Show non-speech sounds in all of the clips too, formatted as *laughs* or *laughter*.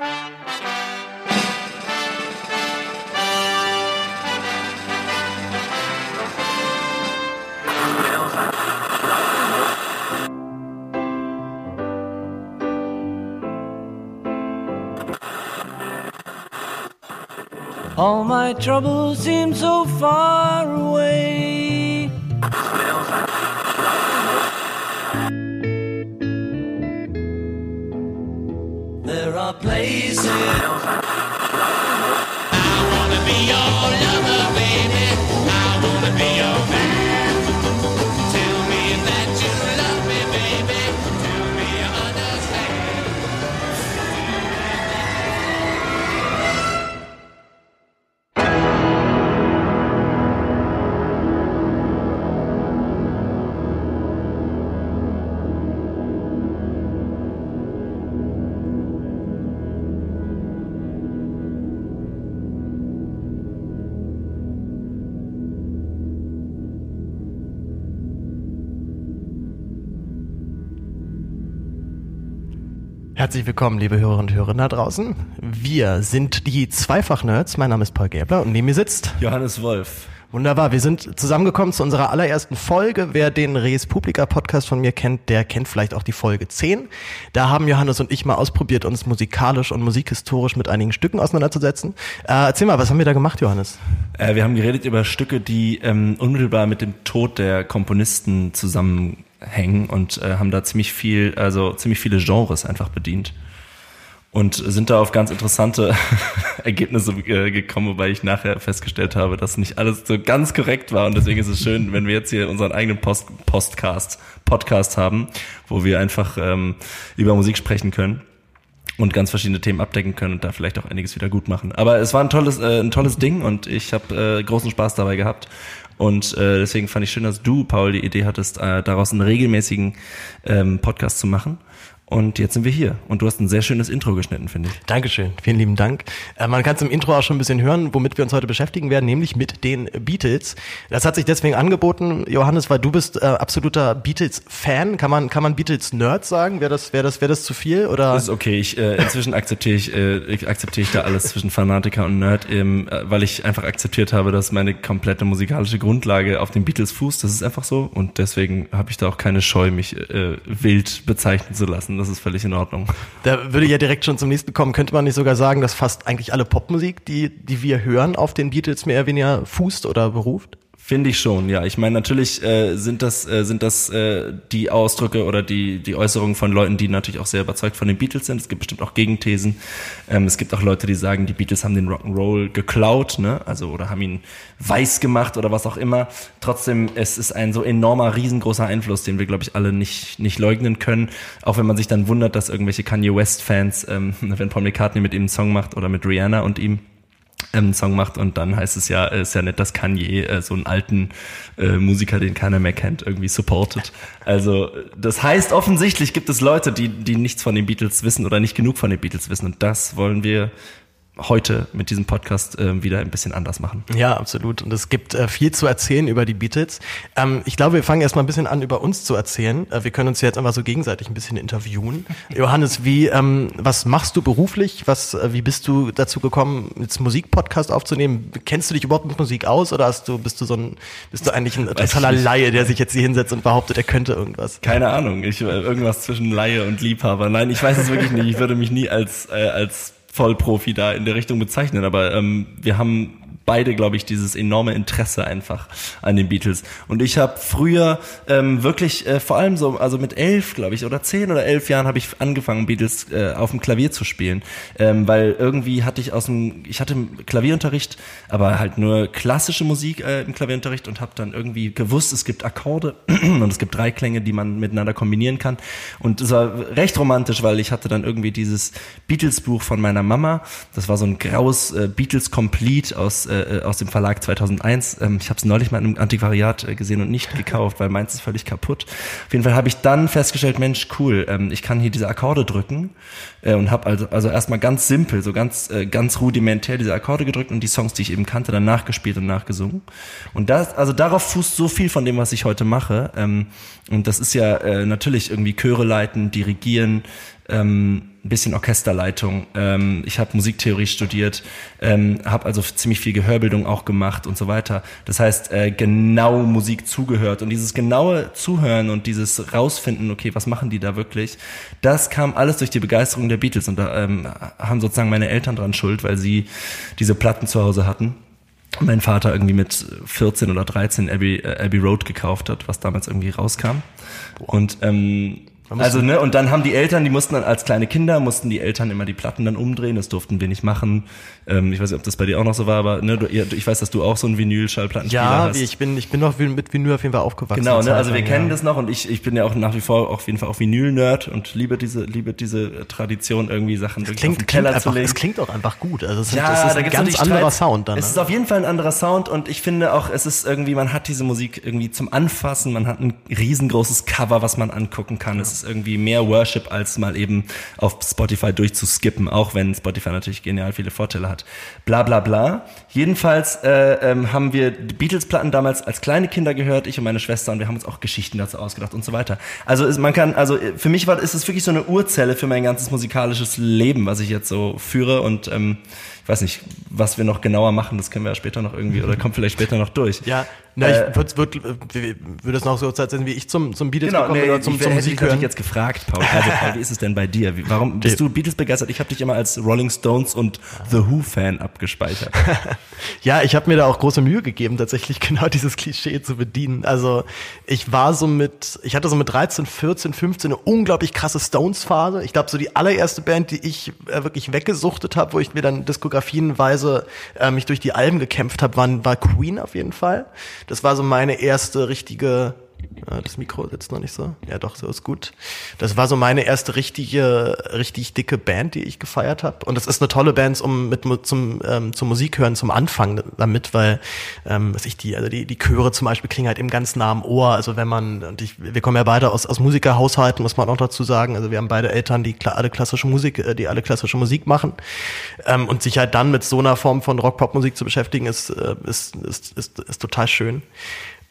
All my troubles seem so far away. Herzlich willkommen, liebe Hörerinnen und Hörer da draußen. Wir sind die Zweifach-Nerds. Mein Name ist Paul Gäbler und neben mir sitzt Johannes Wolf. Wunderbar, wir sind zusammengekommen zu unserer allerersten Folge. Wer den Res Publica Podcast von mir kennt, der kennt vielleicht auch die Folge 10. Da haben Johannes und ich mal ausprobiert, uns musikalisch und musikhistorisch mit einigen Stücken auseinanderzusetzen. Äh, erzähl mal, was haben wir da gemacht, Johannes? Äh, wir haben geredet über Stücke, die ähm, unmittelbar mit dem Tod der Komponisten zusammenhängen und äh, haben da ziemlich viel, also ziemlich viele Genres einfach bedient. Und sind da auf ganz interessante *laughs* Ergebnisse äh, gekommen, wobei ich nachher festgestellt habe, dass nicht alles so ganz korrekt war. Und deswegen ist es schön, wenn wir jetzt hier unseren eigenen Post Postcast, Podcast haben, wo wir einfach ähm, über Musik sprechen können und ganz verschiedene Themen abdecken können und da vielleicht auch einiges wieder gut machen. Aber es war ein tolles, äh, ein tolles Ding und ich habe äh, großen Spaß dabei gehabt. Und äh, deswegen fand ich schön, dass du, Paul, die Idee hattest, äh, daraus einen regelmäßigen ähm, Podcast zu machen. Und jetzt sind wir hier. Und du hast ein sehr schönes Intro geschnitten, finde ich. Dankeschön, vielen lieben Dank. Äh, man kann es im Intro auch schon ein bisschen hören, womit wir uns heute beschäftigen werden, nämlich mit den Beatles. Das hat sich deswegen angeboten, Johannes, weil du bist äh, absoluter Beatles-Fan. Kann man, kann man Beatles-Nerd sagen? Wäre das, wäre das, wäre das zu viel? Oder? Das ist okay. Ich, äh, inzwischen akzeptiere ich, äh, akzeptiere ich da alles zwischen Fanatiker und Nerd, eben, äh, weil ich einfach akzeptiert habe, dass meine komplette musikalische Grundlage auf den Beatles fußt. Das ist einfach so. Und deswegen habe ich da auch keine Scheu, mich äh, wild bezeichnen zu lassen. Das ist völlig in Ordnung. Da würde ich ja direkt schon zum nächsten kommen. Könnte man nicht sogar sagen, dass fast eigentlich alle Popmusik, die, die wir hören, auf den Beatles mehr oder weniger fußt oder beruft? Finde ich schon, ja. Ich meine, natürlich äh, sind das äh, sind das äh, die Ausdrücke oder die die Äußerungen von Leuten, die natürlich auch sehr überzeugt von den Beatles sind. Es gibt bestimmt auch Gegenthesen. Ähm, es gibt auch Leute, die sagen, die Beatles haben den Rock'n'Roll geklaut, ne? Also oder haben ihn weiß gemacht oder was auch immer. Trotzdem, es ist ein so enormer, riesengroßer Einfluss, den wir, glaube ich, alle nicht nicht leugnen können. Auch wenn man sich dann wundert, dass irgendwelche Kanye West Fans, ähm, *laughs* wenn Paul McCartney mit ihm einen Song macht oder mit Rihanna und ihm einen Song macht und dann heißt es ja, ist ja nett, dass Kanye äh, so einen alten äh, Musiker, den keiner mehr kennt, irgendwie supportet. Also das heißt, offensichtlich gibt es Leute, die, die nichts von den Beatles wissen oder nicht genug von den Beatles wissen und das wollen wir heute mit diesem Podcast äh, wieder ein bisschen anders machen. Ja, absolut. Und es gibt äh, viel zu erzählen über die Beatles. Ähm, ich glaube, wir fangen erstmal ein bisschen an, über uns zu erzählen. Äh, wir können uns jetzt einfach so gegenseitig ein bisschen interviewen. *laughs* Johannes, wie, ähm, was machst du beruflich? Was, äh, wie bist du dazu gekommen, jetzt Musikpodcast aufzunehmen? Kennst du dich überhaupt mit Musik aus oder hast du, bist du so ein, bist du eigentlich ein totaler Laie, der sich jetzt hier hinsetzt und behauptet, er könnte irgendwas? Keine Ahnung. Ich, äh, irgendwas zwischen Laie und Liebhaber. Nein, ich weiß es wirklich nicht. Ich würde mich nie als, äh, als Vollprofi da in der Richtung bezeichnen, aber ähm, wir haben beide, glaube ich, dieses enorme Interesse einfach an den Beatles. Und ich habe früher ähm, wirklich äh, vor allem so, also mit elf, glaube ich, oder zehn oder elf Jahren habe ich angefangen, Beatles äh, auf dem Klavier zu spielen, ähm, weil irgendwie hatte ich aus dem, ich hatte Klavierunterricht, aber halt nur klassische Musik äh, im Klavierunterricht und habe dann irgendwie gewusst, es gibt Akkorde *clears throat* und es gibt drei Klänge, die man miteinander kombinieren kann. Und es war recht romantisch, weil ich hatte dann irgendwie dieses Beatles-Buch von meiner Mama. Das war so ein graues äh, Beatles Complete aus äh, aus dem Verlag 2001. Ähm, ich habe es neulich mal in einem Antiquariat äh, gesehen und nicht gekauft, weil meins ist völlig kaputt. Auf jeden Fall habe ich dann festgestellt, Mensch, cool, ähm, ich kann hier diese Akkorde drücken äh, und habe also also erstmal ganz simpel, so ganz äh, ganz rudimentär diese Akkorde gedrückt und die Songs, die ich eben kannte, dann nachgespielt und nachgesungen. Und das also darauf fußt so viel von dem, was ich heute mache. Ähm, und das ist ja äh, natürlich irgendwie Chöre leiten, dirigieren, ähm, ein bisschen Orchesterleitung. Ähm, ich habe Musiktheorie studiert, ähm, habe also ziemlich viel Gehörbildung auch gemacht und so weiter. Das heißt, äh, genau Musik zugehört und dieses genaue Zuhören und dieses rausfinden, okay, was machen die da wirklich, das kam alles durch die Begeisterung der Beatles und da ähm, haben sozusagen meine Eltern dran schuld, weil sie diese Platten zu Hause hatten mein Vater irgendwie mit 14 oder 13 Abbey, äh, Abbey Road gekauft hat, was damals irgendwie rauskam. Und ähm, also ne, und dann haben die Eltern, die mussten dann als kleine Kinder, mussten die Eltern immer die Platten dann umdrehen, das durften wir nicht machen. Ähm, ich weiß nicht, ob das bei dir auch noch so war, aber ne, du, ich weiß, dass du auch so einen Vinyl-Schallplattenspieler Ja, hast. wie ich bin, ich bin noch mit Vinyl auf jeden Fall aufgewachsen. Genau, ne? Also wir lang, kennen ja. das noch und ich, ich bin ja auch nach wie vor auf jeden Fall auch Vinyl-Nerd und liebe diese, liebe diese Tradition, irgendwie Sachen wirklich auf den Klingt, klingt Keller einfach, zu legen. es klingt auch einfach gut. Also es, Ja, es ist da ein ganz anderer Streit. Sound dann. Es ist ne? auf jeden Fall ein anderer Sound und ich finde auch, es ist irgendwie, man hat diese Musik irgendwie zum Anfassen, man hat ein riesengroßes Cover, was man angucken kann. Es ist irgendwie mehr Worship, als mal eben auf Spotify durchzuskippen, auch wenn Spotify natürlich genial viele Vorteile hat. Bla bla bla. Jedenfalls äh, ähm, haben wir Beatles-Platten damals als kleine Kinder gehört, ich und meine Schwester, und wir haben uns auch Geschichten dazu ausgedacht und so weiter. Also ist, man kann, also für mich war, ist es wirklich so eine Urzelle für mein ganzes musikalisches Leben, was ich jetzt so führe und ähm, weiß nicht, was wir noch genauer machen, das können wir ja später noch irgendwie, oder kommt vielleicht später noch durch. Ja, na, Äh, ich würde würd, würd, es noch so erzählen, wie ich zum, zum Beatles Genau, gekommen nee, oder zum, ich, zum hätte Musik hören. jetzt gefragt, Paul. Also, Paul, wie ist es denn bei dir? Wie, warum bist du Beatles begeistert? Ich habe dich immer als Rolling Stones und The Who-Fan abgespeichert. *laughs* Ja, ich habe mir da auch große Mühe gegeben, tatsächlich *laughs* genau dieses Klischee zu bedienen. Also ich war so mit, ich hatte so mit 13, 14, 15 eine unglaublich krasse Stones-Phase. Ich glaube, so die allererste Band, die ich äh, wirklich weggesuchtet habe, wo ich mir dann diskografienweise äh, mich durch die Alben gekämpft habe, war, war Queen auf jeden Fall. Das war so meine erste richtige Das Mikro sitzt noch nicht so. Ja, doch, so ist gut. Das war so meine erste richtige, richtig dicke Band, die ich gefeiert habe. Und das ist eine tolle Band, um mit zum ähm, zum Musik hören, zum Anfang damit, weil ähm, was ich die, also die die Chöre zum Beispiel klingen halt im ganz nah am Ohr. Also wenn man und ich, wir kommen ja beide aus aus Musikerhaushalten, muss man auch dazu sagen. Also wir haben beide Eltern, die alle klassische Musik, äh, die alle klassische Musik machen. Ähm, und sich halt dann mit so einer Form von Rock-Pop-Musik zu beschäftigen, ist, äh, ist, ist, ist, ist total schön.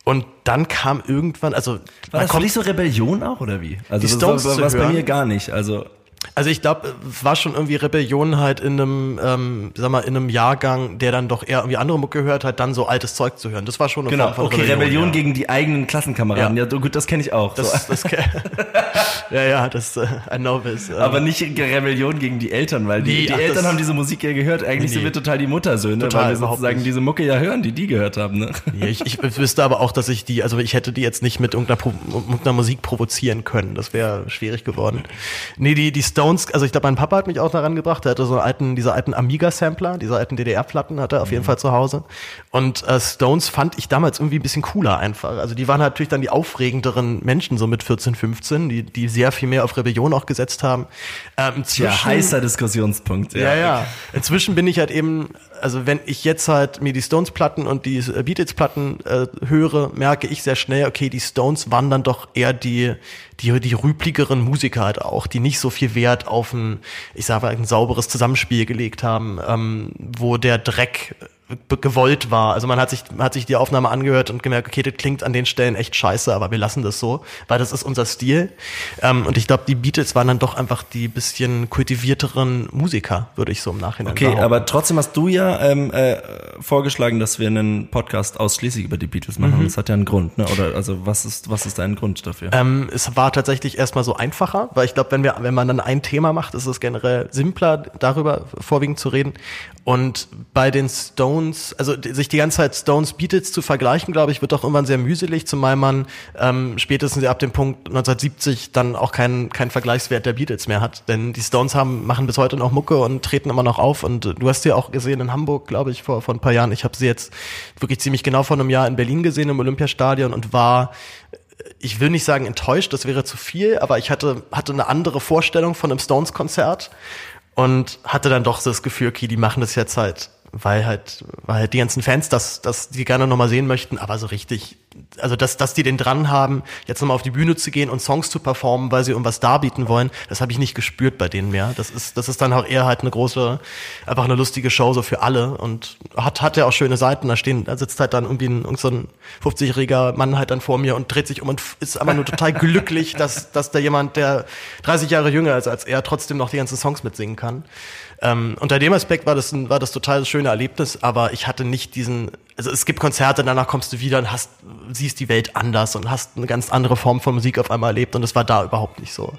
Und dann kam irgendwann, also War das für kommt- dich so Rebellion auch, oder wie? Also Die Stones war, zu war bei hören? mir gar nicht. Also Also ich glaube, es war schon irgendwie Rebellion halt in einem, ähm, sag mal, in einem Jahrgang, der dann doch eher irgendwie andere Mucke hört, halt dann so altes Zeug zu hören. Das war schon eine genau, Form von okay, Rebellion, ja. gegen die eigenen Klassenkameraden. Ja, Ja. du- gut, das kenne ich auch. Das, so. das, *laughs* ja, ja, das, äh, I know this. ähm. Aber nicht Rebellion gegen die Eltern, weil die, Nee, die ach, Eltern haben diese Musik ja gehört. Eigentlich Nee, sind wir total die Muttersöhne, Total, weil wir sozusagen diese Mucke ja hören, die die gehört haben. Ne? Nee, ich, ich wüsste aber auch, dass ich die, also ich hätte die jetzt nicht mit irgendeiner, Pro, irgendeiner Musik provozieren können. Das wäre schwierig geworden. Nee, die, die Stones, also ich glaube, mein Papa hat mich auch daran gebracht. Der hatte so einen alten, diese alten Amiga-Sampler, diese alten DDR-Platten hat er auf jeden Fall zu Hause. Und äh, Stones fand ich damals irgendwie ein bisschen cooler einfach. Also die waren natürlich dann die aufregenderen Menschen, so mit 14, 15, die, die sehr viel mehr auf Rebellion auch gesetzt haben. Ähm, Ja, heißer Diskussionspunkt. ja, ja. Inzwischen bin ich halt eben, also wenn ich jetzt halt mir die Stones-Platten und die äh, Beatles-Platten äh, höre, merke ich sehr schnell, okay, die Stones waren dann doch eher die, die, die rüpligeren Musiker halt auch, die nicht so viel Wert auf ein, ich sag mal, ein sauberes Zusammenspiel gelegt haben, ähm, wo der Dreck gewollt war. Also man hat sich, man hat sich die Aufnahme angehört und gemerkt, okay, das klingt an den Stellen echt scheiße, aber wir lassen das so, weil das ist unser Stil. Ähm, und ich glaube, die Beatles waren dann doch einfach die bisschen kultivierteren Musiker, würde ich so im Nachhinein Okay, behaupten. aber trotzdem hast du ja ähm, äh, vorgeschlagen, dass wir einen Podcast ausschließlich über die Beatles machen. Das hat ja einen Grund, ne? Oder also was ist was ist dein Grund dafür? Ähm, es war tatsächlich erstmal so einfacher, weil ich glaube, wenn wir, wenn man dann ein Thema macht, ist es generell simpler, darüber vorwiegend zu reden. Und bei den Stones, also die- sich die ganze Zeit Stones Beatles zu vergleichen, glaube ich, wird doch irgendwann sehr mühselig, zumal man ähm, spätestens ab dem Punkt 1970 dann auch keinen keinen Vergleichswert der Beatles mehr hat. Denn die Stones haben, machen bis heute noch Mucke und treten immer noch auf. Und du hast sie auch gesehen in Hamburg, glaube ich, vor, vor ein paar Jahren. Ich habe sie jetzt wirklich ziemlich genau vor einem Jahr in Berlin gesehen im Olympiastadion und war ich will nicht sagen enttäuscht, das wäre zu viel, aber ich hatte, hatte eine andere Vorstellung von einem Stones-Konzert und hatte dann doch das Gefühl, okay, die machen das jetzt halt, weil halt, weil halt die ganzen Fans das, das die gerne nochmal sehen möchten, aber so richtig also dass, dass die den dran haben, jetzt nochmal auf die Bühne zu gehen und Songs zu performen, weil sie irgendwas darbieten wollen, das habe ich nicht gespürt bei denen mehr. Das ist, das ist dann auch eher halt eine große, einfach eine lustige Show so für alle und hat, hat ja auch schöne Seiten. Da stehen, da sitzt halt dann irgendwie ein, irgend so ein 50-jähriger Mann halt dann vor mir und dreht sich um und ist aber nur total *laughs* glücklich, dass, dass da jemand, der 30 Jahre jünger ist als er, trotzdem noch die ganzen Songs mitsingen kann. Ähm, unter dem Aspekt war das ein, war das total das schöne Erlebnis, aber ich hatte nicht diesen, also es gibt Konzerte, danach kommst du wieder und hast, siehst die Welt anders und hast eine ganz andere Form von Musik auf einmal erlebt und das war da überhaupt nicht so.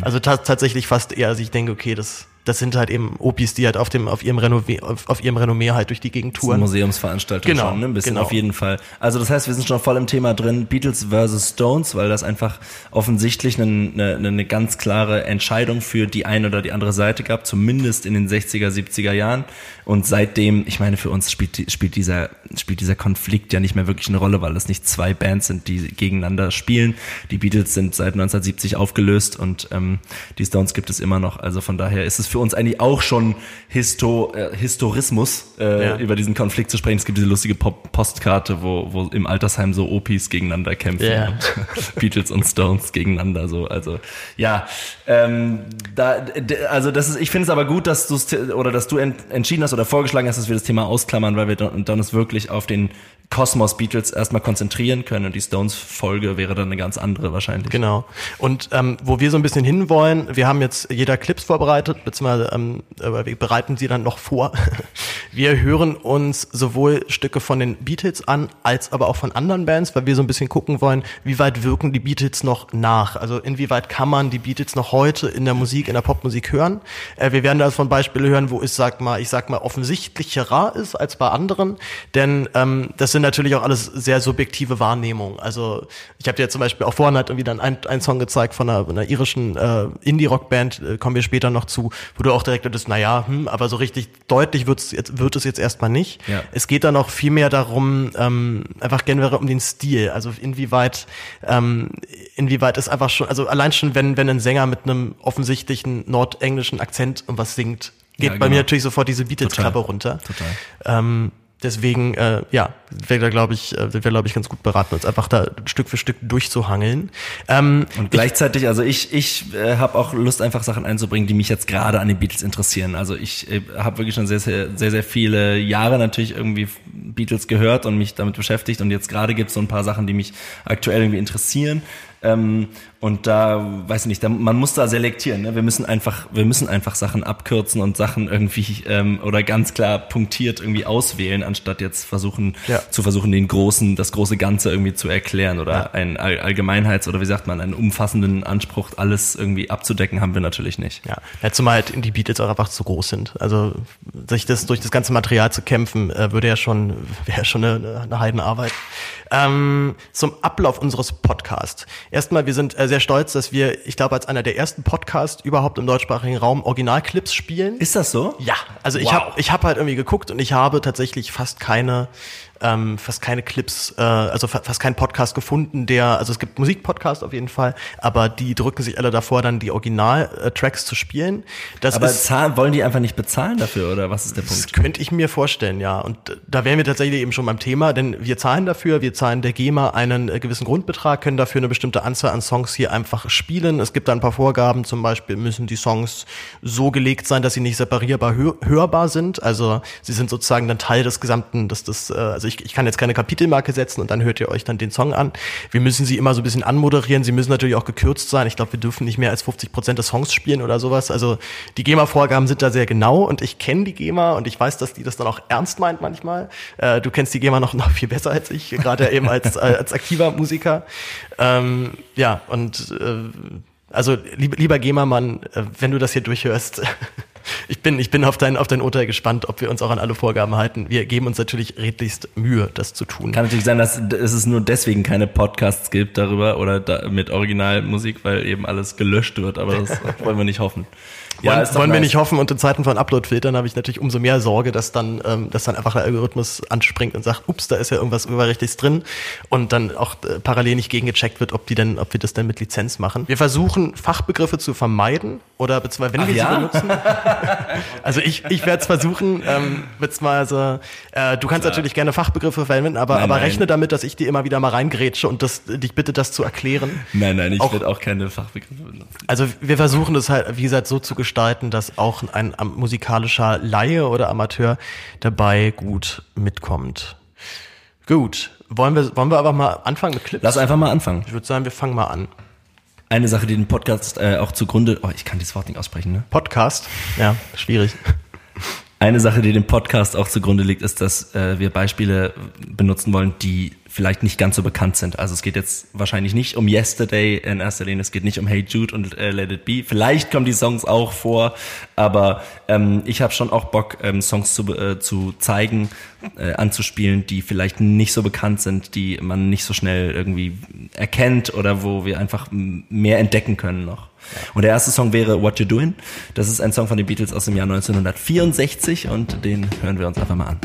Also ta tatsächlich fast eher, also ich denke, okay, das, das sind halt eben Opis, die halt auf dem, auf ihrem Renommee, auf, auf ihrem Renommee halt durch die Gegend touren. Museumsveranstaltung Genau, schon, ne? ein bisschen genau. auf jeden Fall. Also das heißt, wir sind schon voll im Thema drin, Beatles versus Stones, weil das einfach offensichtlich eine, eine, eine ganz klare Entscheidung für die eine oder die andere Seite gab, zumindest in den 60er, 70er Jahren. Und seitdem, ich meine, für uns spielt, spielt, dieser, spielt dieser Konflikt ja nicht mehr wirklich eine Rolle, weil es nicht zwei Bands sind, die gegeneinander spielen. Die Beatles sind seit 1970 aufgelöst und ähm, die Stones gibt es immer noch. Also von daher ist es für uns eigentlich auch schon Histo, äh, Historismus, äh, Ja. über diesen Konflikt zu sprechen. Es gibt diese lustige Pop Postkarte, wo, wo im Altersheim so Opis gegeneinander kämpfen Ja. und *laughs* Beatles und Stones gegeneinander so. Also ja, ähm, da, also das ist, ich finde es aber gut, dass du oder dass du ent, entschieden hast oder vorgeschlagen hast, dass wir das Thema ausklammern, weil wir dann, dann uns wirklich auf den Kosmos Beatles erstmal konzentrieren können und die Stones Folge wäre dann eine ganz andere wahrscheinlich. Genau. Und ähm, wo wir so ein bisschen hinwollen, wir haben jetzt jeder Clips vorbereitet, beziehungsweise ähm, wir bereiten sie dann noch vor. *laughs* Wir hören uns sowohl Stücke von den Beatles an, als aber auch von anderen Bands, weil wir so ein bisschen gucken wollen, wie weit wirken die Beatles noch nach. Also inwieweit kann man die Beatles noch heute in der Musik, in der Popmusik hören. Äh, wir werden da von Beispiele hören, wo es, sag mal, ich sag mal, offensichtlicherer ist als bei anderen. Denn ähm, das sind natürlich auch alles sehr subjektive Wahrnehmungen. Also ich habe dir zum Beispiel auch vorhin halt irgendwie dann ein, ein Song gezeigt von einer, einer irischen äh, Indie-Rock-Band, äh, kommen wir später noch zu, wo du auch direkt dachtest, naja, hm, aber so richtig deutlich wird's jetzt, wird es jetzt erstmal nicht. Ja. Es geht dann auch viel mehr darum, ähm, einfach generell um den Stil. Also inwieweit, ähm, inwieweit ist einfach schon, also allein schon, wenn, wenn ein Sänger mit einem offensichtlichen nordenglischen Akzent irgendwas singt, geht Ja, bei mir genau. natürlich sofort diese Beatles-Klappe runter. Total. Ähm, deswegen, äh, ja, wäre da, glaube ich, äh, wäre, glaube ich, ganz gut beraten, uns einfach da Stück für Stück durchzuhangeln. Ähm, Und gleichzeitig, also ich, ich äh, habe auch Lust, einfach Sachen einzubringen, die mich jetzt gerade an den Beatles interessieren. Also ich äh, habe wirklich schon sehr, sehr, sehr, sehr viele Jahre natürlich irgendwie Beatles gehört und mich damit beschäftigt. Und jetzt gerade gibt es so ein paar Sachen, die mich aktuell irgendwie interessieren. Ähm, und da, weiß ich nicht, da, man muss da selektieren. Ne? Wir müssen einfach, wir müssen einfach Sachen abkürzen und Sachen irgendwie ähm, oder ganz klar punktiert irgendwie auswählen, anstatt jetzt versuchen Ja. zu versuchen, den großen, das große Ganze irgendwie zu erklären oder einen All Allgemeinheits- oder wie sagt man, einen umfassenden Anspruch, alles irgendwie abzudecken, haben wir natürlich nicht. Ja, ja zumal halt die Beatles auch einfach zu groß sind. Also sich das durch das ganze Material zu kämpfen, äh, würde ja schon, *laughs* wäre ja schon eine, eine Heidenarbeit. Ähm, zum Ablauf unseres Podcasts. Erstmal, wir sind äh, sehr stolz, dass wir, ich glaube, als einer der ersten Podcasts überhaupt im deutschsprachigen Raum Originalclips spielen. Ist das so? Ja, also ich Wow. habe ich hab halt irgendwie geguckt und ich habe tatsächlich fast keine ähm, fast keine Clips, äh, also fa fast keinen Podcast gefunden, der, also es gibt Musikpodcast auf jeden Fall, aber die drücken sich alle davor, dann die Original-Tracks zu spielen. Das Aber ist, zahlen, wollen die einfach nicht bezahlen dafür oder was ist der das Punkt? könnte ich mir vorstellen, ja. Und da wären wir tatsächlich eben schon beim Thema, denn wir zahlen dafür, wir zahlen der GEMA einen äh, gewissen Grundbetrag, können dafür eine bestimmte Anzahl an Songs hier einfach spielen. Es gibt da ein paar Vorgaben, zum Beispiel müssen die Songs so gelegt sein, dass sie nicht separierbar hör hörbar sind. Also sie sind sozusagen dann Teil des gesamten, des, des, äh, also ich, ich kann jetzt keine Kapitelmarke setzen und dann hört ihr euch dann den Song an. Wir müssen sie immer so ein bisschen anmoderieren, sie müssen natürlich auch gekürzt sein. Ich glaube, wir dürfen nicht mehr als 50 Prozent des Songs spielen oder sowas. Also die GEMA-Vorgaben sind da sehr genau und ich kenne die GEMA und ich weiß, dass die das dann auch ernst meint manchmal. Äh, du kennst die GEMA noch, noch viel besser als ich, gerade eben als, *laughs* als aktiver Musiker. Ähm, ja, und äh, also lieb, lieber GEMA-Mann, äh, wenn du das hier durchhörst, *laughs* ich bin, ich bin auf dein, auf dein Urteil gespannt, ob wir uns auch an alle Vorgaben halten. Wir geben uns natürlich redlichst Mühe, das zu tun. Kann natürlich sein, dass dass es nur deswegen keine Podcasts gibt darüber oder da, mit Originalmusik, weil eben alles gelöscht wird, aber das *laughs* wollen wir nicht hoffen. Wollen, doch wollen wir nice. nicht hoffen und in Zeiten von Upload-Filtern habe ich natürlich umso mehr Sorge, dass dann, ähm, dass dann einfach der Algorithmus anspringt und sagt, ups, da ist ja irgendwas überrechtliches drin und dann auch äh, parallel nicht gegengecheckt wird, ob die denn, ob wir das denn mit Lizenz machen. Wir versuchen Fachbegriffe zu vermeiden oder beziehungsweise wenn Ach wir ja? sie benutzen, *laughs* Also ich, ich werde es versuchen, ähm, also, äh, du kannst natürlich gerne Fachbegriffe verwenden, aber, Nein, aber nein. rechne damit, dass ich dir immer wieder mal reingrätsche und das, dich bitte, das zu erklären. Nein, nein, ich werde auch keine Fachbegriffe benutzen. Also wir versuchen das halt, wie gesagt, so zu gestalten, dass auch ein musikalischer Laie oder Amateur dabei gut mitkommt. Gut, wollen wir, wollen wir aber mal anfangen mit Clips? Lass einfach mal anfangen. ich würde sagen, wir fangen mal an. Eine Sache, die den Podcast äh, auch zugrunde, oh, ich kann dieses Wort nicht aussprechen, ne? Podcast, ja, schwierig. Eine Sache, die dem Podcast auch zugrunde liegt, ist, dass äh, wir Beispiele benutzen wollen, die vielleicht nicht ganz so bekannt sind. Also es geht jetzt wahrscheinlich nicht um Yesterday in erster Linie, es geht nicht um Hey Jude und äh, Let It Be. Vielleicht kommen die Songs auch vor, aber ähm, ich habe schon auch Bock, ähm, Songs zu, äh, zu zeigen, äh, anzuspielen, die vielleicht nicht so bekannt sind, die man nicht so schnell irgendwie erkennt oder wo wir einfach mehr entdecken können noch. Und der erste Song wäre What You Doing. Das ist ein Song von den Beatles aus dem Jahr 1964 und den hören wir uns einfach mal an.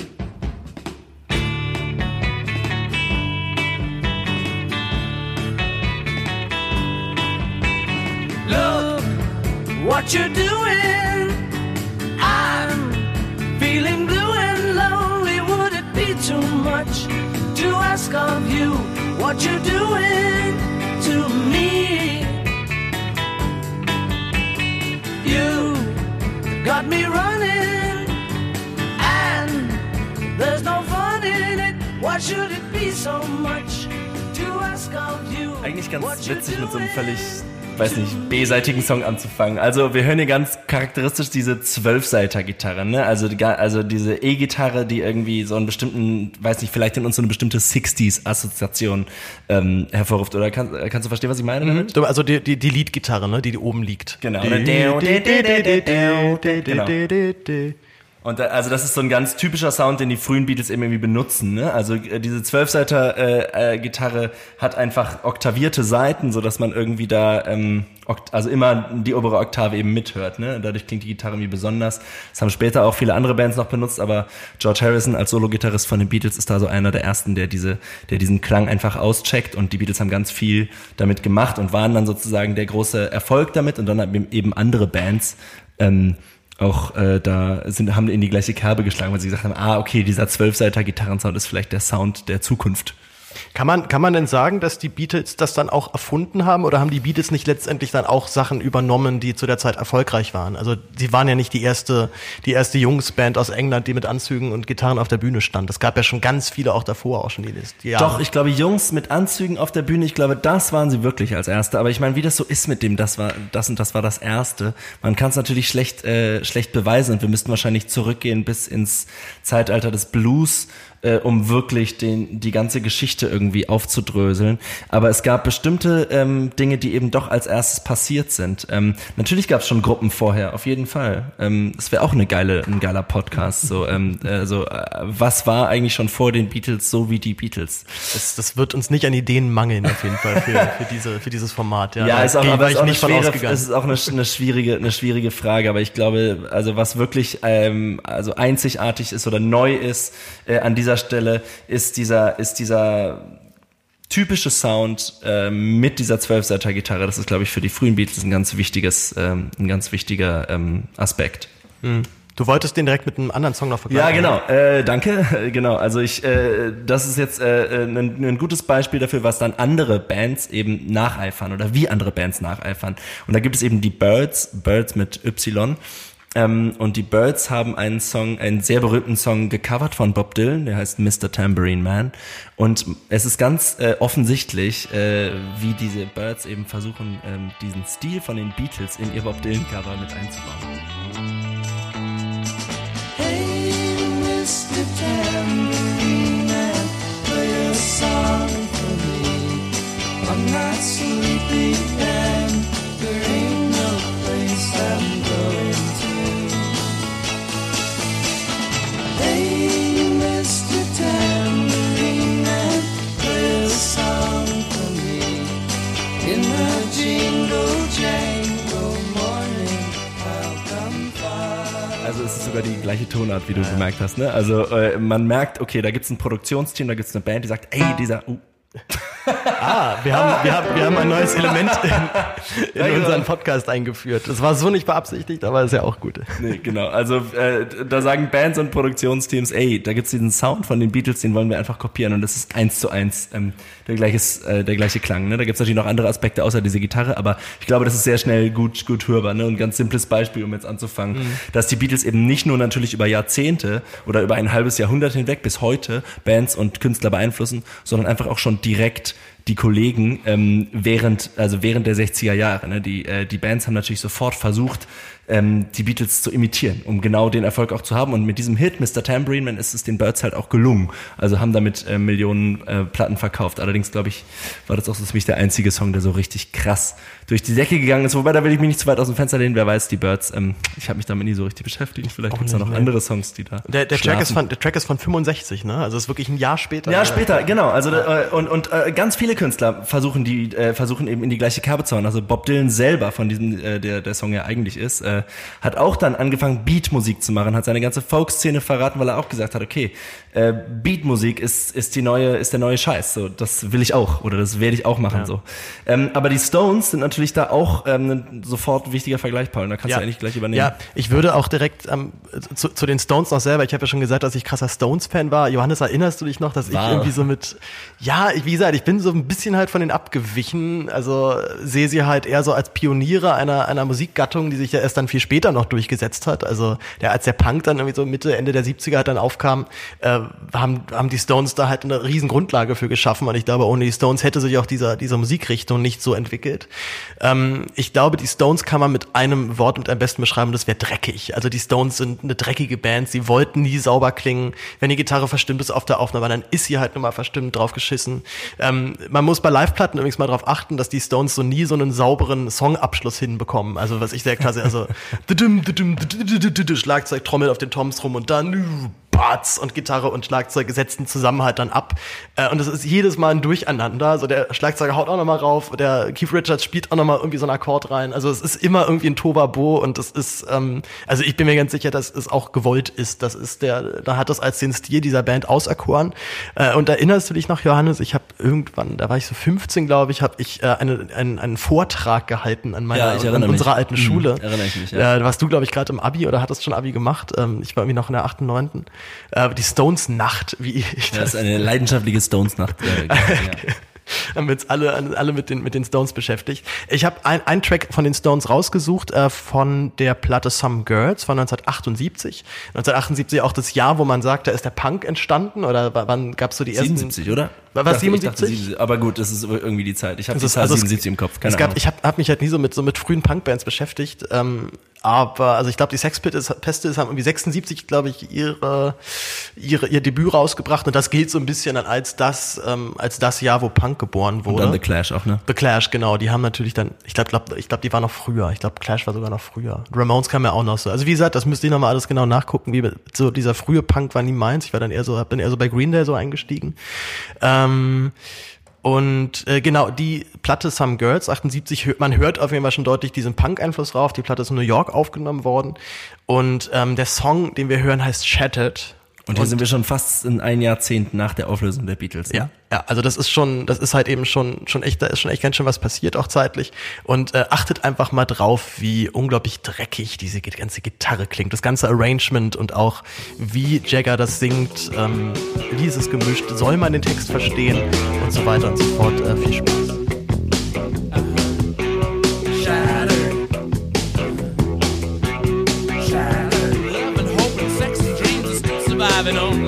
What you're doing. I'm feeling blue and lonely. Would it be too much to ask of you what you're doing to me? You got me running, and there's no fun in it. Why should it be so much to ask of you? Eigentlich ganz witzig mit so einem völlig, weiß nicht, B-seitigen Song anzufangen. Also wir hören hier ganz charakteristisch diese Zwölfseiter-Gitarre, ne? Also, die, also diese E-Gitarre, die irgendwie so einen bestimmten, weiß nicht, vielleicht in uns so eine bestimmte 60s-Assoziation ähm, hervorruft. Oder kann, äh, kannst du verstehen, was ich meine damit? Du, Also die, die, die Leadgitarre, ne, die, die oben liegt. Genau. Oder Genau. Und da, also das ist so ein ganz typischer Sound, den die frühen Beatles eben irgendwie benutzen. Ne? Also äh, diese Zwölfseiter äh, äh, hat einfach oktavierte Seiten, so dass man irgendwie da ähm, also immer die obere Oktave eben mithört. Ne? Dadurch klingt die Gitarre irgendwie besonders. Das haben später auch viele andere Bands noch benutzt, aber George Harrison als Solo-Gitarrist von den Beatles ist da so einer der ersten, der diese, der diesen Klang einfach auscheckt. Und die Beatles haben ganz viel damit gemacht und waren dann sozusagen der große Erfolg damit. Und dann haben eben andere Bands ähm, auch äh, da sind, haben in die gleiche Kerbe geschlagen, weil sie gesagt haben, ah, okay, dieser zwölfseiter Gitarrensound ist vielleicht der Sound der Zukunft. Kann man, kann man denn sagen, dass die Beatles das dann auch erfunden haben oder haben die Beatles nicht letztendlich dann auch Sachen übernommen, die zu der Zeit erfolgreich waren? Also sie waren ja nicht die erste, die erste Jungsband aus England, die mit Anzügen und Gitarren auf der Bühne stand. Es gab ja schon ganz viele auch davor, auch schon die, die Jahre. Doch, ich glaube, Jungs mit Anzügen auf der Bühne, ich glaube, das waren sie wirklich als Erste. Aber ich meine, wie das so ist mit dem, das war das und das war das Erste. Man kann es natürlich schlecht, äh, schlecht beweisen und wir müssten wahrscheinlich zurückgehen bis ins Zeitalter des Blues, äh, um wirklich den, die ganze Geschichte irgendwie aufzudröseln. Aber es gab bestimmte ähm, Dinge, die eben doch als erstes passiert sind. Ähm, natürlich gab es schon Gruppen vorher, auf jeden Fall. Ähm, das wäre auch eine geile, ein geiler Podcast. So, ähm, äh, so äh, was war eigentlich schon vor den Beatles so wie die Beatles? das, das wird uns nicht an Ideen mangeln, auf jeden Fall, für, für, diese, für dieses Format. Ja, Ja, ist auch, aber ist auch, nicht schwere, ausgegangen. es ist auch eine, eine, schwierige, eine schwierige Frage, aber ich glaube, also was wirklich ähm, also einzigartig ist oder neu ist äh, an dieser Stelle, ist dieser, ist dieser typische Sound äh, mit dieser Zwölfseiter Gitarre. Das ist, glaube ich, für die frühen Beatles ein ganz wichtiges, ähm, ein ganz wichtiger ähm, Aspekt. Du wolltest den direkt mit einem anderen Song noch Ja, vergleichen. genau. Äh, danke. *laughs* Genau. Also ich, äh, das ist jetzt äh, ein, ein gutes Beispiel dafür, was dann andere Bands eben nacheifern oder wie andere Bands nacheifern. Und da gibt es eben die Birds, Birds mit Y. Ähm, und die Birds haben einen Song, einen sehr berühmten Song gecovert von Bob Dylan, der heißt Mr. Tambourine Man. Und es ist ganz äh, offensichtlich, äh, wie diese Birds eben versuchen, ähm, diesen Stil von den Beatles in ihr Bob Dylan Cover mit einzubauen. Hey, Mr. Tambourine Man, play a song for me. I'm not sleepy sogar die gleiche Tonart, wie du gemerkt hast. Ne? Also äh, man merkt, okay, da gibt's ein Produktionsteam, da gibt's eine Band, die sagt, ey, dieser, uh, Ah, wir haben, wir haben, wir haben ein neues Element in, in genau. unseren Podcast eingeführt. Das war so nicht beabsichtigt, aber ist ja auch gut. Nee, genau. Also äh, da sagen Bands und Produktionsteams, ey, da gibt's diesen Sound von den Beatles, den wollen wir einfach kopieren und das ist eins zu eins ähm, der, gleiches, äh, der gleiche Klang. Ne? Da gibt's natürlich noch andere Aspekte außer diese Gitarre, aber ich glaube, das ist sehr schnell gut, gut hörbar. Ne? Und ein ganz simples Beispiel, um jetzt anzufangen, dass die Beatles eben nicht nur natürlich über Jahrzehnte oder über ein halbes Jahrhundert hinweg bis heute Bands und Künstler beeinflussen, sondern einfach auch schon direkt die Kollegen ähm, während also während der 60er Jahre ne, die äh, die Bands haben natürlich sofort versucht ähm, die Beatles zu imitieren um genau den Erfolg auch zu haben und mit diesem Hit Mr. Tambourine Man ist es den Birds halt auch gelungen also haben damit äh, Millionen äh, Platten verkauft allerdings glaube ich war das auch so ziemlich der einzige Song der so richtig krass durch die Decke gegangen ist wobei da will ich mich nicht zu weit aus dem Fenster lehnen wer weiß die Birds ähm, ich habe mich damit nie so richtig beschäftigt vielleicht Auch gibt's da noch nee. andere Songs die da Der, der, Track ist von, der Track ist von 65, ne? Also ist wirklich ein Jahr später. Ja, später, genau. Also äh, und und äh, ganz viele Künstler versuchen die äh, versuchen eben in die gleiche Kerbe zu hauen. Also Bob Dylan selber, von diesem äh, der der Song ja eigentlich ist, äh, hat auch dann angefangen Beatmusik zu machen, hat seine ganze Folk-Szene verraten, weil er auch gesagt hat, okay, äh, Beatmusik ist ist die neue ist der neue Scheiß. So, das will ich auch oder das werde ich auch machen so. Ähm, aber die Stones sind natürlich da auch ähm, ein sofort wichtiger Vergleich, Paul. Da kannst du eigentlich gleich übernehmen. Ja, ich würde auch direkt ähm, zu, zu den Stones noch selber, ich habe ja schon gesagt, dass ich krasser Stones-Fan war. Johannes, erinnerst du dich noch, dass ich War. irgendwie so mit, ja, ich, wie gesagt, ich bin so ein bisschen halt von denen abgewichen, also sehe sie halt eher so als Pioniere einer, einer Musikgattung, die sich ja erst dann viel später noch durchgesetzt hat. Also der, als der Punk dann irgendwie so Mitte, Ende der 70er halt dann aufkam, äh, haben, haben die Stones da halt eine riesen Grundlage für geschaffen und ich glaube, ohne die Stones hätte sich auch dieser, dieser Musikrichtung nicht so entwickelt. Ähm, ich glaube, die Stones kann man mit einem Wort mit am besten beschreiben, das wäre dreckig. Also die Stones sind eine dreckige Band, sie wollten nie sauber klingen. Wenn die Gitarre verstimmt ist auf der Aufnahme, dann ist sie halt nur mal verstimmt drauf geschissen. Ähm, man muss bei Live-Platten übrigens mal darauf achten, dass die Stones so nie so einen sauberen Songabschluss hinbekommen. Also was ich sehr klasse, also *laughs* Schlagzeug trommelt auf den Toms rum und dann Batz und Gitarre und Schlagzeug setzen zusammen halt dann ab. Äh, und es ist jedes Mal ein Durcheinander. Also der Schlagzeuger haut auch nochmal rauf, der Keith Richards spielt auch nochmal irgendwie so einen Akkord rein. Also es ist immer irgendwie ein Tobabo und es ist, ähm, also ich bin mir ganz sicher, dass es auch gewollt ist. Das ist der, da hat das als den Stil dieser Band auserkoren. Äh, und erinnerst du dich noch, Johannes? Ich habe irgendwann, da war ich so 15, glaube ich, habe ich äh, eine, einen, einen Vortrag gehalten an meiner, Ja, ich an erinnere mich. unserer alten Mhm, Schule. erinnere ich mich, ja. Äh, warst du, glaube ich, gerade im Abi oder hattest schon Abi gemacht? Ähm, ich war irgendwie noch in der 8., 9. Äh, die Stones Nacht, wie ich Das ist eine leidenschaftliche Stones-Nacht. Äh, ja. *laughs* *laughs* haben wir alle, alle mit den, mit den Stones beschäftigt. Ich habe ein, einen Track von den Stones rausgesucht, äh, von der Platte Some Girls von 1978. 1978 auch das Jahr, wo man sagt, da ist der Punk entstanden oder wann gab es so die ersten... 77, oder? War- ich 77? dachte 77, Aber gut, das ist irgendwie die Zeit. Ich habe Es die Zahl also es- 77 im Kopf. Keine es gab, Ahnung. ich habe hab mich halt nie so mit so mit frühen Punkbands beschäftigt, ähm, aber also ich glaube die Sex Pistols haben irgendwie 76, glaube ich, ihre, ihre ihr Debüt rausgebracht und das gilt so ein bisschen als das ähm, als das Jahr, wo Punk geboren Und wurde. dann The Clash auch, ne? The Clash, genau, die haben natürlich dann, ich glaube, glaub, ich glaube, die war noch früher. Ich glaube, Clash war sogar noch früher. Ramones kam ja auch noch so. Also wie gesagt, das müsste ich nochmal alles genau nachgucken. Wie so dieser frühe Punk war nie meins. Ich war dann eher so, bin eher so bei Green Day so eingestiegen. Ähm, und äh, genau, die Platte Some Girls 78, hö- man hört auf jeden Fall schon deutlich diesen Punk-Einfluss drauf. Die Platte ist in New York aufgenommen worden. Und ähm, der Song, den wir hören, heißt Shattered. Und hier sind wir schon fast in ein Jahrzehnt nach der Auflösung der Beatles. Ne? Ja, ja, also das ist schon, das ist halt eben schon, schon echt, da ist schon echt ganz schön was passiert, auch zeitlich. Und äh, achtet einfach mal drauf, wie unglaublich dreckig diese ganze Gitarre klingt, das ganze Arrangement und auch wie Jagger das singt, ähm, wie ist es gemischt, soll man den Text verstehen und so weiter und so fort. Äh, viel Spaß. Still surviving on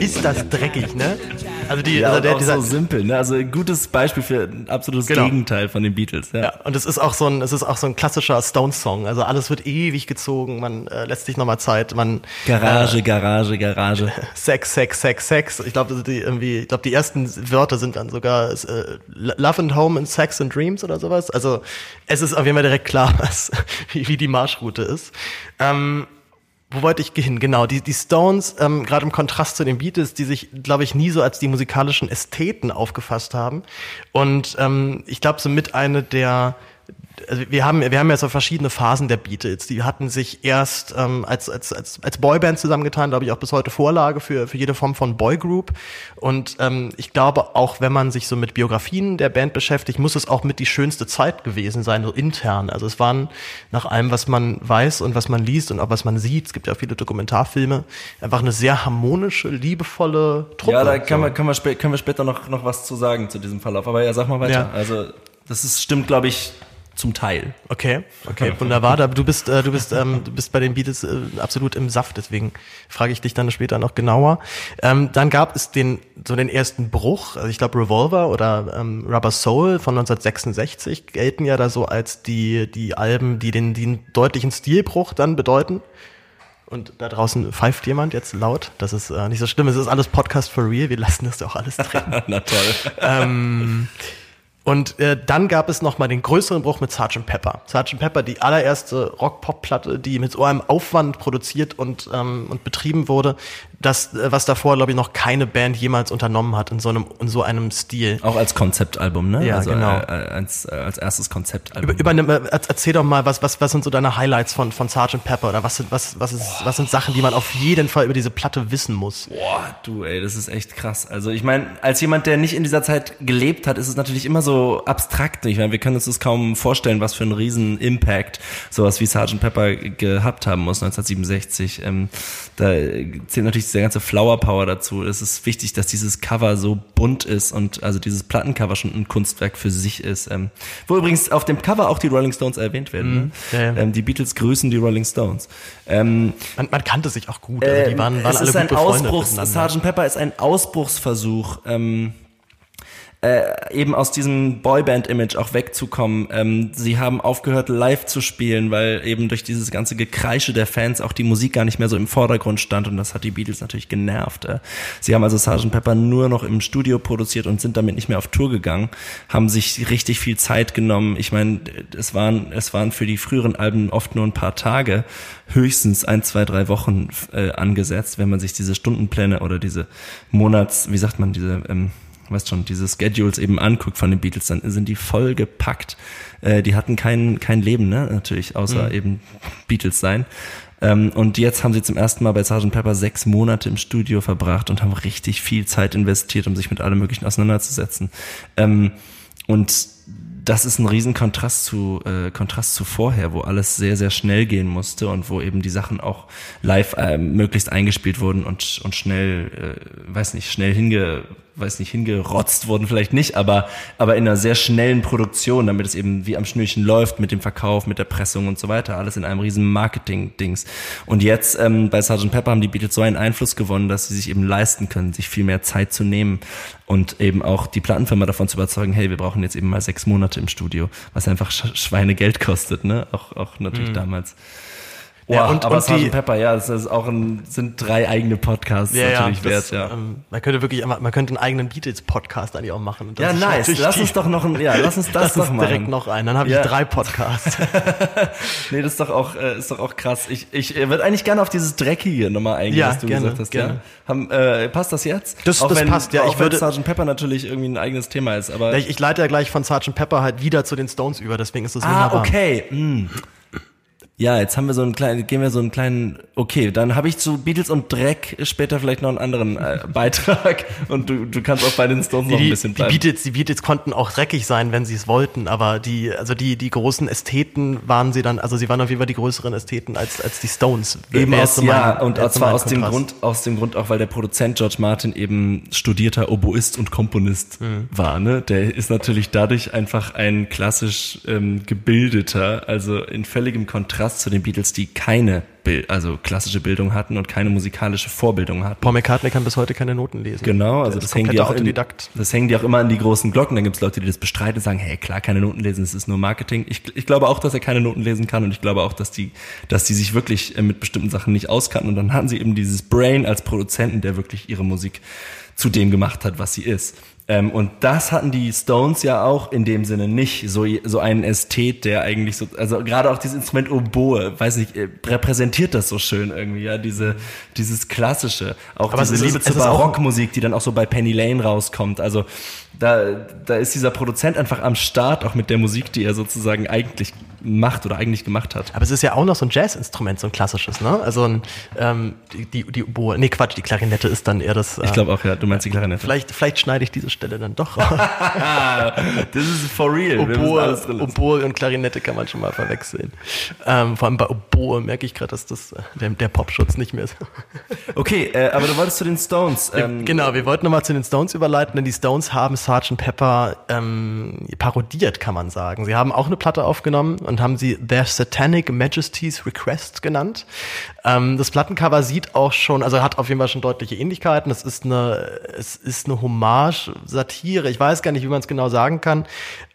Ist das dreckig, ne? Also die, Ja, also der, auch dieser, so simpel, ne? Also ein gutes Beispiel für ein absolutes Genau. Gegenteil von den Beatles. Ja. Ja, und es ist auch so ein, es ist auch so ein klassischer Stones-Song. Also alles wird ewig gezogen, man äh, lässt sich nochmal Zeit, man Garage, Garage, Garage. *laughs* Sex, Sex, Sex, Sex. Ich glaube, die irgendwie, ich glaube, die ersten Wörter sind dann sogar äh, Love and Home and Sex and Dreams oder sowas. Also es ist auf jeden Fall direkt klar, *laughs* was, wie, wie die Marschroute ist. Ähm, wo wollte ich hin? Genau, die, die Stones, ähm, gerade im Kontrast zu den Beatles, die sich, glaube ich, nie so als die musikalischen Ästheten aufgefasst haben. Und ähm, ich glaube, so mit eine der also wir haben, wir haben ja so verschiedene Phasen der Beatles. Die hatten sich erst ähm, als, als, als, als Boyband zusammengetan, glaube ich, auch bis heute Vorlage für, für jede Form von Boygroup. Und ähm, ich glaube, auch wenn man sich so mit Biografien der Band beschäftigt, muss es auch mit die schönste Zeit gewesen sein, so intern. Also es waren nach allem, was man weiß und was man liest und auch was man sieht, es gibt ja viele Dokumentarfilme, einfach eine sehr harmonische, liebevolle Truppe. Ja, da kann so. man, können, wir können wir später noch, noch was zu sagen zu diesem Verlauf. Aber ja, sag mal weiter. Ja. Also, das ist, stimmt, glaube ich, zum Teil. Okay, okay, wunderbar. Du bist, äh, du bist, ähm, du bist bei den Beatles äh, absolut im Saft, deswegen frage ich dich dann später noch genauer. Ähm, dann gab es den so den ersten Bruch. Also ich glaube Revolver oder ähm, Rubber Soul von 1966 gelten ja da so als die die Alben, die den, die einen deutlichen Stilbruch dann bedeuten. Und da draußen pfeift jemand jetzt laut. Das ist äh, nicht so schlimm. Es ist alles Podcast for real. Wir lassen das doch alles drin. *laughs* Na toll. ähm, und äh, dann gab es noch mal den größeren Bruch mit Sgt. Pepper. Sgt. Pepper, die allererste Rock-Pop-Platte, die mit so einem Aufwand produziert und, ähm, und betrieben wurde, das, äh, was davor, glaube ich, noch keine Band jemals unternommen hat in so einem, in so einem Stil. Auch als Konzeptalbum, ne? Ja, also, genau. Äh, als, äh, als erstes Konzeptalbum. Über, übernimm, äh, erzähl doch mal, was, was, was sind so deine Highlights von, von Sgt. Pepper oder was sind, was, was, ist, was sind Sachen, die man auf jeden Fall über diese Platte wissen muss? Boah, du, ey, das ist echt krass. Also ich meine, als jemand, der nicht in dieser Zeit gelebt hat, ist es natürlich immer so abstrakt. Ich meine, wir können uns das kaum vorstellen, was für einen riesen Impact sowas wie Sgt. Pepper gehabt haben muss 1967. Ähm, da zählt natürlich der ganze Flower Power dazu. Es ist wichtig, dass dieses Cover so bunt ist und also dieses Plattencover schon ein Kunstwerk für sich ist. Ähm, wo übrigens auf dem Cover auch die Rolling Stones erwähnt werden. Ne? ja, ja. Ähm, die Beatles grüßen die Rolling Stones. Ähm, Man, man kannte sich auch gut. Also die waren, waren es alle ist ein Ausbruchs. Sgt. Pepper ist ein Ausbruchsversuch, ähm, äh, eben aus diesem Boyband-Image auch wegzukommen. Ähm, sie haben aufgehört, live zu spielen, weil eben durch dieses ganze Gekreische der Fans auch die Musik gar nicht mehr so im Vordergrund stand und das hat die Beatles natürlich genervt. Äh. Sie haben also Sgt. Pepper nur noch im Studio produziert und sind damit nicht mehr auf Tour gegangen, haben sich richtig viel Zeit genommen. Ich meine, es waren, es waren für die früheren Alben oft nur ein paar Tage, höchstens ein, zwei, drei Wochen äh, angesetzt, wenn man sich diese Stundenpläne oder diese Monats, wie sagt man, diese ähm, weißt schon, diese Schedules eben anguckt von den Beatles, dann sind die voll gepackt. Äh, die hatten kein, kein Leben, ne, natürlich, außer eben Beatles sein. Ähm, und jetzt haben sie zum ersten Mal bei Sgt. Pepper sechs Monate im Studio verbracht und haben richtig viel Zeit investiert, um sich mit allem Möglichen auseinanderzusetzen. Ähm, und das ist ein riesen Kontrast zu, äh, Kontrast zu vorher, wo alles sehr, sehr schnell gehen musste und wo eben die Sachen auch live äh, möglichst eingespielt wurden und, und schnell, äh, weiß nicht, schnell hinge, weiß nicht, hingerotzt wurden vielleicht nicht, aber, aber in einer sehr schnellen Produktion, damit es eben wie am Schnürchen läuft mit dem Verkauf, mit der Pressung und so weiter, alles in einem riesen Marketing-Dings. Und jetzt ähm, bei Sgt. Pepper haben die Beatles so einen Einfluss gewonnen, dass sie sich eben leisten können, sich viel mehr Zeit zu nehmen und eben auch die Plattenfirma davon zu überzeugen, hey, wir brauchen jetzt eben mal sechs Monate im Studio, was einfach Sch Schweinegeld kostet, ne? Auch, auch natürlich damals. Ja, und- aber und Sgt. die- Pepper, ja, das ist auch ein, sind drei eigene Podcasts natürlich das, wert, ja. Ähm, man könnte wirklich, man könnte einen eigenen Beatles-Podcast eigentlich auch machen. Das Ja, nice. Lass die- uns doch noch ein, ja, lass uns *laughs* das Lass doch machen. direkt noch ein. Dann habe Ja. ich drei Podcasts. *laughs* Nee, das ist doch auch, äh, ist doch auch krass. Ich, ich äh, würde eigentlich gerne auf dieses Dreckige nochmal eingehen, Ja, was du gerne, gesagt hast. gerne. Ja? Haben, äh, passt das jetzt? Das- auch das wenn, passt, ja. Auch Ich würde- Sgt. Pepper natürlich irgendwie ein eigenes Thema ist, aber. ich, ich leite ja gleich von Sgt. Pepper halt wieder zu den Stones über, deswegen ist das ah, wunderbar. okay. Hm. Ja, jetzt haben wir so einen kleinen, gehen wir so einen kleinen, okay, dann habe ich zu Beatles und Dreck später vielleicht noch einen anderen äh, *laughs* Beitrag und du, du kannst auch bei den Stones noch ein Die, bisschen die, bleiben. Beatles, die Beatles konnten auch dreckig sein, wenn sie es wollten, aber die, also die, die großen Ästheten waren sie dann, also sie waren auf jeden Fall die größeren Ästheten als, als die Stones. Eben aus, ja, und zwar aus dem. Grund, aus dem Grund auch, weil der Produzent George Martin eben studierter Oboist und Komponist Mhm. war, ne? Der ist natürlich dadurch einfach ein klassisch ähm, gebildeter, also in völligem Kontrast Kontrast zu den Beatles, die keine Bild, also klassische Bildung hatten und keine musikalische Vorbildung hatten. Paul McCartney kann bis heute keine Noten lesen. Genau, also das hängen, die auch in, das hängen die auch immer an die großen Glocken. Dann gibt's Leute, die das bestreiten und sagen, hey, klar, keine Noten lesen, es ist nur Marketing. Ich, ich glaube auch, dass er keine Noten lesen kann und ich glaube auch, dass die, dass die sich wirklich äh, mit bestimmten Sachen nicht auskannten. Und dann hatten sie eben dieses Brain als Produzenten, der wirklich ihre Musik zu dem gemacht hat, was sie ist. Ähm, und das hatten die Stones ja auch in dem Sinne nicht. So, so einen Ästhet, der eigentlich so, also gerade auch dieses Instrument Oboe, weiß nicht, äh, repräsentiert das so schön irgendwie, ja, diese, dieses Klassische. Auch Aber diese es ist- Liebe zur Barockmusik, die dann auch so bei Penny Lane rauskommt. Also da, da ist dieser Produzent einfach am Start, auch mit der Musik, die er sozusagen eigentlich macht oder eigentlich gemacht hat. Aber es ist ja auch noch so ein Jazzinstrument, so ein klassisches, ne? Also ein, ähm, die, die, die Oboe, nee Quatsch, die Klarinette ist dann eher das. Äh, Ich glaube auch, ja, du meinst die Klarinette. vielleicht, vielleicht schneide ich diese Stelle dann doch raus. *laughs* Das ist for real. Oboe. Oboe und Klarinette kann man schon mal verwechseln. Ähm, vor allem bei Oboe merke ich gerade, dass das äh, der, der Popschutz nicht mehr ist. *laughs* Okay, äh, aber du wolltest zu den Stones. Ähm, genau, wir wollten nochmal zu den Stones überleiten, denn die Stones haben Sgt. Pepper ähm, parodiert, kann man sagen. Sie haben auch eine Platte aufgenommen und haben sie Their Satanic Majesty's Request genannt. Ähm, das Plattencover sieht auch schon, also hat auf jeden Fall schon deutliche Ähnlichkeiten. Es ist eine, es ist eine Hommage, Satire. Ich weiß gar nicht, wie man es genau sagen kann.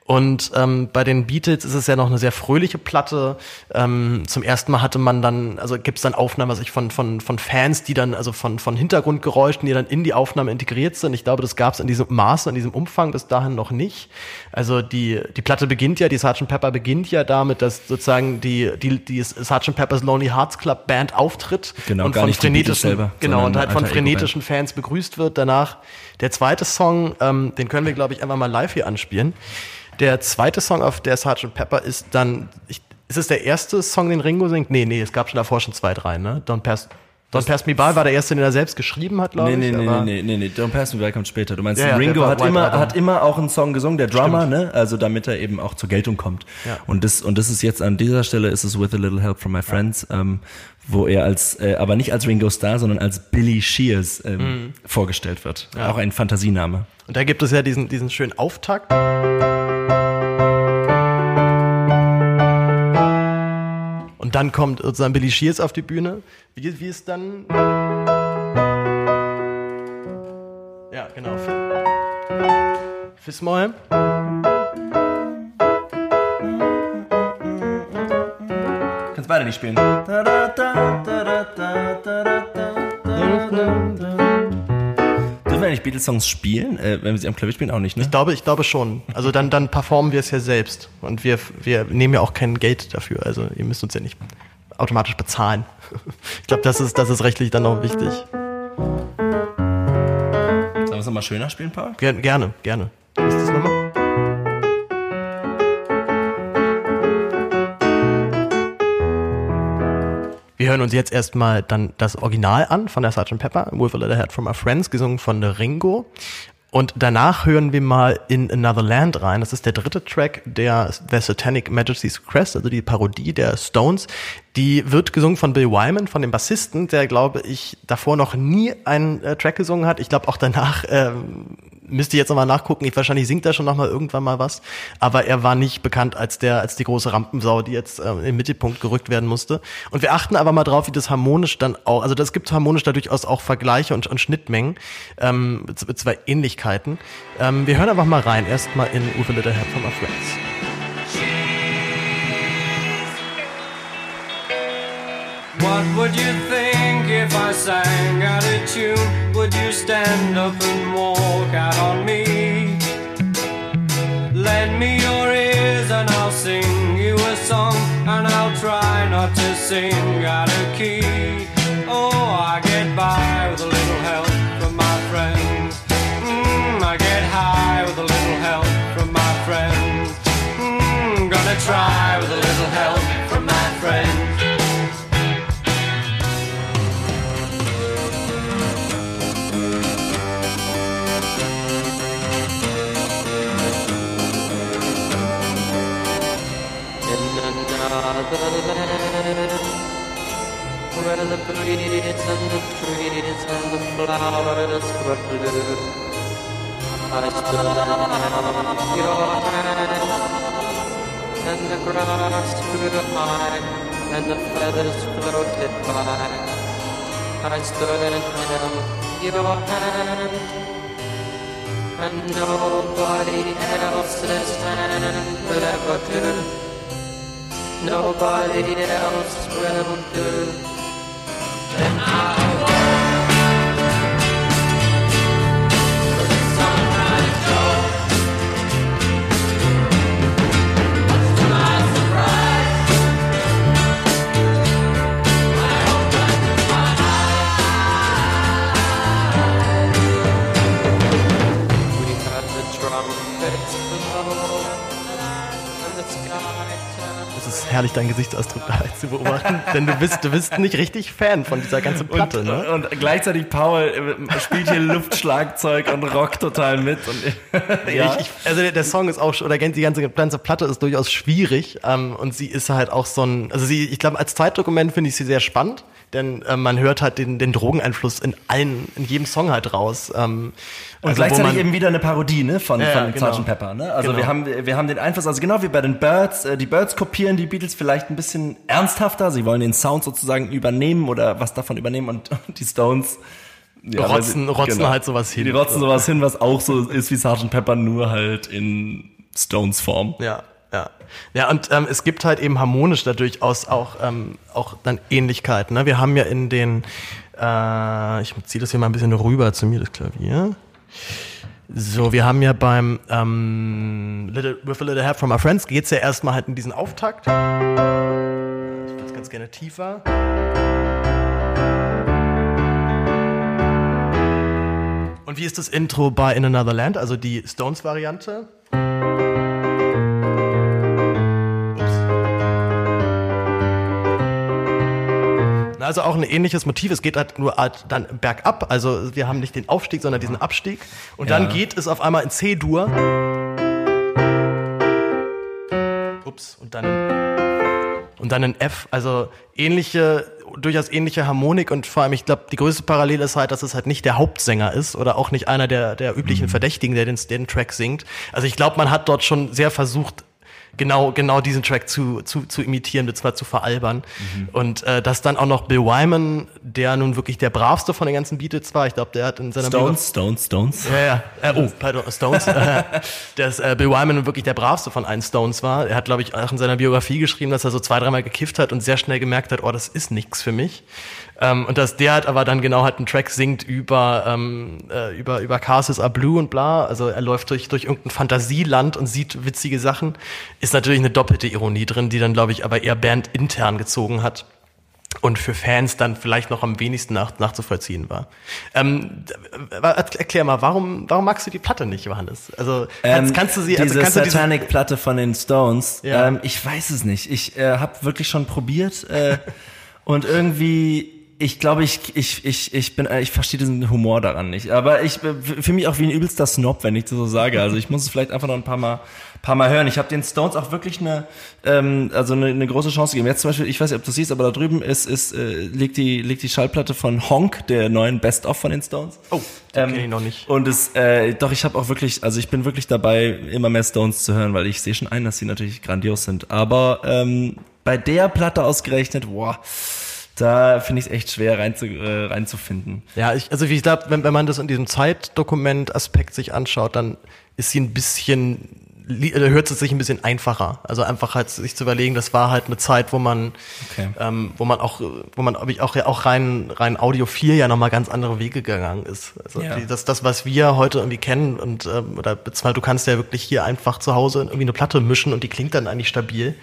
Und ähm, bei den Beatles ist es ja noch eine sehr fröhliche Platte. Ähm, zum ersten Mal hatte man dann, also gibt es dann Aufnahmen was ich, von, von, von Fans, die dann, also von, von Hintergrundgeräuschen, die dann in die Aufnahme integriert sind. Ich glaube, das gab es in diesem Maße, in diesem Umfang bis dahin noch nicht. Also die, die Platte beginnt ja, die Sgt. Pepper beginnt ja damit, dass sozusagen die, die, die Sgt. Pepper's Lonely Hearts Club Band auftritt Genau, und von frenetischen, selber, genau, und halt von frenetischen Fans begrüßt wird. Danach der zweite Song, ähm, den können wir, glaube ich, einfach mal live hier anspielen. Der zweite Song auf der Sgt. Pepper ist dann, ich, ist es der erste Song, den Ringo singt? Nee, nee, es gab schon davor schon zwei, drei, ne? Don't Pass, Don't Pass Me By war der erste, den er selbst geschrieben hat, glaube Nee, ich. nee, nee, nee, nee, nee, Don't Pass Me By kommt später. Du meinst, Ja, ja, Ringo hat immer, hat immer auch einen Song gesungen, der Drummer, ne? Also damit er eben auch zur Geltung kommt. Ja. Und das, und das ist jetzt an dieser Stelle ist es With a Little Help from My Friends, ähm, wo er als, äh, aber nicht als Ringo Starr, sondern als Billy Shears ähm, Mhm. vorgestellt wird. Auch ein Fantasiename. Und da gibt es ja diesen, diesen schönen Auftakt. Und dann kommt sozusagen Billy Shears auf die Bühne. Wie, wie ist dann? Ja, genau. Fismoy. Kannst beide nicht spielen. Eigentlich Beatles-Songs spielen, äh, wenn wir sie am Klavier spielen? Auch nicht, ne? Ich glaube, ich glaube schon. Also dann, dann performen wir es ja selbst. Und wir, wir nehmen ja auch kein Geld dafür. Also ihr müsst uns ja nicht automatisch bezahlen. *laughs* Ich glaube, das ist, das ist rechtlich dann auch wichtig. Sollen wir es nochmal schöner spielen, Paul? Ger gerne, gerne. Wir hören uns jetzt erstmal dann das Original an von der Sgt. Pepper, With a Little Head from Our Friends, gesungen von Ringo. Und danach hören wir mal in Another Land rein. Das ist der dritte Track der The Satanic Majesty's Crest, also die Parodie der Stones. Die wird gesungen von Bill Wyman, von dem Bassisten, der, glaube ich, davor noch nie einen äh, Track gesungen hat. Ich glaube auch danach, ähm, müsste ich jetzt nochmal nachgucken, ich wahrscheinlich singt er schon nochmal irgendwann mal was. Aber er war nicht bekannt als der, als die große Rampensau, die jetzt ähm, im Mittelpunkt gerückt werden musste. Und wir achten aber mal drauf, wie das harmonisch dann auch, also das gibt harmonisch da durchaus auch Vergleiche und, und Schnittmengen, ähm, zwei Ähnlichkeiten. Ähm, wir hören einfach mal rein, erstmal in Little Help from Our Friends. What would you think if I sang out of tune? Would you stand up and walk out on me? Lend me your ears and I'll sing you a song, and I'll try not to sing out of key. Oh, I get by with a little help from my friends. Mm, I get high with a little help from my friends. Mm, gonna try with a little help where the breeze and the trees and the flowers were blue. I stood your hand and the grass grew high and the feathers floated by. I stood held your hand, and nobody else's hand will ever do. Nobody else will do. Then I herrlich, deinen Gesichtsausdruck dabei zu beobachten, *laughs* denn du bist, du bist nicht richtig Fan von dieser ganzen Platte, und, ne? und gleichzeitig Paul äh, spielt hier *laughs* Luftschlagzeug und rockt total mit. *laughs* Ja. Ich, ich, also der, der Song ist auch, oder die ganze, ganze Platte ist durchaus schwierig ähm, und sie ist halt auch so ein, also sie, ich glaube, als Zeitdokument finde ich sie sehr spannend, denn äh, man hört halt den, den Drogeneinfluss in allen, in jedem Song halt raus. Ähm, Und also gleichzeitig eben wieder eine Parodie ne, von, Ja, von genau. Sgt. Pepper. Ne? Also Genau. wir, haben, wir haben den Einfluss, also genau wie bei den Birds, äh, die Birds kopieren die Beatles vielleicht ein bisschen ernsthafter. Sie wollen den Sound sozusagen übernehmen oder was davon übernehmen und *laughs* die Stones ja, Rotzen- rotzen halt sowas hin. Die rotzen sowas hin, was auch so ist wie Sgt. Pepper, nur halt in Stones Form. Ja, ja. Ja, und ähm, es gibt halt eben harmonisch da durchaus auch, ähm, auch dann Ähnlichkeiten. Ne? Wir haben ja in den, äh, ich ziehe das hier mal ein bisschen rüber zu mir, das Klavier. So, wir haben ja beim ähm, Little, With a Little Help from My Friends geht's ja erstmal halt in diesen Auftakt. Ich würde es ganz gerne tiefer. Und wie ist das Intro bei In Another Land, also die Stones-Variante? Also auch ein ähnliches Motiv. Es geht halt nur halt dann bergab. Also wir haben nicht den Aufstieg, sondern diesen Abstieg. Und Ja. dann geht es auf einmal in C-Dur. Ups. Und dann und dann in F. Also ähnliche, durchaus ähnliche Harmonik und vor allem, ich glaube, die größte Parallele ist halt, dass es halt nicht der Hauptsänger ist oder auch nicht einer der, der üblichen Verdächtigen, der den, den Track singt. Also ich glaube, man hat dort schon sehr versucht, genau, genau diesen Track zu, zu, zu imitieren, beziehungsweise zu veralbern. Und äh, dass dann auch noch Bill Wyman, der nun wirklich der bravste von den ganzen Beatles war, ich glaube, der hat in seiner Stones, Stones, Stones. ja, ja. Äh, oh, pardon, Stones. *laughs* Äh, dass äh, Bill Wyman wirklich der bravste von allen Stones war. Er hat, glaube ich, auch in seiner Biografie geschrieben, dass er so zwei, dreimal gekifft hat und sehr schnell gemerkt hat, oh, das ist nichts für mich. Ähm, und dass der halt aber dann genau halt einen Track singt über, ähm, äh, über, über Castles are Blue und bla. Also er läuft durch, durch irgendein Fantasieland und sieht witzige Sachen. Ist natürlich eine doppelte Ironie drin, die dann, glaube ich, aber eher bandintern gezogen hat und für Fans dann vielleicht noch am wenigsten nach, nachzuvollziehen war. Ähm, äh, erklär mal, warum, warum magst du die Platte nicht, Johannes? Also kannst, Ähm, kannst du sie, diese also diese, Satanic-Platte von den Stones. Ja. Ähm, ich weiß es nicht. Ich äh, habe wirklich schon probiert äh, *laughs* und irgendwie, ich glaube, ich ich ich ich bin, äh, ich verstehe diesen Humor daran nicht. Aber ich äh, für mich auch wie ein übelster Snob, wenn ich das so sage. Also ich muss es vielleicht einfach noch ein paar mal paar Mal hören. Ich habe den Stones auch wirklich eine ähm, also eine, eine große Chance gegeben. Jetzt zum Beispiel, ich weiß nicht, ob du siehst, aber da drüben ist ist äh, liegt die liegt die Schallplatte von Honk, der neuen Best of von den Stones. oh, die kenn ich noch nicht. Und es, äh, doch, ich habe auch wirklich, also ich bin wirklich dabei, immer mehr Stones zu hören, weil ich sehe schon ein, dass sie natürlich grandios sind. Aber ähm, bei der Platte ausgerechnet, boah, da finde ich es echt schwer reinzu, äh, reinzufinden. Ja, ich, also wie ich glaube, wenn, wenn man das in diesem Zeitdokument-Aspekt sich anschaut, dann ist sie ein bisschen, hört es sich ein bisschen einfacher. Also einfach halt sich zu überlegen, das war halt eine Zeit, wo man, Okay. ähm, wo man auch, wo man ich auch, ja auch rein, rein audiophil ja nochmal ganz andere Wege gegangen ist. Also Ja. das, das, was wir heute irgendwie kennen und, ähm, oder beziehungsweise du kannst ja wirklich hier einfach zu Hause irgendwie eine Platte mischen und die klingt dann eigentlich stabil.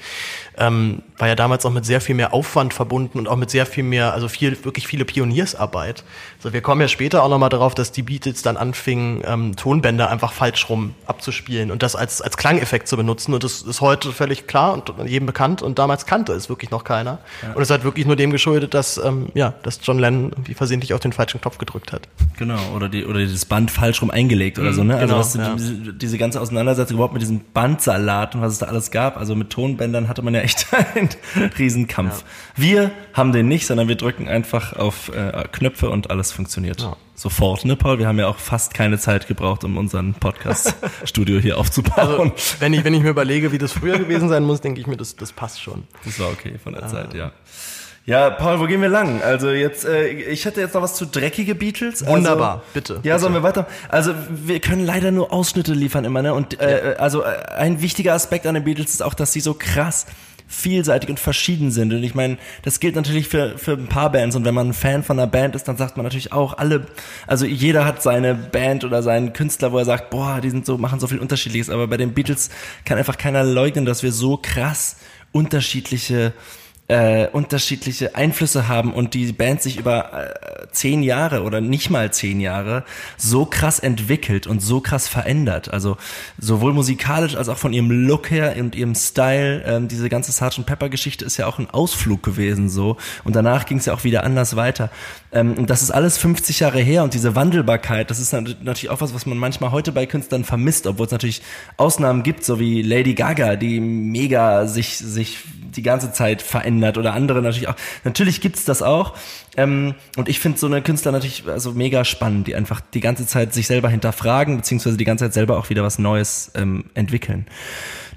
Ähm, war ja damals auch mit sehr viel mehr Aufwand verbunden und auch mit sehr viel mehr, also viel, wirklich viele Pioniersarbeit. Also wir kommen ja später auch nochmal darauf, dass die Beatles dann anfingen, ähm, Tonbänder einfach falsch rum abzuspielen und das als, als Klangeffekt zu benutzen. Und das ist heute völlig klar und jedem bekannt und damals kannte es wirklich noch keiner. Und es hat wirklich nur dem geschuldet, dass, ähm, ja, dass John Lennon irgendwie versehentlich auf den falschen Knopf gedrückt hat. Genau, oder die oder das Band falsch rum eingelegt oder so, ne? Also genau, ja. diese, diese ganze Auseinandersetzung überhaupt mit diesem Bandsalat und was es da alles gab, also mit Tonbändern hatte man ja echt einen Riesenkampf. Wir haben den nicht, sondern wir drücken einfach auf äh, Knöpfe und alles funktioniert. Ja. sofort, ne, Paul? Wir haben ja auch fast keine Zeit gebraucht, um unseren Podcast-Studio hier aufzubauen. Also, wenn ich, wenn ich mir überlege, wie das früher gewesen sein muss, denke ich mir, das, das passt schon. das war okay von der Zeit, ja. Ja, Paul, wo gehen wir lang? Also jetzt, äh, ich hätte jetzt noch was zu dreckige Beatles. Also, Wunderbar, bitte, Ja, bitte. sollen wir weiter? Also wir können leider nur Ausschnitte liefern immer, ne? Und äh, also äh, ein wichtiger Aspekt an den Beatles ist auch, dass sie so krass vielseitig und verschieden sind. Und ich meine, das gilt natürlich für, für ein paar Bands. Und wenn man ein Fan von einer Band ist, dann sagt man natürlich auch, alle, also jeder hat seine Band oder seinen Künstler, wo er sagt, boah, die sind so, machen so viel Unterschiedliches. Aber bei den Beatles kann einfach keiner leugnen, dass wir so krass unterschiedliche äh, unterschiedliche Einflüsse haben und die Band sich über äh, zehn Jahre oder nicht mal zehn Jahre so krass entwickelt und so krass verändert. Also sowohl musikalisch als auch von ihrem Look her und ihrem Style. Ähm, diese ganze Sgt. Pepper Geschichte ist ja auch ein Ausflug gewesen so und danach ging es ja auch wieder anders weiter. Ähm, und das ist alles 50 Jahre her und diese Wandelbarkeit, das ist nat- natürlich auch was, was man manchmal heute bei Künstlern vermisst, obwohl es natürlich Ausnahmen gibt, so wie Lady Gaga, die mega sich sich die ganze Zeit verändert oder andere natürlich auch. Natürlich gibt's das auch. Ähm, und ich finde so eine Künstler natürlich also mega spannend, die einfach die ganze Zeit sich selber hinterfragen, beziehungsweise die ganze Zeit selber auch wieder was Neues ähm, entwickeln.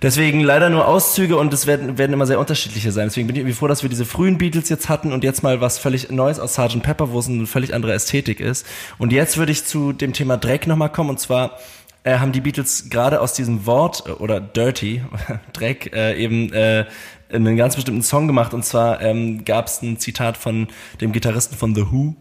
Deswegen leider nur Auszüge und es werden, werden immer sehr unterschiedliche sein. Deswegen bin ich irgendwie froh, dass wir diese frühen Beatles jetzt hatten und jetzt mal was völlig Neues aus Sgt. Pepper, wo es eine völlig andere Ästhetik ist. Und jetzt würde ich zu dem Thema Dreck nochmal kommen und zwar äh, haben die Beatles gerade aus diesem Wort äh, oder Dirty, *laughs* Dreck, äh, eben äh, einen ganz bestimmten Song gemacht. Und zwar ähm, gab es ein Zitat von dem Gitarristen von The Who.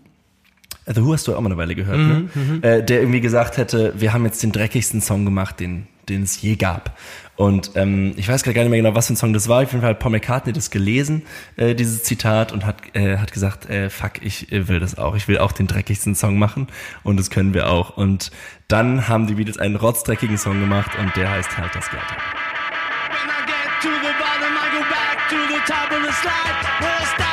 The Who hast du auch mal eine Weile gehört, ne? Äh, der irgendwie gesagt hätte, wir haben jetzt den dreckigsten Song gemacht, den, den es je gab. Und ähm, ich weiß gerade gar nicht mehr genau, was für ein Song das war. Auf jeden Fall hat Paul McCartney das gelesen, äh, dieses Zitat, und hat, äh, hat gesagt, äh, fuck, ich äh, will das auch. Ich will auch den dreckigsten Song machen und das können wir auch. Und dann haben die Beatles einen rotzdreckigen Song gemacht und der heißt halt das Geld. Top of the slide. Where I stop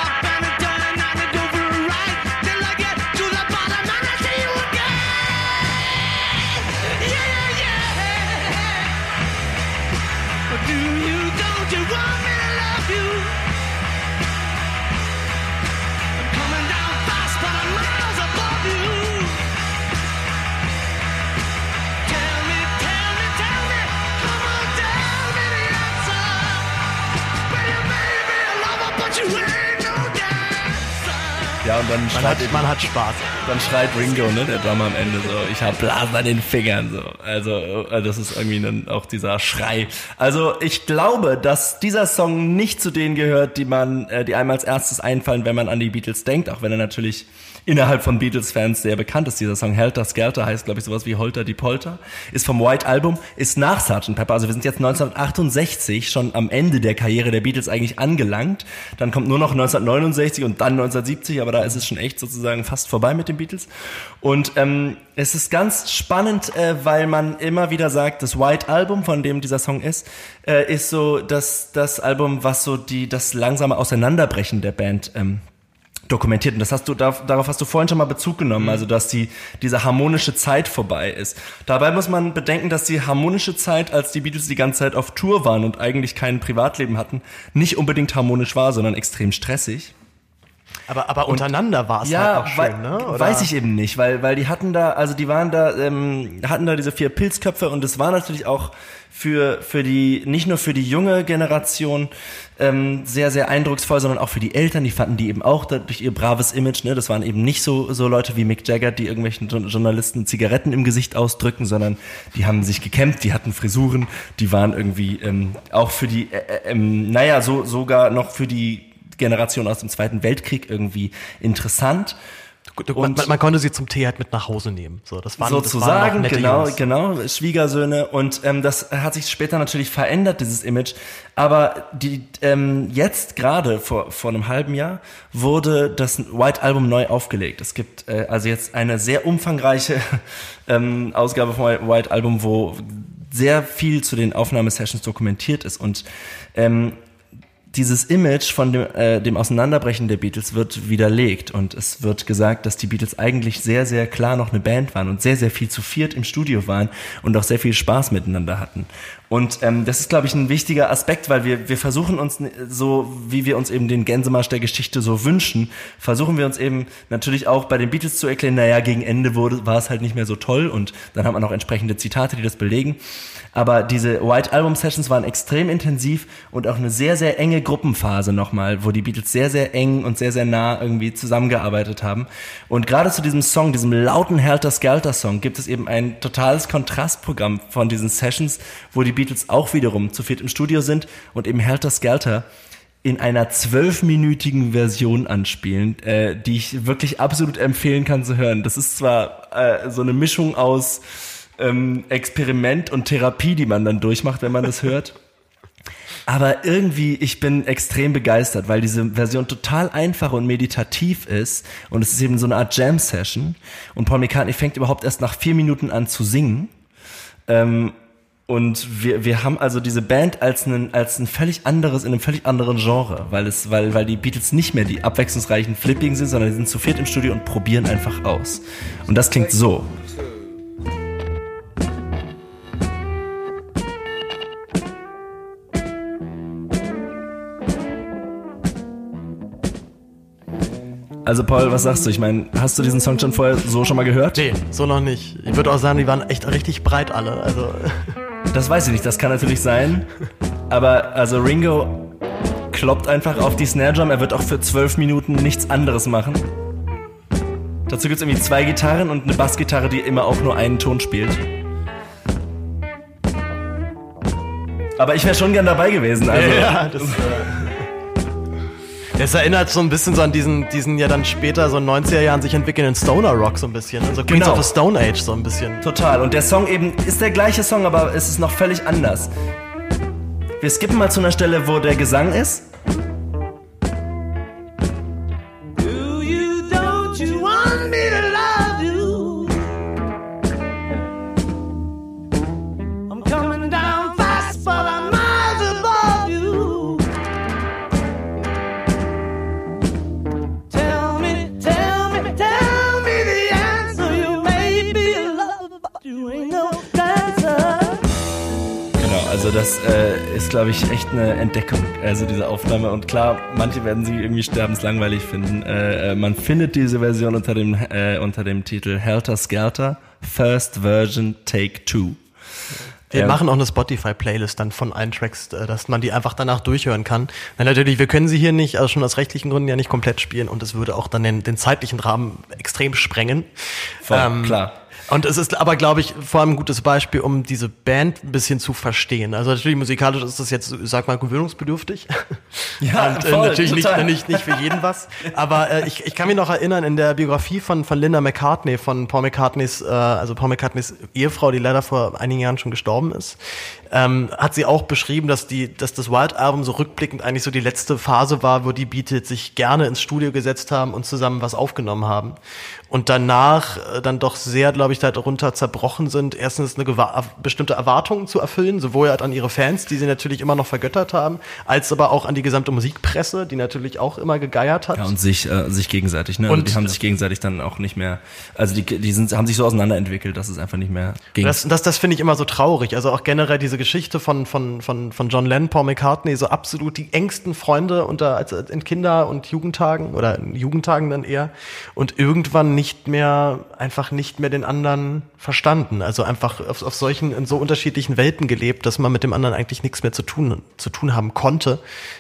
Ja, und dann Man schreit, hat, man hat Spaß. dann schreit Ringo, ne, der Drummer am Ende so, ich hab Blasen an den Fingern, so. Also, äh, das ist irgendwie dann auch dieser Schrei. Also, ich glaube, dass dieser Song nicht zu denen gehört, die man, äh, die einem als erstes einfallen, wenn man an die Beatles denkt, auch wenn er natürlich innerhalb von Beatles-Fans sehr bekannt ist. Dieser Song Helter Skelter heißt, glaube ich, sowas wie Holter die Polter. Ist vom White Album, ist nach Sgt. Pepper. Also wir sind jetzt 1968 schon am Ende der Karriere der Beatles eigentlich angelangt. Dann kommt nur noch 1969 und dann 1970, aber da ist es schon echt sozusagen fast vorbei mit den Beatles. Und ähm, es ist ganz spannend, äh, weil man immer wieder sagt, das White Album, von dem dieser Song ist, äh, ist so das, das Album, was so die, das langsame Auseinanderbrechen der Band ähm, dokumentiert. Und das hast du, da, darauf hast du vorhin schon mal Bezug genommen, also dass die, diese harmonische Zeit vorbei ist. Dabei muss man bedenken, dass die harmonische Zeit, als die Beatles die ganze Zeit auf Tour waren und eigentlich kein Privatleben hatten, nicht unbedingt harmonisch war, sondern extrem stressig. Aber, aber untereinander war es Ja, halt auch schön, ne? Oder? weiß ich eben nicht, weil, weil die hatten da, also die waren da, ähm, hatten da diese vier Pilzköpfe und es war natürlich auch für, für die, nicht nur für die junge Generation ähm, sehr, sehr eindrucksvoll, sondern auch für die Eltern, die fanden die eben auch durch ihr braves Image, ne, das waren eben nicht so, so Leute wie Mick Jagger, die irgendwelchen Jo- Journalisten Zigaretten im Gesicht ausdrücken, sondern die haben sich gekämpft, die hatten Frisuren, die waren irgendwie ähm, auch für die, äh, äh, ähm, naja, so, sogar noch für die Generation aus dem Zweiten Weltkrieg irgendwie interessant. Du- man, man, konnte sie zum Tee halt mit nach Hause nehmen. So, das waren, das waren sozusagen, auch nette genau, Jungs. genau, Schwiegersöhne und ähm, das hat sich später natürlich verändert, dieses Image. Aber die ähm, jetzt gerade vor vor einem halben Jahr wurde das White Album neu aufgelegt. Es gibt äh, also jetzt eine sehr umfangreiche *laughs* ähm, Ausgabe vom White Album, wo sehr viel zu den Aufnahmesessions dokumentiert ist und ähm, dieses Image von dem, äh, dem Auseinanderbrechen der Beatles wird widerlegt und es wird gesagt, dass die Beatles eigentlich sehr, sehr klar noch eine Band waren und sehr, sehr viel zu viert im Studio waren und auch sehr viel Spaß miteinander hatten. Und ähm, das ist, glaube ich, ein wichtiger Aspekt, weil wir, wir versuchen uns so, wie wir uns eben den Gänsemarsch der Geschichte so wünschen, versuchen wir uns eben natürlich auch bei den Beatles zu erklären, naja, gegen Ende wurde, war es halt nicht mehr so toll und dann hat man auch entsprechende Zitate, die das belegen. Aber diese White Album Sessions waren extrem intensiv und auch eine sehr, sehr enge Gruppenphase nochmal, wo die Beatles sehr, sehr eng und sehr, sehr nah irgendwie zusammengearbeitet haben. Und gerade zu diesem Song, diesem lauten Helter Skelter Song, gibt es eben ein totales Kontrastprogramm von diesen Sessions, wo die Beatles auch wiederum zu viert im Studio sind und eben Helter Skelter in einer zwölfminütigen Version anspielen, äh, die ich wirklich absolut empfehlen kann zu hören. Das ist zwar äh, so eine Mischung aus ähm, Experiment und Therapie, die man dann durchmacht, wenn man das hört. *laughs* Aber irgendwie, ich bin extrem begeistert, weil diese Version total einfach und meditativ ist. Und es ist eben so eine Art Jam-Session. Und Paul McCartney fängt überhaupt erst nach vier Minuten an zu singen. Ähm, und wir, wir haben also diese Band als ein, als ein völlig anderes, in einem völlig anderen Genre, weil es, weil, weil die Beatles nicht mehr die abwechslungsreichen Flippigen sind, sondern die sind zu viert im Studio und probieren einfach aus. Und das klingt so. Also Paul, was sagst du? Ich meine, hast du diesen Song schon vorher so schon mal gehört? Nee, so noch nicht. Ich würde auch sagen, die waren echt richtig breit alle. Also *laughs* Das weiß ich nicht, das kann natürlich sein. Aber also Ringo kloppt einfach auf die Snare Drum, er wird auch für zwölf Minuten nichts anderes machen. Dazu gibt es irgendwie zwei Gitarren und eine Bassgitarre, die immer auch nur einen Ton spielt. Aber ich wäre schon gern dabei gewesen. Also. ja, das. Äh es erinnert so ein bisschen so an diesen, diesen ja dann später so in 90er Jahren sich entwickelnden Stoner Rock so ein bisschen. Also Queens Genau. of the Stone Age so ein bisschen. Total. Und der Song eben ist der gleiche Song, aber es ist noch völlig anders. Wir skippen mal zu einer Stelle, wo der Gesang ist. Das äh, ist, glaube ich, echt eine Entdeckung, also diese Aufnahme. Und klar, manche werden sie irgendwie sterbenslangweilig finden. Äh, äh, man findet diese Version unter dem, äh, unter dem Titel Helter Skelter, First Version Take Two. Wir Ähm, machen auch eine Spotify-Playlist dann von allen Tracks, äh, dass man die einfach danach durchhören kann. Weil natürlich, wir können sie hier nicht, also schon aus rechtlichen Gründen ja nicht komplett spielen und es würde auch dann den, den zeitlichen Rahmen extrem sprengen. Voll, klar. Und es ist aber, glaube ich, vor allem ein gutes Beispiel, um diese Band ein bisschen zu verstehen. Also natürlich musikalisch ist das jetzt, sag mal, gewöhnungsbedürftig. *laughs* Ja, und äh, voll, natürlich nicht, nicht, nicht für jeden was. Aber äh, ich, ich kann mich noch erinnern, in der Biografie von, von Linda McCartney, von Paul McCartneys, äh, also Paul McCartneys Ehefrau, die leider vor einigen Jahren schon gestorben ist, ähm, hat sie auch beschrieben, dass die, dass das Wild Album so rückblickend eigentlich so die letzte Phase war, wo die Beatles sich gerne ins Studio gesetzt haben und zusammen was aufgenommen haben. Und danach äh, dann doch sehr, glaube ich, darunter zerbrochen sind, erstens eine bestimmte Erwartungen zu erfüllen, sowohl halt an ihre Fans, die sie natürlich immer noch vergöttert haben, als aber auch an die gesamte Musikpresse, die natürlich auch immer gegeiert hat. Ja, und sich, äh, sich gegenseitig, ne? Und Und- die haben sich gegenseitig dann auch nicht mehr, also die, die sind, haben sich so auseinanderentwickelt, dass es einfach nicht mehr ging. Das, das, das finde ich immer so traurig. Also auch generell diese Geschichte von, von, von, von John Lennon, Paul McCartney, so absolut die engsten Freunde unter, als, in Kinder- und Jugendtagen oder in Jugendtagen dann eher. Und irgendwann nicht mehr, einfach nicht mehr den anderen verstanden. Also einfach auf, auf solchen, in so unterschiedlichen Welten gelebt, dass man mit dem anderen eigentlich nichts mehr zu tun, zu tun haben konnte,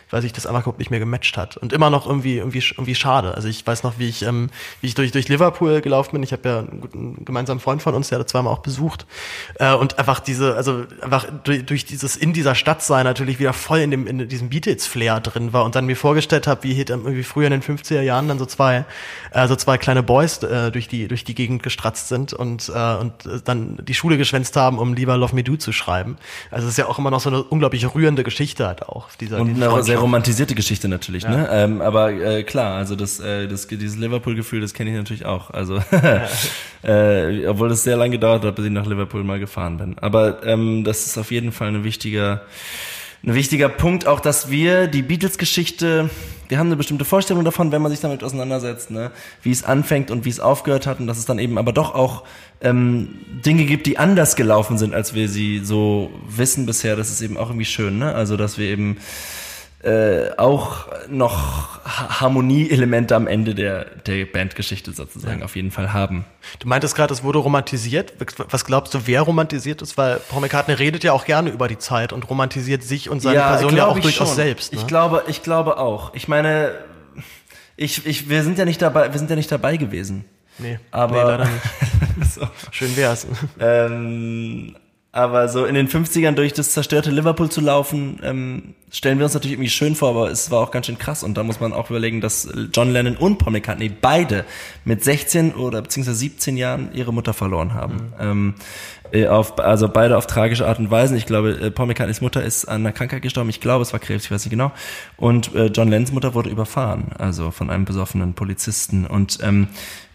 weil sich das einfach überhaupt nicht mehr gematcht hat. Und immer noch irgendwie, irgendwie, irgendwie schade. Also ich weiß noch, wie ich, ähm, wie ich durch, durch Liverpool gelaufen bin. Ich habe ja einen guten gemeinsamen Freund von uns, der hat zweimal auch besucht. Äh, und einfach diese, also einfach durch, durch dieses in dieser Stadt sein natürlich wieder voll in dem, in diesem Beatles-Flair drin war und dann mir vorgestellt habe, wie, hier irgendwie früher in den 50er Jahren dann so zwei, äh, so zwei kleine Boys äh, durch die, durch die Gegend gestratzt sind und, äh, und dann die Schule geschwänzt haben, um lieber Love Me Do zu schreiben. Also es ist ja auch immer noch so eine unglaublich rührende Geschichte halt auch. Dieser, Und eine sehr. Romantisierte Geschichte natürlich, ne? Ähm, aber äh, klar, also das, äh, das dieses Liverpool-Gefühl, das kenne ich natürlich auch. Also *laughs* äh, obwohl das sehr lange gedauert hat, bis ich nach Liverpool mal gefahren bin. Aber ähm, das ist auf jeden Fall eine wichtige, ein wichtiger Punkt auch, dass wir die Beatles-Geschichte, wir haben eine bestimmte Vorstellung davon, wenn man sich damit auseinandersetzt, ne, wie es anfängt und wie es aufgehört hat und dass es dann eben aber doch auch ähm, Dinge gibt, die anders gelaufen sind, als wir sie so wissen bisher. Das ist eben auch irgendwie schön, ne? Also dass wir eben äh, auch noch Ha- Harmonieelemente am Ende der, der Bandgeschichte sozusagen auf jeden Fall haben. Du meintest gerade, es wurde romantisiert. Was glaubst du, wer romantisiert ist? Weil Paul McCartney redet ja auch gerne über die Zeit und romantisiert sich und seine Person ja auch durchaus schon. selbst. Ne? Ich glaube, ich glaube auch. Ich meine, ich, ich, wir sind ja nicht dabei, wir sind ja nicht dabei gewesen. nee, Aber nee, leider nicht. *laughs* so. Schön wär's. Ähm, aber so in den 50ern durch das zerstörte Liverpool zu laufen, ähm, stellen wir uns natürlich irgendwie schön vor, aber es war auch ganz schön krass. Und da muss man auch überlegen, dass John Lennon und Paul McCartney beide mit 16 oder beziehungsweise 17 Jahren ihre Mutter verloren haben. Ähm, äh, auf, also beide auf tragische Art und Weise. Ich glaube, äh, Paul McCartneys Mutter ist an einer Krankheit gestorben. Ich glaube, es war Krebs, ich weiß nicht genau. Und äh, John Lennons Mutter wurde überfahren, also von einem besoffenen Polizisten. Und ähm,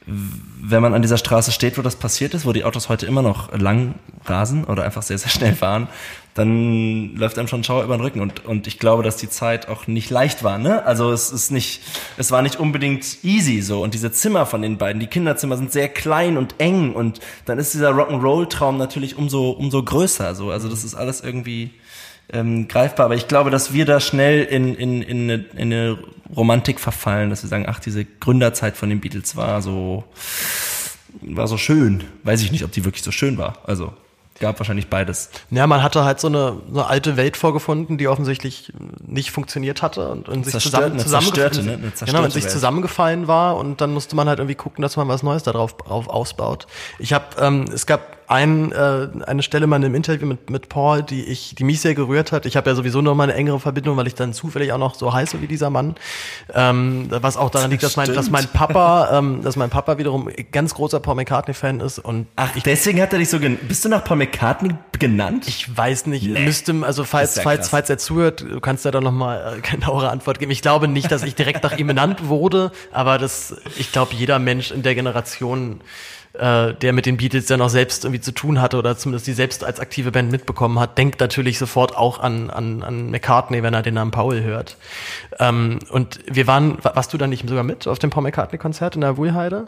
wenn man an dieser Straße steht, wo das passiert ist, wo die Autos heute immer noch lang rasen oder einfach sehr, sehr schnell fahren, dann läuft einem schon ein Schauer über den Rücken. Und, und ich glaube, dass die Zeit auch nicht leicht war. Ne? Also es ist nicht, es war nicht unbedingt easy so. Und diese Zimmer von den beiden, die Kinderzimmer sind sehr klein und eng. Und dann ist dieser Rock'n'Roll-Traum natürlich umso, umso größer. So. Also das ist alles irgendwie ähm, greifbar. Aber ich glaube, dass wir da schnell in, in, in, eine, in eine Romantik verfallen, dass wir sagen, ach, diese Gründerzeit von den Beatles war so, war so schön. Weiß ich nicht, ob die wirklich so schön war. Also gab wahrscheinlich beides. Ja, man hatte halt so eine, so eine alte Welt vorgefunden, die offensichtlich nicht funktioniert hatte und in sich zusammen, zerstörte, ne? Genau, in sich Welt. zusammengefallen war und dann musste man halt irgendwie gucken, dass man was Neues darauf drauf ausbaut. Ich habe, ähm, es gab ein, äh, eine Stelle mal in einem Interview mit, mit Paul, die ich, die mich sehr gerührt hat. Ich habe ja sowieso noch mal eine engere Verbindung, weil ich dann zufällig auch noch so heiße wie dieser Mann. Ähm, was auch daran liegt, dass mein, dass mein Papa, ähm, dass mein Papa wiederum ganz großer Paul McCartney-Fan ist und Ach, deswegen hat er dich so gen Bist du nach Paul McCartney genannt? Ich weiß nicht, müsste, also falls, ja falls, falls er zuhört, du kannst ja dann nochmal äh, genauere Antwort geben. Ich glaube nicht, dass ich direkt nach ihm benannt wurde, aber das, ich glaube, jeder Mensch in der Generation, äh, der mit den Beatles ja noch selbst irgendwie zu tun hatte oder zumindest die selbst als aktive Band mitbekommen hat, denkt natürlich sofort auch an, an, an McCartney, wenn er den Namen Paul hört. Ähm, und wir waren, wa- warst du da nicht sogar mit auf dem Paul McCartney-Konzert in der Wuhlheide?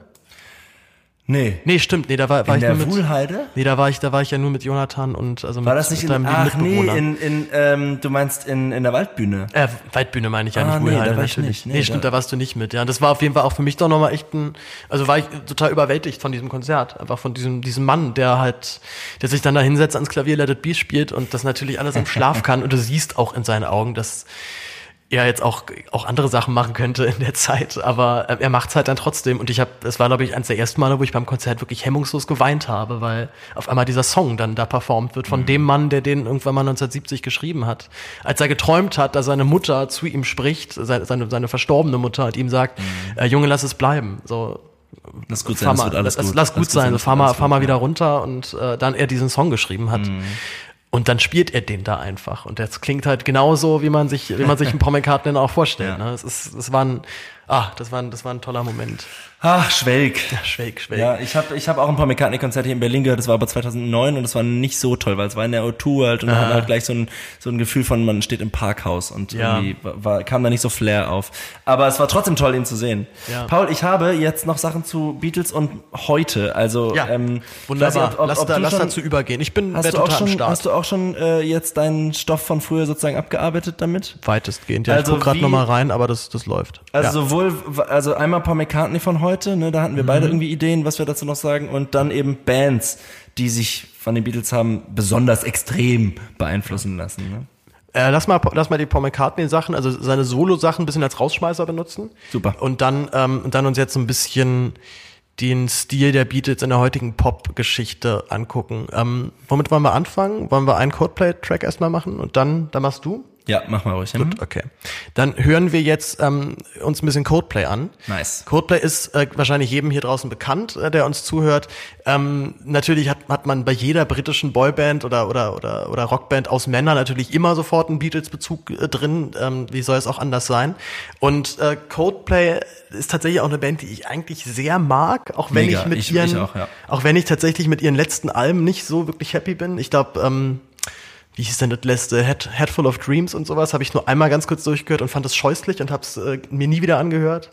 Nee. Nee, stimmt, nee, da war, war In ich der nur mit. Nee, Nee, da war ich, da war ich ja nur mit Jonathan und also War mit, das nicht mit in, deinem ach nee, in, in ähm, du meinst in, in der Waldbühne? Äh, Waldbühne meine ich ja Ah, nicht, nee, Wuhlheide war ich natürlich. nicht. Nee, Nee, stimmt, da- da warst du nicht mit. Ja, das war auf jeden Fall auch für mich doch nochmal echt ein, also war ich total überwältigt von diesem Konzert. Einfach von diesem, diesem Mann, der halt, der sich dann da hinsetzt, ans Klavier Let It Be spielt und das natürlich alles im Schlaf kann. Und du siehst auch in seinen Augen, dass er jetzt auch, auch andere Sachen machen könnte in der Zeit, aber äh, er macht's halt dann trotzdem. Und ich habe, es war, glaube ich, eines der ersten Male, wo ich beim Konzert wirklich hemmungslos geweint habe, weil auf einmal dieser Song dann da performt wird von dem Mann, der den irgendwann mal 1970 geschrieben hat. Als er geträumt hat, dass seine Mutter zu ihm spricht, seine, seine, seine verstorbene Mutter, und ihm sagt, äh, Junge, lass es bleiben. So, Lass gut fahr sein, es mal, alles lass, gut. lass gut sein, so, es fahr mal, fahr mal wieder ja. Mhm. runter und äh, dann er diesen Song geschrieben hat. Und dann spielt er den da einfach. Und das klingt halt genauso, wie man sich, wie man sich einen *laughs* Paul McCartney auch vorstellt. Ja. Ne? Es ist, es war ein, ah, das war ein, das war ein toller Moment. Ach, Schwelg. Schwelg, Schwelg. Ja, ich habe ich hab auch ein paar McCartney-Konzerte hier in Berlin gehört, das war aber 2009 und das war nicht so toll, weil es war in der O2 halt und man hat halt gleich so ein, so ein Gefühl von, man steht im Parkhaus und Ja. irgendwie war, kam da nicht so Flair auf. Aber es war trotzdem toll, ihn zu sehen. Ja. Paul, ich habe jetzt noch Sachen zu Beatles und heute, also Ja, ähm, wunderbar. nicht, ob- ob- lass ob da, lass schon- dazu übergehen. Ich bin Hast du, auch schon, Start. hast du auch schon äh, jetzt deinen Stoff von früher sozusagen abgearbeitet damit? Weitestgehend. Ja, Also ich guck gerade wie- noch mal rein, aber das, das läuft. Also ja. Sowohl, also einmal Paul McCartney von heute, ne, da hatten wir Mhm. beide irgendwie Ideen, was wir dazu noch sagen, und dann eben Bands, die sich von den Beatles haben besonders extrem beeinflussen lassen. Ne? Äh, lass, mal, lass mal die Paul McCartney-Sachen, also seine Solo-Sachen ein bisschen als Rausschmeißer benutzen. Super. Und dann, ähm, und dann uns jetzt so ein bisschen den Stil der Beatles in der heutigen Pop-Geschichte angucken. Ähm, womit wollen wir anfangen? Wollen wir einen Codeplay-Track erstmal machen und dann, dann machst du? Ja, mach mal ruhig. Gut, Okay. Dann hören wir jetzt ähm, uns ein bisschen Codeplay an. Nice. Codeplay ist äh, wahrscheinlich jedem hier draußen bekannt, äh, der uns zuhört. Ähm, natürlich hat, hat man bei jeder britischen Boyband oder, oder, oder, oder Rockband aus Männern natürlich immer sofort einen Beatles-Bezug äh, drin. Ähm, wie soll es auch anders sein? Und äh, Codeplay ist tatsächlich auch eine Band, die ich eigentlich sehr mag, auch wenn Mega. ich mit Ich- ihren, ich auch, ja. auch wenn ich tatsächlich mit ihren letzten Alben nicht so wirklich happy bin. Ich glaube, ähm, wie hieß denn das letzte, Head, Head Full of Dreams und sowas, habe ich nur einmal ganz kurz durchgehört und fand es scheußlich und habe es äh, mir nie wieder angehört.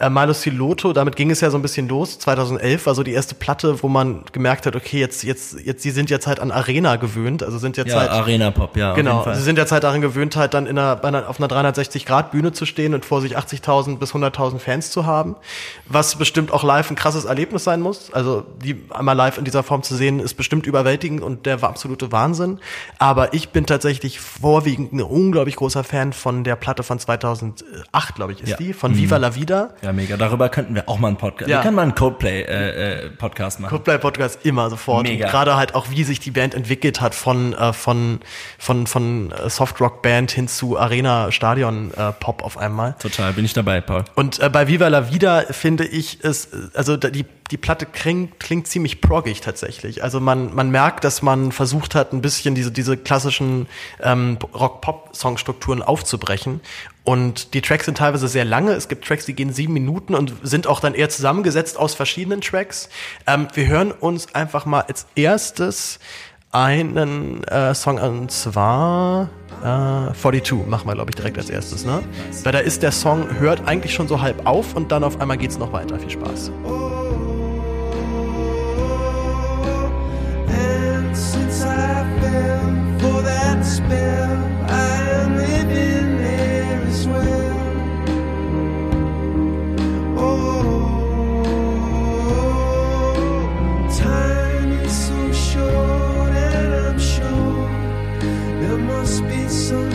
Äh, Milo Siloto, damit ging es ja so ein bisschen los. 2011 war so die erste Platte, wo man gemerkt hat, okay, jetzt, jetzt, jetzt, sie sind jetzt halt an Arena gewöhnt, also sind jetzt Ja, halt Arena Pop, ja. Genau, sie sind jetzt halt daran gewöhnt, halt dann in einer, bei einer, auf einer 360-Grad-Bühne zu stehen und vor sich 80.000 bis 100.000 Fans zu haben, was bestimmt auch live ein krasses Erlebnis sein muss. Also die einmal live in dieser Form zu sehen, ist bestimmt überwältigend und der war absolute Wahnsinn. Aber ich bin tatsächlich vorwiegend ein unglaublich großer Fan von der Platte von 2008, glaube ich, ist Ja. die, von Viva la Vida. Ja, mega. Darüber könnten wir auch mal einen Podcast. Ja. Wir können mal einen Coldplay-Podcast machen. Coldplay Podcast immer sofort. Mega. Und Gerade halt auch, wie sich die Band entwickelt hat von äh, von von von äh, Softrock Band hin zu Arena Stadion äh, Pop auf einmal. Total, bin ich dabei, Paul. Und äh, bei Viva la Vida finde ich es, äh, also die, die Platte klingt, klingt ziemlich proggig tatsächlich. Also man, man merkt, dass man versucht hat, ein bisschen diese, diese klassischen ähm, Rock-Pop-Songstrukturen aufzubrechen. Und die Tracks sind teilweise sehr lange. Es gibt Tracks, die gehen sieben Minuten und sind auch dann eher zusammengesetzt aus verschiedenen Tracks. Ähm, wir hören uns einfach mal als erstes einen äh, Song an, und zwar äh, 42 machen wir, glaube ich, direkt als erstes, ne? Weil da ist der Song, hört eigentlich schon so halb auf und dann auf einmal geht's noch weiter. Viel Spaß. And since I fell for that spell, must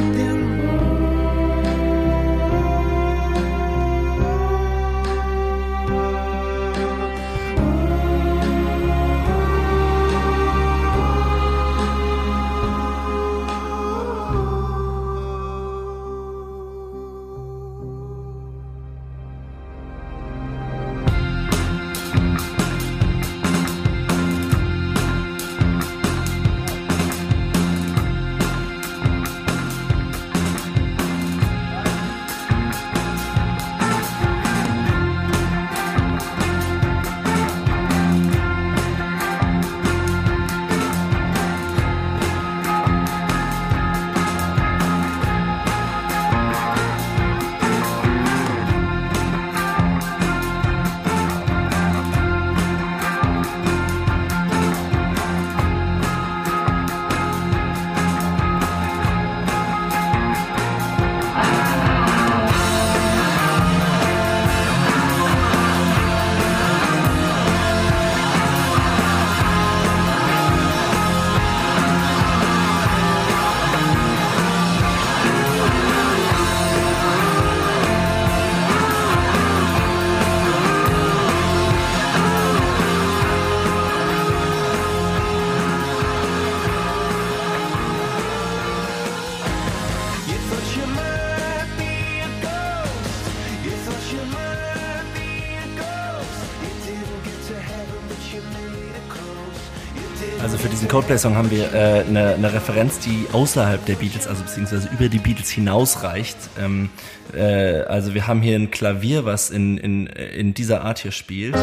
Coldplay-Song haben wir äh, eine, Referenz, die außerhalb der Beatles, also beziehungsweise über die Beatles hinausreicht. Ähm, äh, also wir haben hier ein Klavier, was in, in, in dieser Art hier spielt. Und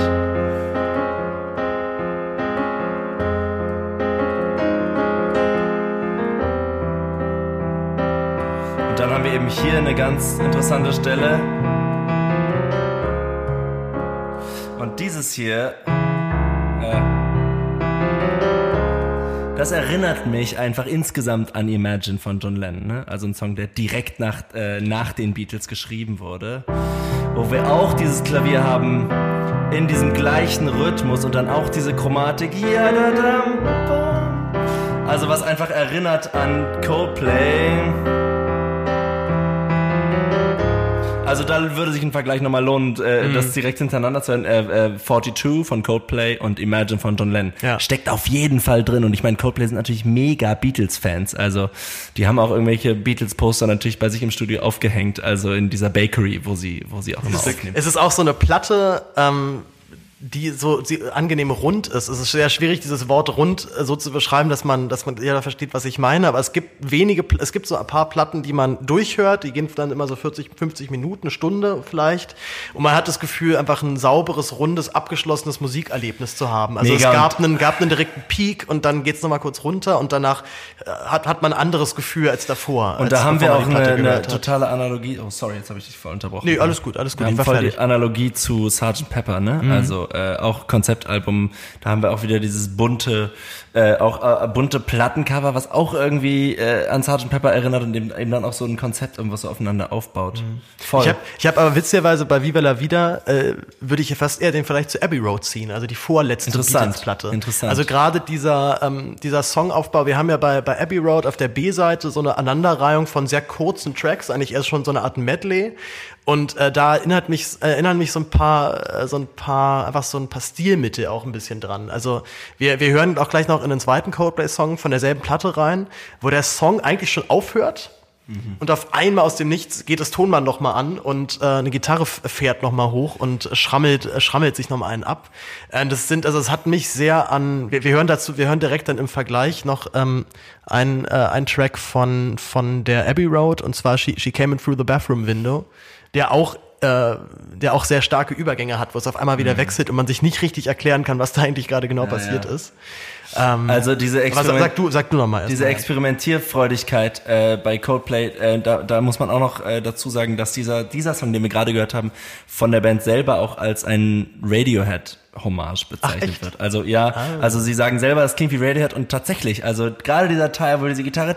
dann haben wir eben hier eine ganz interessante Stelle. Und dieses hier das erinnert mich einfach insgesamt an Imagine von John Lennon. Ne? Also ein Song, der direkt nach, äh, nach den Beatles geschrieben wurde. Wo wir auch dieses Klavier haben in diesem gleichen Rhythmus und dann auch diese Chromatik. Also was einfach erinnert an Coldplay. Also da würde sich ein Vergleich nochmal lohnen, äh, das direkt hintereinander zu hören. Äh, äh, 42 von Coldplay und Imagine von John Lennon. Ja. Steckt auf jeden Fall drin. Und ich meine, Coldplay sind natürlich mega Beatles-Fans. Also die haben auch irgendwelche Beatles-Poster natürlich bei sich im Studio aufgehängt. Also in dieser Bakery, wo sie, wo sie auch immer aufnehmen. Es ist auch so eine Platte, ähm, die so sie angenehm rund ist. Es ist sehr schwierig, dieses Wort rund äh, so zu beschreiben, dass man, dass man ja versteht, was ich meine. Aber es gibt wenige, es gibt so ein paar Platten, die man durchhört. Die gehen dann immer so 40, 50 Minuten, eine Stunde vielleicht. Und man hat das Gefühl, einfach ein sauberes, rundes, abgeschlossenes Musikerlebnis zu haben. Also Mega. es gab einen, gab einen direkten Peak und dann geht's noch mal kurz runter und danach äh, hat, hat man ein anderes Gefühl als davor. Und da haben wir auch die eine, eine totale Analogie. Oh, sorry, jetzt habe ich dich voll unterbrochen. Nee, alles gut, alles gut, Wir ich haben voll fertig. die Analogie zu Sgt. Pepper, ne? Mhm. Also äh, auch Konzeptalbum. Da haben wir auch wieder dieses bunte, äh, auch äh, bunte Plattencover, was auch irgendwie äh, an Sgt. Pepper erinnert und eben, eben dann auch so ein Konzept irgendwas so aufeinander aufbaut. Voll. Ich habe ich hab aber witzigerweise bei Viva la Vida äh, würde ich fast eher den vielleicht zu Abbey Road ziehen, also die vorletzte Beatles-Platte. interessant. Also gerade dieser ähm, dieser Songaufbau. Wir haben ja bei bei Abbey Road auf der B-Seite so eine Aneinanderreihung von sehr kurzen Tracks, eigentlich erst schon so eine Art Medley. Und äh, da erinnert mich erinnern mich so ein paar äh, so ein paar einfach so ein paar Stilmittel auch ein bisschen dran. Also wir wir hören auch gleich noch in den zweiten Coldplay-Song von derselben Platte rein, wo der Song eigentlich schon aufhört. Und auf einmal aus dem Nichts geht das Tonband noch mal an und äh, eine Gitarre fährt noch mal hoch und schrammelt äh, schrammelt sich noch mal einen ab. Äh, das sind also es hat mich sehr an wir, wir hören dazu wir hören direkt dann im Vergleich noch ähm, ein äh, ein Track von von der Abbey Road und zwar She, She Came in Through the Bathroom Window, der auch äh, der auch sehr starke Übergänge hat, wo es auf einmal wieder wechselt und man sich nicht richtig erklären kann, was da eigentlich gerade genau passiert ja. ist. Ähm, also diese Experiment sag du sag du noch mal Diese mal. Experimentierfreudigkeit äh, bei Coldplay, äh, da, da muss man auch noch äh, dazu sagen, dass dieser, dieser Song, den wir gerade gehört haben, von der Band selber auch als ein Radiohead-Hommage bezeichnet echt? wird. Also ja, also sie sagen selber, es klingt wie Radiohead und tatsächlich, also gerade dieser Teil, wo diese Gitarre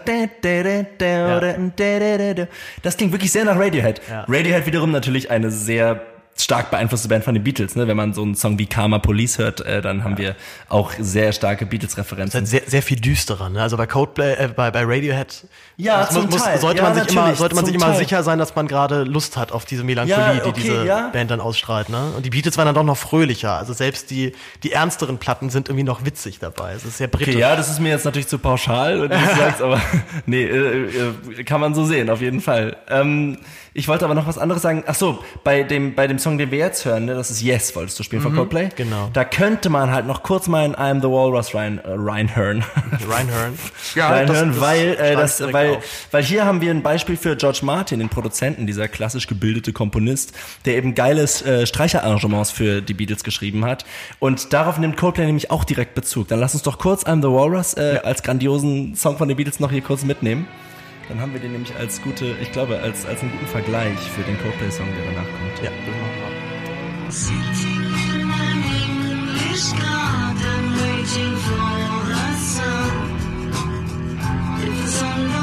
das klingt wirklich sehr nach Radiohead. Ja. Radiohead wiederum natürlich eine sehr stark beeinflusste Band von den Beatles. Ne? Wenn man so einen Song wie Karma Police hört, äh, dann haben wir auch sehr starke Beatles-Referenzen. sehr, sehr viel düsterer. Ne? Also bei Coldplay, äh, bei, bei Radiohead Ja, zum Teil. sollte Ja, man sich immer, sollte man sich immer Teil. sicher sein, dass man gerade Lust hat auf diese Melancholie, Ja, okay, die diese ja. Band dann ausstrahlt. Ne? Und die Beatles waren dann doch noch fröhlicher. Also selbst die, die ernsteren Platten sind irgendwie noch witzig dabei. Es ist sehr britisch. Okay, ja, das ist mir jetzt natürlich zu pauschal, wenn du das sagst, aber *laughs* nee, äh, äh, kann man so sehen, auf jeden Fall. Ähm, ich wollte aber noch was anderes sagen. Ach so, bei dem, bei dem Song, den wir jetzt hören, ne, das ist Yes, wolltest du spielen von Coldplay? genau. Da könnte man halt noch kurz mal in I'm the Walrus rein, äh, reinhören. *laughs* Reinhören. reinhören, weil, äh, das, weil, auf. weil hier haben wir ein Beispiel für George Martin, den Produzenten, dieser klassisch gebildete Komponist, der eben geiles äh, Streicherarrangements für die Beatles geschrieben hat. Und darauf nimmt Coldplay nämlich auch direkt Bezug. Dann lass uns doch kurz I'm the Walrus äh, als grandiosen Song von den Beatles noch hier kurz mitnehmen. Dann haben wir den nämlich als gute, ich glaube, als, als einen guten Vergleich für den Coldplay-Song, der danach kommt. Ja, das machen wir. Sitting in an English garden waiting for the sun. If the sun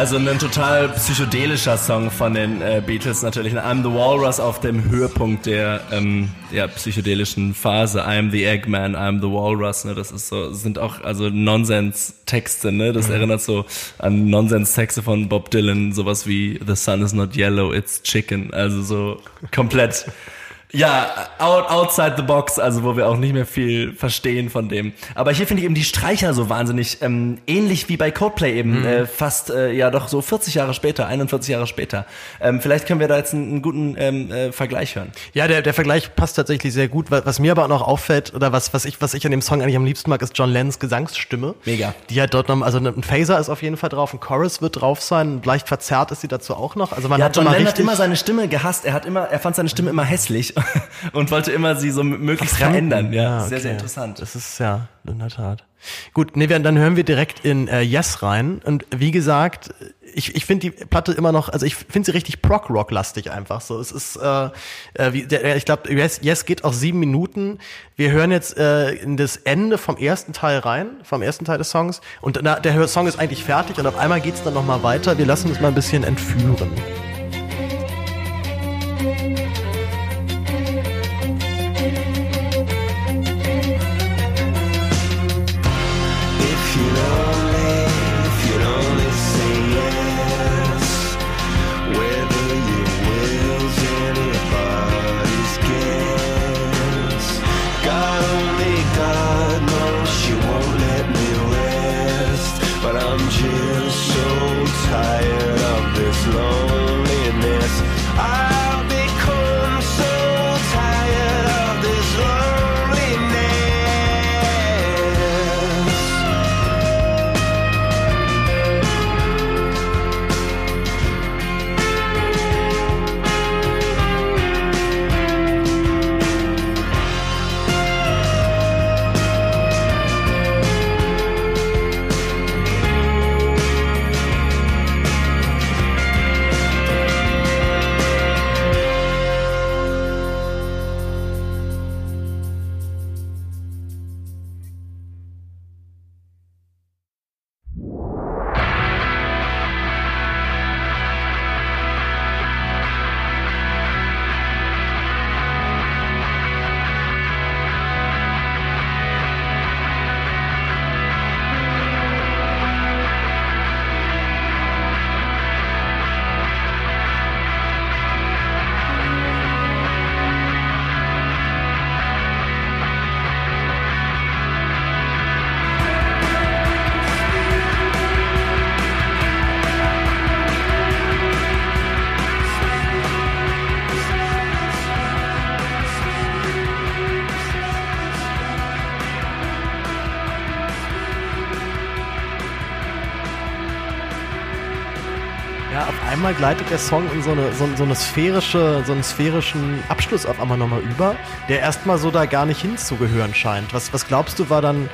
Also ein total psychedelischer Song von den äh, Beatles natürlich. I'm the Walrus auf dem Höhepunkt der, ähm, der psychedelischen Phase. I'm the Eggman, I'm the Walrus. Ne? Das ist so, sind auch also Nonsens-Texte. Ne? Das erinnert so an Nonsens-Texte von Bob Dylan. Sowas wie The sun is not yellow, it's chicken. Also so komplett ja, out, outside the box, also wo wir auch nicht mehr viel verstehen von dem. Aber hier finde ich eben die Streicher so wahnsinnig ähm, ähnlich wie bei Coldplay eben, äh, fast äh, ja doch so 40 Jahre später, 41 Jahre später. Ähm, vielleicht können wir da jetzt einen, einen guten ähm, äh, Vergleich hören. Ja, der, der Vergleich passt tatsächlich sehr gut. Was, was mir aber auch noch auffällt, oder was, was, ich, was ich an dem Song eigentlich am liebsten mag, ist John Lennons Gesangsstimme. Mega. Die hat dort noch, also ein Phaser ist auf jeden Fall drauf, ein Chorus wird drauf sein, leicht verzerrt ist sie dazu auch noch. Also man Ja, hat John immer Lennon hat immer seine Stimme gehasst. Er hat immer, er fand seine Stimme immer hässlich *laughs* und wollte immer sie so möglichst Fremden. verändern. Ja, sehr, okay. sehr interessant. Das ist ja in der Tat. Gut, nee, wir- dann hören wir direkt in äh, Yes rein. Und wie gesagt, ich, ich finde die Platte immer noch, also ich finde sie richtig Prog-Rock-lastig einfach so. Es ist, äh, äh, wie, der, ich glaube, yes, yes geht auch sieben Minuten. Wir hören jetzt äh, in das Ende vom ersten Teil rein, vom ersten Teil des Songs. Und na, der Song ist eigentlich fertig und auf einmal geht's dann nochmal weiter. Wir lassen uns mal ein bisschen entführen. Einmal gleitet der Song in so eine, so, so eine sphärische, so einen sphärischen Abschluss auf einmal nochmal über, der erstmal so da gar nicht hinzugehören scheint. Was, was glaubst du war dann,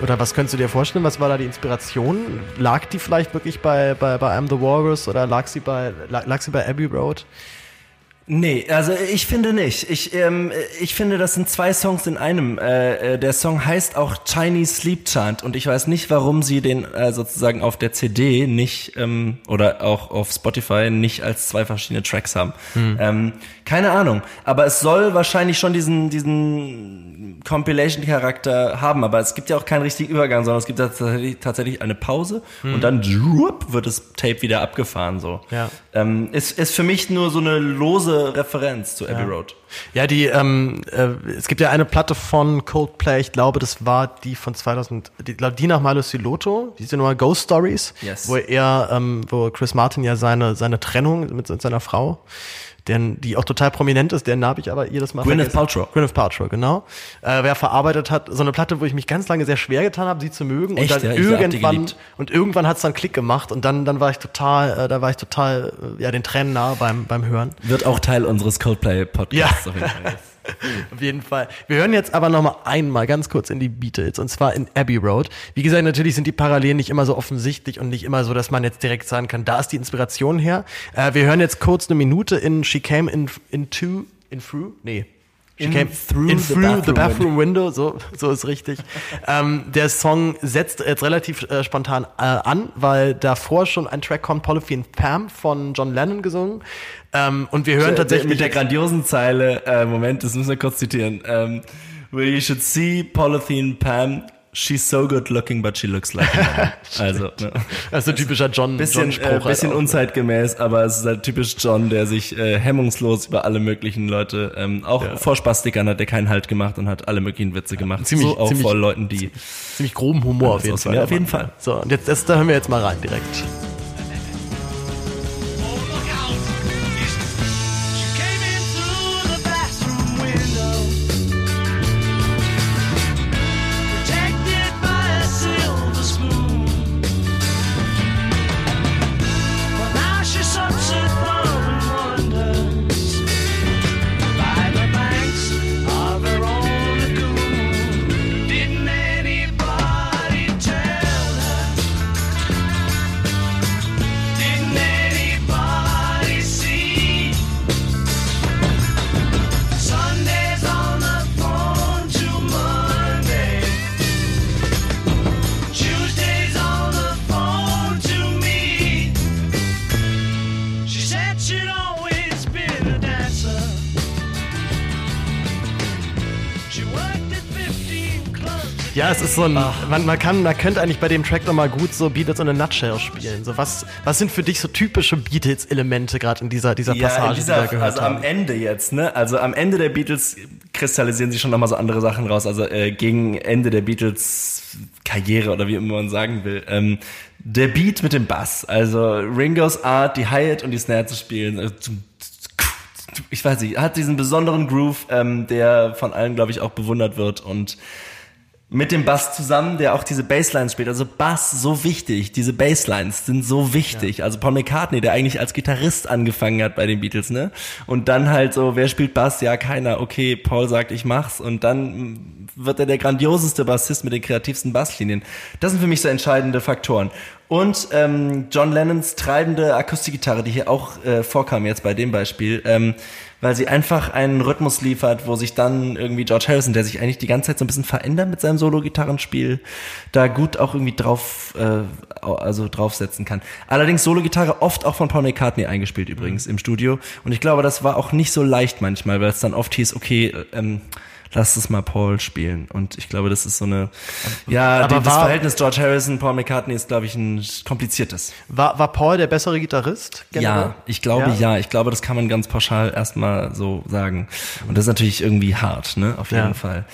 oder was könntest du dir vorstellen, was war da die Inspiration? Lag die vielleicht wirklich bei, bei, bei I'm the Walrus oder lag sie bei, lag, lag sie bei Abbey Road? Nee, also ich finde nicht. Ich, ähm, ich finde, das sind zwei Songs in einem. Äh, äh, der Song heißt auch Chinese Sleep Chant und ich weiß nicht, warum sie den äh, sozusagen auf der CD nicht ähm, oder auch auf Spotify nicht als zwei verschiedene Tracks haben. Ähm, keine Ahnung. Aber es soll wahrscheinlich schon diesen diesen Compilation-Charakter haben. Aber es gibt ja auch keinen richtigen Übergang, sondern es gibt tatsächlich, tatsächlich eine Pause und dann drup, wird das Tape wieder abgefahren so. Ja. Ähm, ist, ist für mich nur so eine lose Referenz zu Abbey Road. Ja, die, ähm, äh, es gibt ja eine Platte von Coldplay, ich glaube, das war die von 2000, die, ich glaube, die nach Malo Siloto, die sind nur Ghost Stories, Yes. wo er, ähm, wo Chris Martin ja seine, seine Trennung mit seiner Frau, deren, die auch total prominent ist, deren habe ich aber jedes Mal Gwyneth. Paltrow. Gwyneth Paltrow, genau. Äh, wer verarbeitet hat, so eine Platte, wo ich mich ganz lange sehr schwer getan habe, sie zu mögen. Echt, und dann ja? Irgendwann, und irgendwann hat's dann Klick gemacht und dann, dann war ich total, äh, da war ich total, äh, ja, den Tränen nahe beim, beim Hören. Wird auch Teil unseres Coldplay-Podcasts Ja. auf jeden Fall. *laughs* *laughs* Auf jeden Fall. Wir hören jetzt aber noch mal einmal ganz kurz in die Beatles und zwar in Abbey Road. Wie gesagt, natürlich sind die Parallelen nicht immer so offensichtlich und nicht immer so, dass man jetzt direkt sagen kann, da ist die Inspiration her. Äh, wir hören jetzt kurz eine Minute in She Came in into in through nee. She In came through in the through the bathroom bathroom window, so, so ist richtig. ähm, der Song setzt jetzt relativ äh, spontan äh, an, weil davor schon ein Track kommt, Polyphene Pam von John Lennon gesungen. Ähm, und wir hören tatsächlich mit der grandiosen Zeile, äh, Moment, das müssen wir kurz zitieren. Ähm, Well, you should see Polythene Pam. She's so good looking, but she looks like a man. *laughs* Also, ne. Also typischer John, bisschen, John äh, halt bisschen auch. unzeitgemäß, aber es ist halt typisch John, der sich äh, hemmungslos über alle möglichen Leute, ähm, auch Ja. vor Spastikern hat der keinen Halt gemacht und hat alle möglichen Witze gemacht. ziemlich- so auch ziemlich- vor Leuten, die ziemlich groben Humor auf jeden. Fall. Ja, auf jeden Fall. So, und jetzt das, da hören wir jetzt mal rein direkt. Es ist so ein, man, man kann, man könnte eigentlich bei dem Track nochmal gut so Beatles in a Nutshell spielen. So was, was sind für dich so typische Beatles-Elemente gerade in dieser, dieser Ja, Passage, dieser, die wir gehört also haben? am Ende jetzt, ne? Also am Ende der Beatles kristallisieren sich schon nochmal so andere Sachen raus. Also äh, gegen Ende der Beatles Karriere oder wie immer man sagen will. Ähm, der Beat mit dem Bass, also Ringos Art, die Hi-Hat und die Snare zu spielen. zum- Ich weiß nicht, hat diesen besonderen Groove, ähm, der von allen, glaube ich, auch bewundert wird und mit dem Bass zusammen, der auch diese Basslines spielt. Also Bass so wichtig, diese Basslines sind so wichtig. Also Paul McCartney, der eigentlich als Gitarrist angefangen hat bei den Beatles, ne? Und dann halt so, wer spielt Bass? Ja, keiner. Okay, Paul sagt, ich mach's. Und dann wird er der grandioseste Bassist mit den kreativsten Basslinien. Das sind für mich so entscheidende Faktoren. Und ähm, John Lennons treibende Akustikgitarre, die hier auch äh, vorkam jetzt bei dem Beispiel, ähm, weil sie einfach einen Rhythmus liefert, wo sich dann irgendwie George Harrison, der sich eigentlich die ganze Zeit so ein bisschen verändert mit seinem Solo-Gitarrenspiel, da gut auch irgendwie drauf, äh, also draufsetzen kann. Allerdings Solo-Gitarre oft auch von Paul McCartney eingespielt übrigens im Studio. Und ich glaube, das war auch nicht so leicht manchmal, weil es dann oft hieß, okay, ähm, lass es mal Paul spielen. Und ich glaube, das ist so eine, ja, Aber das war- Verhältnis George Harrison, Paul McCartney ist, glaube ich, ein kompliziertes. War, war Paul der bessere Gitarrist? generell? Ja, ich glaube ja? Ich glaube, das kann man ganz pauschal erstmal so sagen. Und das ist natürlich irgendwie hart, ne? Auf jeden Ja. Fall.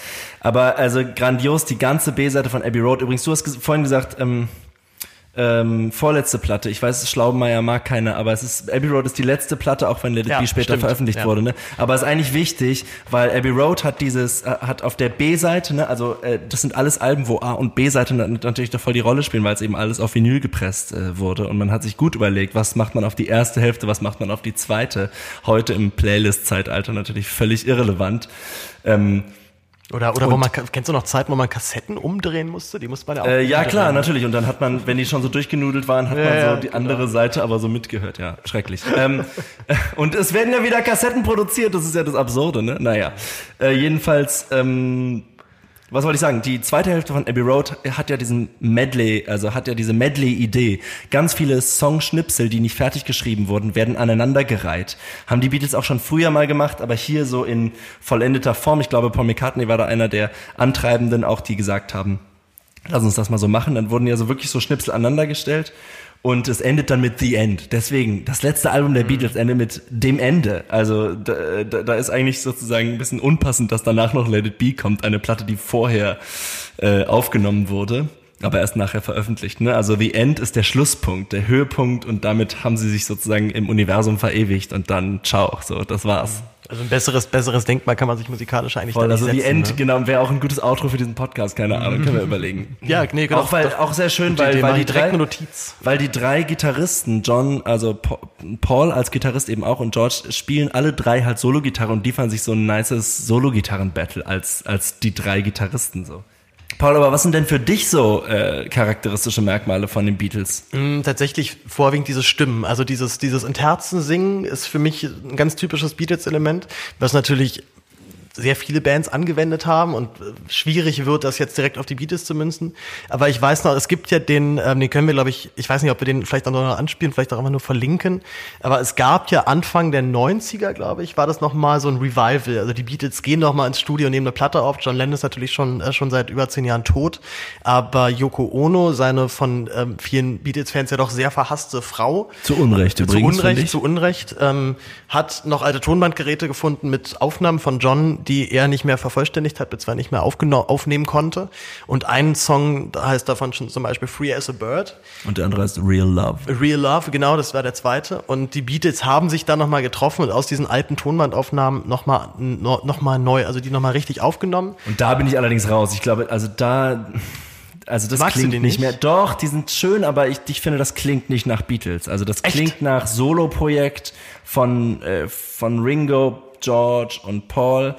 Aber also grandios, die ganze B-Seite von Abbey Road. Übrigens, du hast vorhin gesagt, ähm, ähm, vorletzte Platte. Ich weiß, Schlaubenmeier mag keine, aber es ist Abbey Road ist die letzte Platte, auch wenn Let It Ja, Be später stimmt. veröffentlicht Ja. wurde. Ne? Aber es ist eigentlich wichtig, weil Abbey Road hat dieses, äh, hat auf der B-Seite, ne, also äh, das sind alles Alben, wo A und B-Seite na- natürlich da voll die Rolle spielen, weil es eben alles auf Vinyl gepresst äh, wurde und man hat sich gut überlegt, was macht man auf die erste Hälfte, was macht man auf die zweite. Heute im Playlist-Zeitalter natürlich völlig irrelevant. Ähm, Oder, oder wo man, kennst du noch Zeiten, wo man Kassetten umdrehen musste? Die musste man ja auch. Äh, ja, klar, natürlich. Und dann hat man, wenn die schon so durchgenudelt waren, hat Ja, man so ja, die andere Seite aber so mitgehört. Ja, schrecklich. *laughs* ähm, *laughs* und es werden ja wieder Kassetten produziert. Das ist ja das Absurde, ne? Naja. Äh, jedenfalls, ähm, was wollte ich sagen? Die zweite Hälfte von Abbey Road hat ja diesen Medley, also hat ja diese Medley-Idee. Ganz viele Songschnipsel, die nicht fertig geschrieben wurden, werden aneinandergereiht. Haben die Beatles auch schon früher mal gemacht, aber hier so in vollendeter Form. Ich glaube, Paul McCartney war da einer der Antreibenden, auch die gesagt haben, lass uns das mal so machen. Dann wurden ja so wirklich so Schnipsel aneinandergestellt. Und es endet dann mit The End. Deswegen, das letzte Album der Beatles endet mit dem Ende. Also da, da, da ist eigentlich sozusagen ein bisschen unpassend, dass danach noch Let It Be kommt, eine Platte, die vorher äh, aufgenommen wurde, aber erst nachher veröffentlicht. Ne? Also The End ist der Schlusspunkt, der Höhepunkt und damit haben sie sich sozusagen im Universum verewigt und dann ciao, so, das war's. Also ein besseres, besseres Denkmal kann man sich musikalisch eigentlich Voll, nicht also The setzen, End, ne? genau, wäre auch ein gutes Outro für diesen Podcast, keine Ahnung, können wir *laughs* überlegen. Ja, nee, genau. Auch, weil, auch sehr schön, weil, Idee, weil, die drei, Notiz. weil die drei Gitarristen, John, also Pa- Paul als Gitarrist eben auch und George, spielen alle drei halt Solo-Gitarre und liefern sich so ein nices Solo-Gitarren-Battle als, als die drei Gitarristen so. Paul, aber was sind denn für dich so äh, charakteristische Merkmale von den Beatles? Mm, Tatsächlich vorwiegend diese Stimmen. Also dieses, dieses in Herzen singen ist für mich ein ganz typisches Beatles-Element, was natürlich sehr viele Bands angewendet haben und äh, schwierig wird, das jetzt direkt auf die Beatles zu münzen. Aber ich weiß noch, es gibt ja den, ähm, den können wir, glaube ich, ich weiß nicht, ob wir den vielleicht auch noch anspielen, vielleicht auch einfach nur verlinken. Aber es gab ja Anfang der 90er, glaube ich, war das nochmal so ein Revival. Also die Beatles gehen nochmal ins Studio und nehmen eine Platte auf. John Lennon ist natürlich schon, äh, schon seit über zehn Jahren tot. Aber Yoko Ono, seine von ähm, vielen Beatles-Fans ja doch sehr verhasste Frau, Zu Unrecht zu übrigens, finde Unrecht, zu Unrecht, ähm, hat noch alte Tonbandgeräte gefunden mit Aufnahmen von John, die er nicht mehr vervollständigt hat, beziehungsweise nicht mehr aufnehmen konnte. Und ein Song, heißt davon schon zum Beispiel Free as a Bird. Und der andere ist Real Love. Real Love, genau, das war der zweite. Und die Beatles haben sich dann nochmal getroffen und aus diesen alten Tonbandaufnahmen nochmal no, noch mal neu, also die nochmal richtig aufgenommen. Und da bin ich allerdings raus. Ich glaube, also da, also das Magst klingt die nicht nicht? mehr. Doch, die sind schön, aber ich, ich finde, das klingt nicht nach Beatles. Also das Echt? klingt nach Solo-Projekt von, äh, von Ringo, George und Paul.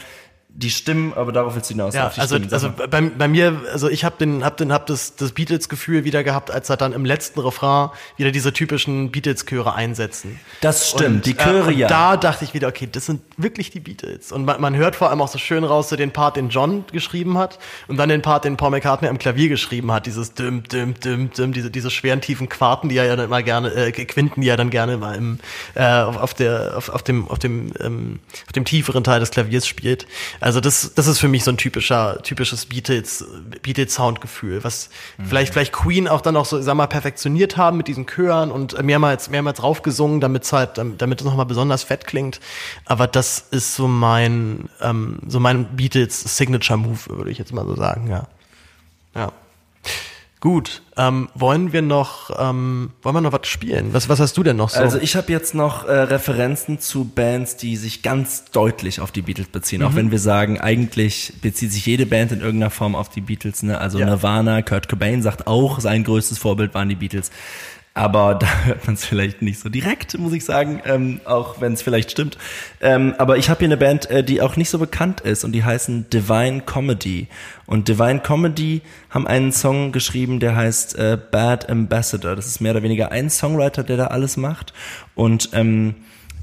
Die Stimmen, aber darauf willst du hinaus. Ja, also, Stimmen. also bei, bei mir, also ich habe den, hab den, hab das, das Beatles-Gefühl wieder gehabt, als er dann im letzten Refrain wieder diese typischen Beatles-Chöre einsetzen. das stimmt, Und, die Chöre äh, ja. Da dachte ich wieder, okay, das sind wirklich die Beatles. Und man, man hört vor allem auch so schön raus, so den Part, den John geschrieben hat und dann den Part, den Paul McCartney am Klavier geschrieben hat. Dieses dim, dim, dim, dim, diese, diese schweren, tiefen Quarten, die er ja dann immer gerne, äh, Quinten, die er dann gerne mal im, äh, auf, auf, der, auf, auf dem, auf dem, ähm, auf dem tieferen Teil des Klaviers spielt. Also das, das ist für mich so ein typischer, typisches Beatles, Beatles Soundgefühl, was vielleicht, vielleicht Queen auch dann auch so, sag mal, perfektioniert haben mit diesen Chören und mehrmals, mehrmals raufgesungen, damit es halt, damit es nochmal besonders fett klingt. Aber das ist so mein, ähm, so mein Beatles Signature Move, würde ich jetzt mal so sagen, ja. Ja. Gut, ähm, wollen wir noch, ähm, wollen wir noch was spielen? Was, was hast du denn noch so? Also ich habe jetzt noch äh, Referenzen zu Bands, die sich ganz deutlich auf die Beatles beziehen. Mhm. Auch wenn wir sagen, eigentlich bezieht sich jede Band in irgendeiner Form auf die Beatles. Ne? Also Ja. Nirvana, Kurt Cobain sagt auch, sein größtes Vorbild waren die Beatles. Aber da hört man es vielleicht nicht so direkt, muss ich sagen, ähm, auch wenn es vielleicht stimmt. Ähm, aber ich habe hier eine Band, äh, die auch nicht so bekannt ist und die heißen Divine Comedy. Und Divine Comedy haben einen Song geschrieben, der heißt äh, Bad Ambassador. Das ist mehr oder weniger ein Songwriter, der da alles macht. Und ähm,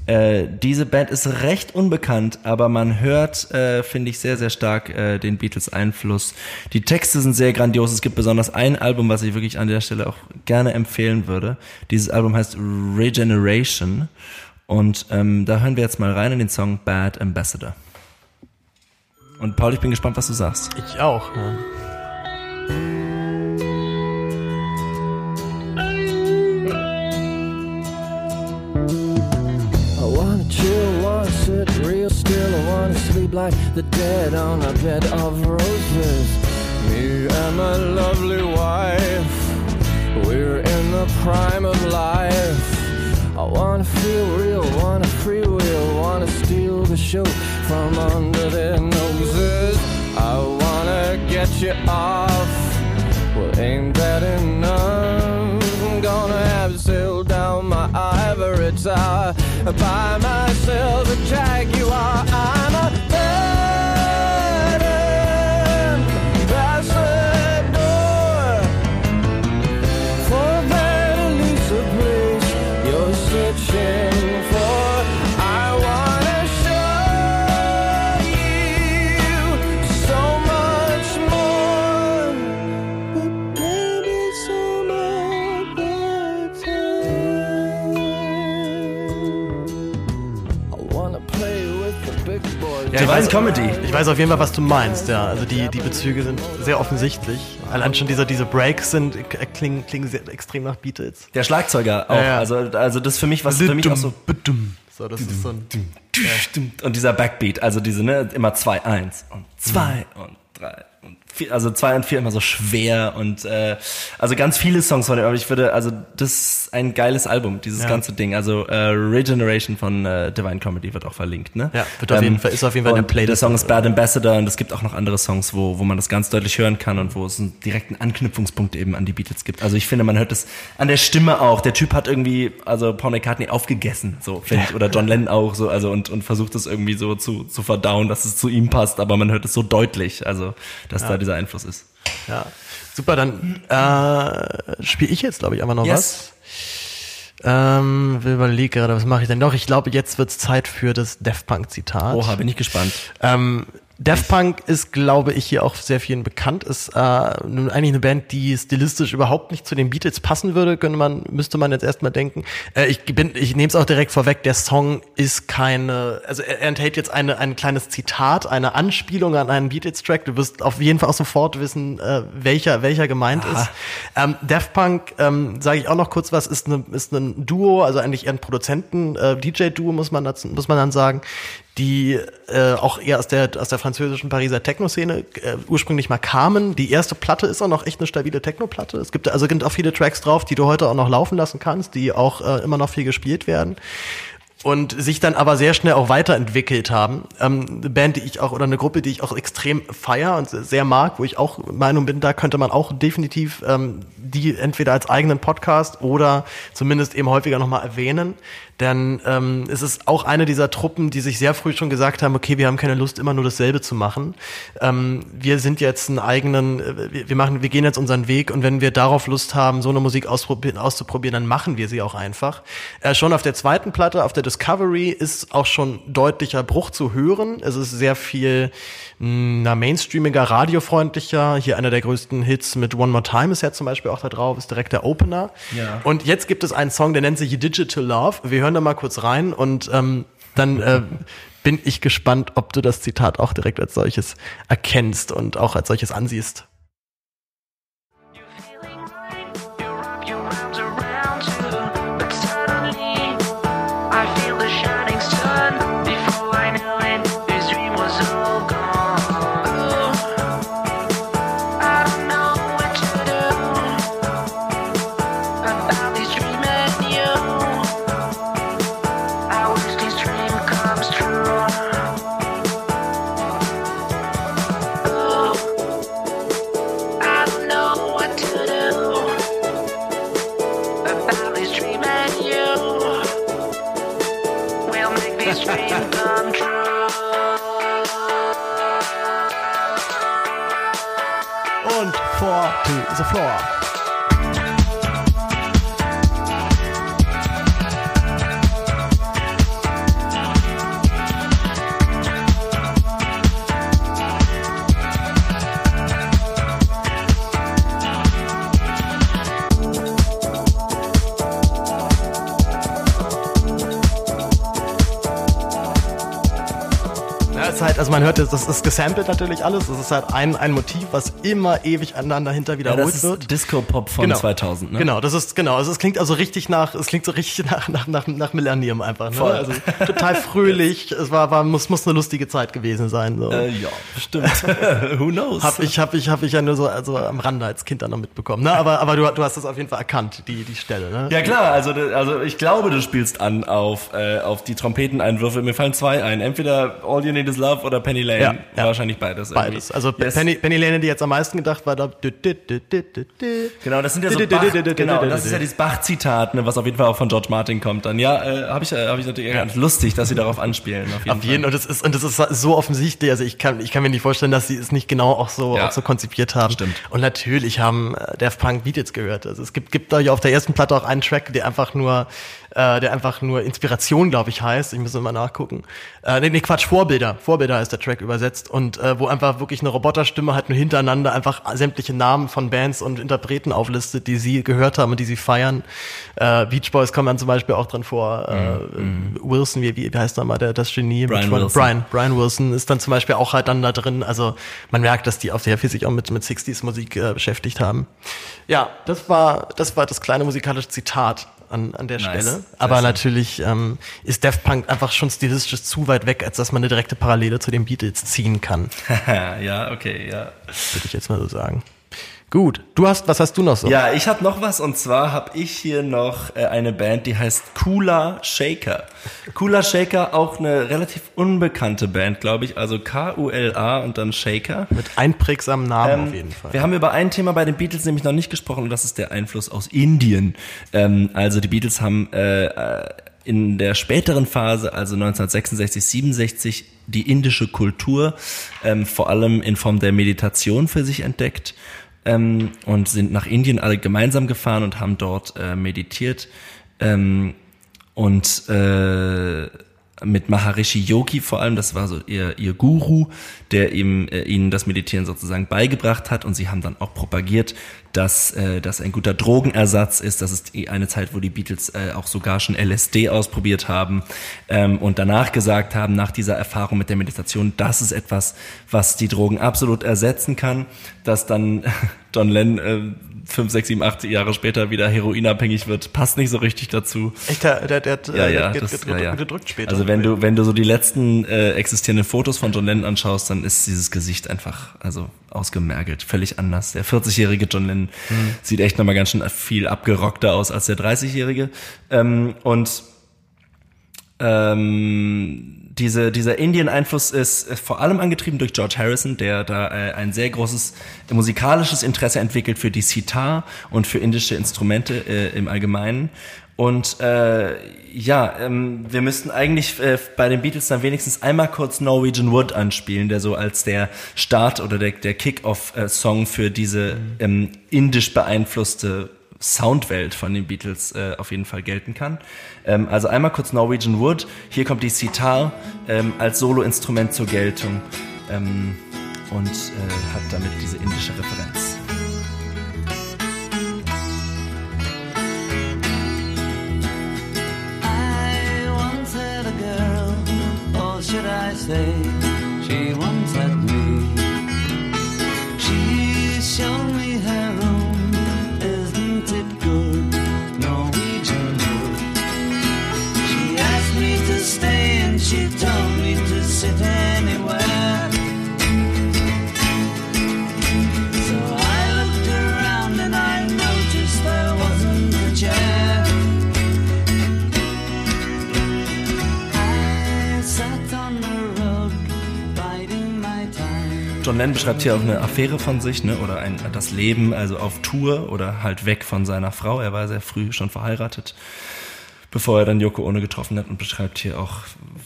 äh, diese Band ist recht unbekannt, aber man hört, äh, finde ich, sehr, sehr stark äh, den Beatles Einfluss. Die Texte sind sehr grandios. Es gibt besonders ein Album, was ich wirklich an der Stelle auch gerne empfehlen würde. Dieses Album heißt Regeneration. Und ähm, da hören wir jetzt mal rein in den Song Bad Ambassador. Und Paul, ich bin gespannt, was du sagst. ich auch. Ja. Like the dead on a bed of roses. Me and my lovely wife, we're in the prime of life. I wanna feel real, wanna freewheel, wanna steal the show from under their noses. I wanna get you off. Well, ain't that enough? I'm gonna have to sail down my ivory tower, buy myself a jaguar. I'm a weiß- Comedy. Ich weiß auf jeden Fall, was du meinst, ja. Also die, die Bezüge sind sehr offensichtlich. Allein schon diese, diese Breaks sind, klingen, klingen sehr extrem nach Beatles. Der Schlagzeuger auch. Ja, ja. Also, also das für mich, was für mich auch so So, das ist so ein, Und dieser Backbeat, also diese, ne, immer zwei, eins und zwei und drei und vier, also zwei und vier immer so schwer und äh, also ganz viele Songs von dem, aber ich würde, also das ist ein geiles Album, dieses Ja. ganze Ding. Also äh, Regeneration von äh, Divine Comedy wird auch verlinkt, ne? Ja, wird auf jeden Fall- ist auf jeden Fall und Playlist. Der Song ist Bad Ambassador und es gibt auch noch andere Songs, wo, wo man das ganz deutlich hören kann und wo es einen direkten Anknüpfungspunkt eben an die Beatles gibt. Also ich finde, man hört das an der Stimme auch. Der Typ hat irgendwie, also Paul McCartney aufgegessen, so finde ich, oder John Lennon auch so, also und, und versucht es irgendwie so zu, zu verdauen, dass es zu ihm passt, aber man hört es so deutlich, also dass da dieser Einfluss ist. ja. Super, dann äh, spiele ich jetzt, glaube ich, einfach noch Yes. was. Ähm, will überlegen gerade, was mache ich denn noch? Ich glaube, jetzt wird's Zeit für das Def Punk Zitat. Oha, bin ich gespannt. Ähm, Daft Punk ist, glaube ich, hier auch sehr vielen bekannt. Ist äh, nun eigentlich eine Band, die stilistisch überhaupt nicht zu den Beatles passen würde, könnte man, müsste man jetzt erstmal denken. Äh, ich bin, ich nehme es auch direkt vorweg. Der Song ist keine, also er, er enthält jetzt eine, ein kleines Zitat, eine Anspielung an einen Beatles-Track. Du wirst auf jeden Fall auch sofort wissen, äh, welcher, welcher gemeint ist. Ähm, Daft Punk, ähm, sage ich auch noch kurz was, ist, eine, ist ein Duo, also eigentlich eher ein Produzenten, äh, DJ-Duo muss man dazu, muss man dann sagen die äh, auch eher aus der aus der französischen Pariser Techno-Szene äh, ursprünglich mal kamen. Die erste Platte ist auch noch echt eine stabile Techno-Platte. Es gibt also sind auch viele Tracks drauf, die du heute auch noch laufen lassen kannst, die auch äh, immer noch viel gespielt werden und sich dann aber sehr schnell auch weiterentwickelt haben. Ähm, eine Band, die ich auch oder eine Gruppe, die ich auch extrem feier und sehr mag, wo ich auch Meinung bin, da könnte man auch definitiv ähm, die entweder als eigenen Podcast oder zumindest eben häufiger nochmal erwähnen. Denn ähm, es ist auch eine dieser Truppen, die sich sehr früh schon gesagt haben, okay, wir haben keine Lust, immer nur dasselbe zu machen. Ähm, wir sind jetzt einen eigenen, äh, wir, machen, wir gehen jetzt unseren Weg und wenn wir darauf Lust haben, so eine Musik auszuprobieren, dann machen wir sie auch einfach. Äh, schon auf der zweiten Platte, auf der Discovery, ist auch schon deutlicher Bruch zu hören. Es ist sehr viel na, mainstreamiger, radiofreundlicher. Hier einer der größten Hits mit One More Time ist ja zum Beispiel auch da drauf, ist direkt der Opener. Ja. Und jetzt gibt es einen Song, der nennt sich Digital Love. Wir hören da mal kurz rein und ähm, dann äh, bin ich gespannt, ob du das Zitat auch direkt als solches erkennst und auch als solches ansiehst. Also man hört, das ist gesampelt natürlich alles. Das ist halt ein, ein Motiv, was immer ewig aneinander hinter Ja, wiederholt das wird. ist Disco-Pop von Genau. 2000, ne? Genau, das ist genau. Also es klingt also richtig nach, es klingt so richtig *laughs* nach nach nach, nach Millennium einfach. Ne? Voll. Also total fröhlich. *laughs* es war, war muss muss eine lustige Zeit gewesen sein. So. Äh, ja, bestimmt. *laughs* Who knows? Hab ich, hab ich, hab ich ja nur so also am Rande als Kind dann noch mitbekommen. Ne? Aber, aber du, du hast das auf jeden Fall erkannt, die, die Stelle. Ne? Ja klar, also, also ich glaube, du spielst an auf, äh, auf die Trompeteneinwürfe. Mir fallen zwei ein. Entweder All You Need Is Love oder Penny Lane. Ja, ja. Wahrscheinlich beides. irgendwie. Beides. Also Yes. Penny, Penny Lane, die jetzt am meisten gedacht war, da. Genau, das sind ja so Bach, genau, das ist ja dieses Bach-Zitat, ne, was auf jeden Fall auch von George Martin kommt. Dann ja, äh, habe ich, äh, hab ich natürlich ganz lustig, dass sie darauf anspielen. Auf jeden Auf jeden und das ist und das ist so offensichtlich. Also ich kann ich kann mir nicht vorstellen, dass sie es nicht genau auch so auch so konzipiert haben. Stimmt. Und natürlich haben äh, Daft Punk Beatles gehört. Also es gibt gibt da ja auf der ersten Platte auch einen Track, der einfach nur äh, der einfach nur Inspiration, glaube ich, heißt. Ich muss immer nachgucken. Äh, nee, nee, Quatsch, Vorbilder. Vorbilder ist der Track übersetzt und äh, wo einfach wirklich eine Roboterstimme halt nur hintereinander einfach sämtliche Namen von Bands und Interpreten auflistet, die sie gehört haben und die sie feiern. Äh, Beach Boys kommen dann zum Beispiel auch dran vor. Äh, Wilson, wie, wie, heißt da mal der, das Genie? Brian Wilson. Brian, Brian Wilson ist dann zum Beispiel auch halt dann da drin. Also man merkt, dass die auf sehr viel sich auch mit, mit 60s Musik äh, beschäftigt haben. Ja, das war, das war das kleine musikalische Zitat an, an der Nice. Stelle. Aber schön. natürlich ähm, ist Daft Punk einfach schon stilistisch zu weit weg, als dass man eine direkte Parallele zu den Beatles ziehen kann, *laughs* ja, okay, ja. würde ich jetzt mal so sagen. Gut, du hast, was hast du noch so? Ja, ich habe noch was und zwar habe ich hier noch äh, eine Band, die heißt Kula Shaker. Kula Shaker, auch eine relativ unbekannte Band, glaube ich. Also K-U-L-A und dann Shaker. Mit einprägsamen Namen Ähm, auf jeden Fall. Wir haben über ein Thema bei den Beatles nämlich noch nicht gesprochen und das ist der Einfluss aus Indien. Ähm, also die Beatles haben äh, äh, in der späteren Phase, also 1966, 67, die indische Kultur ähm, vor allem in Form der Meditation für sich entdeckt ähm, und sind nach Indien alle gemeinsam gefahren und haben dort äh, meditiert. Ähm, und äh, mit Maharishi Yogi vor allem, das war so ihr, ihr Guru, der ihm, äh, ihnen das Meditieren sozusagen beigebracht hat und sie haben dann auch propagiert, dass äh, das ein guter Drogenersatz ist. Das ist die- eine Zeit, wo die Beatles äh, auch sogar schon LSD ausprobiert haben ähm, und danach gesagt haben, nach dieser Erfahrung mit der Meditation, das ist etwas, was die Drogen absolut ersetzen kann, dass dann *laughs* John Lennon äh, fünf, sechs, sieben, acht Jahre später wieder heroinabhängig wird, passt nicht so richtig dazu. Echt, der, der, der, Ja, äh, ja, get- das, ja, ja. gedrückt später. Also wenn du, wenn du so die letzten äh, existierenden Fotos von John Lennon anschaust, dann ist dieses Gesicht einfach, also ausgemergelt, völlig anders. Der 40-jährige John Lennon sieht echt nochmal ganz schön viel abgerockter aus als der 30-jährige. Ähm, und ähm, diese, dieser Indien-Einfluss ist, ist vor allem angetrieben durch George Harrison, der da äh, ein sehr großes musikalisches Interesse entwickelt für die Sitar und für indische Instrumente äh, im Allgemeinen. Und äh, ja, ähm, wir müssten eigentlich äh, bei den Beatles dann wenigstens einmal kurz Norwegian Wood anspielen, der so als der Start oder der, der Kick-Off-Song für diese ähm, indisch beeinflusste Soundwelt von den Beatles äh, auf jeden Fall gelten kann. Ähm, also einmal kurz Norwegian Wood. Hier kommt die Sitar ähm, als Soloinstrument zur Geltung ähm, und äh, hat damit diese indische Referenz. I should say she once had me. She's shown John Lennon beschreibt hier auch eine Affäre von sich, ne, oder ein, das Leben, also auf Tour oder halt weg von seiner Frau. Er war sehr früh schon verheiratet, bevor er dann Yoko Ono getroffen hat und beschreibt hier auch,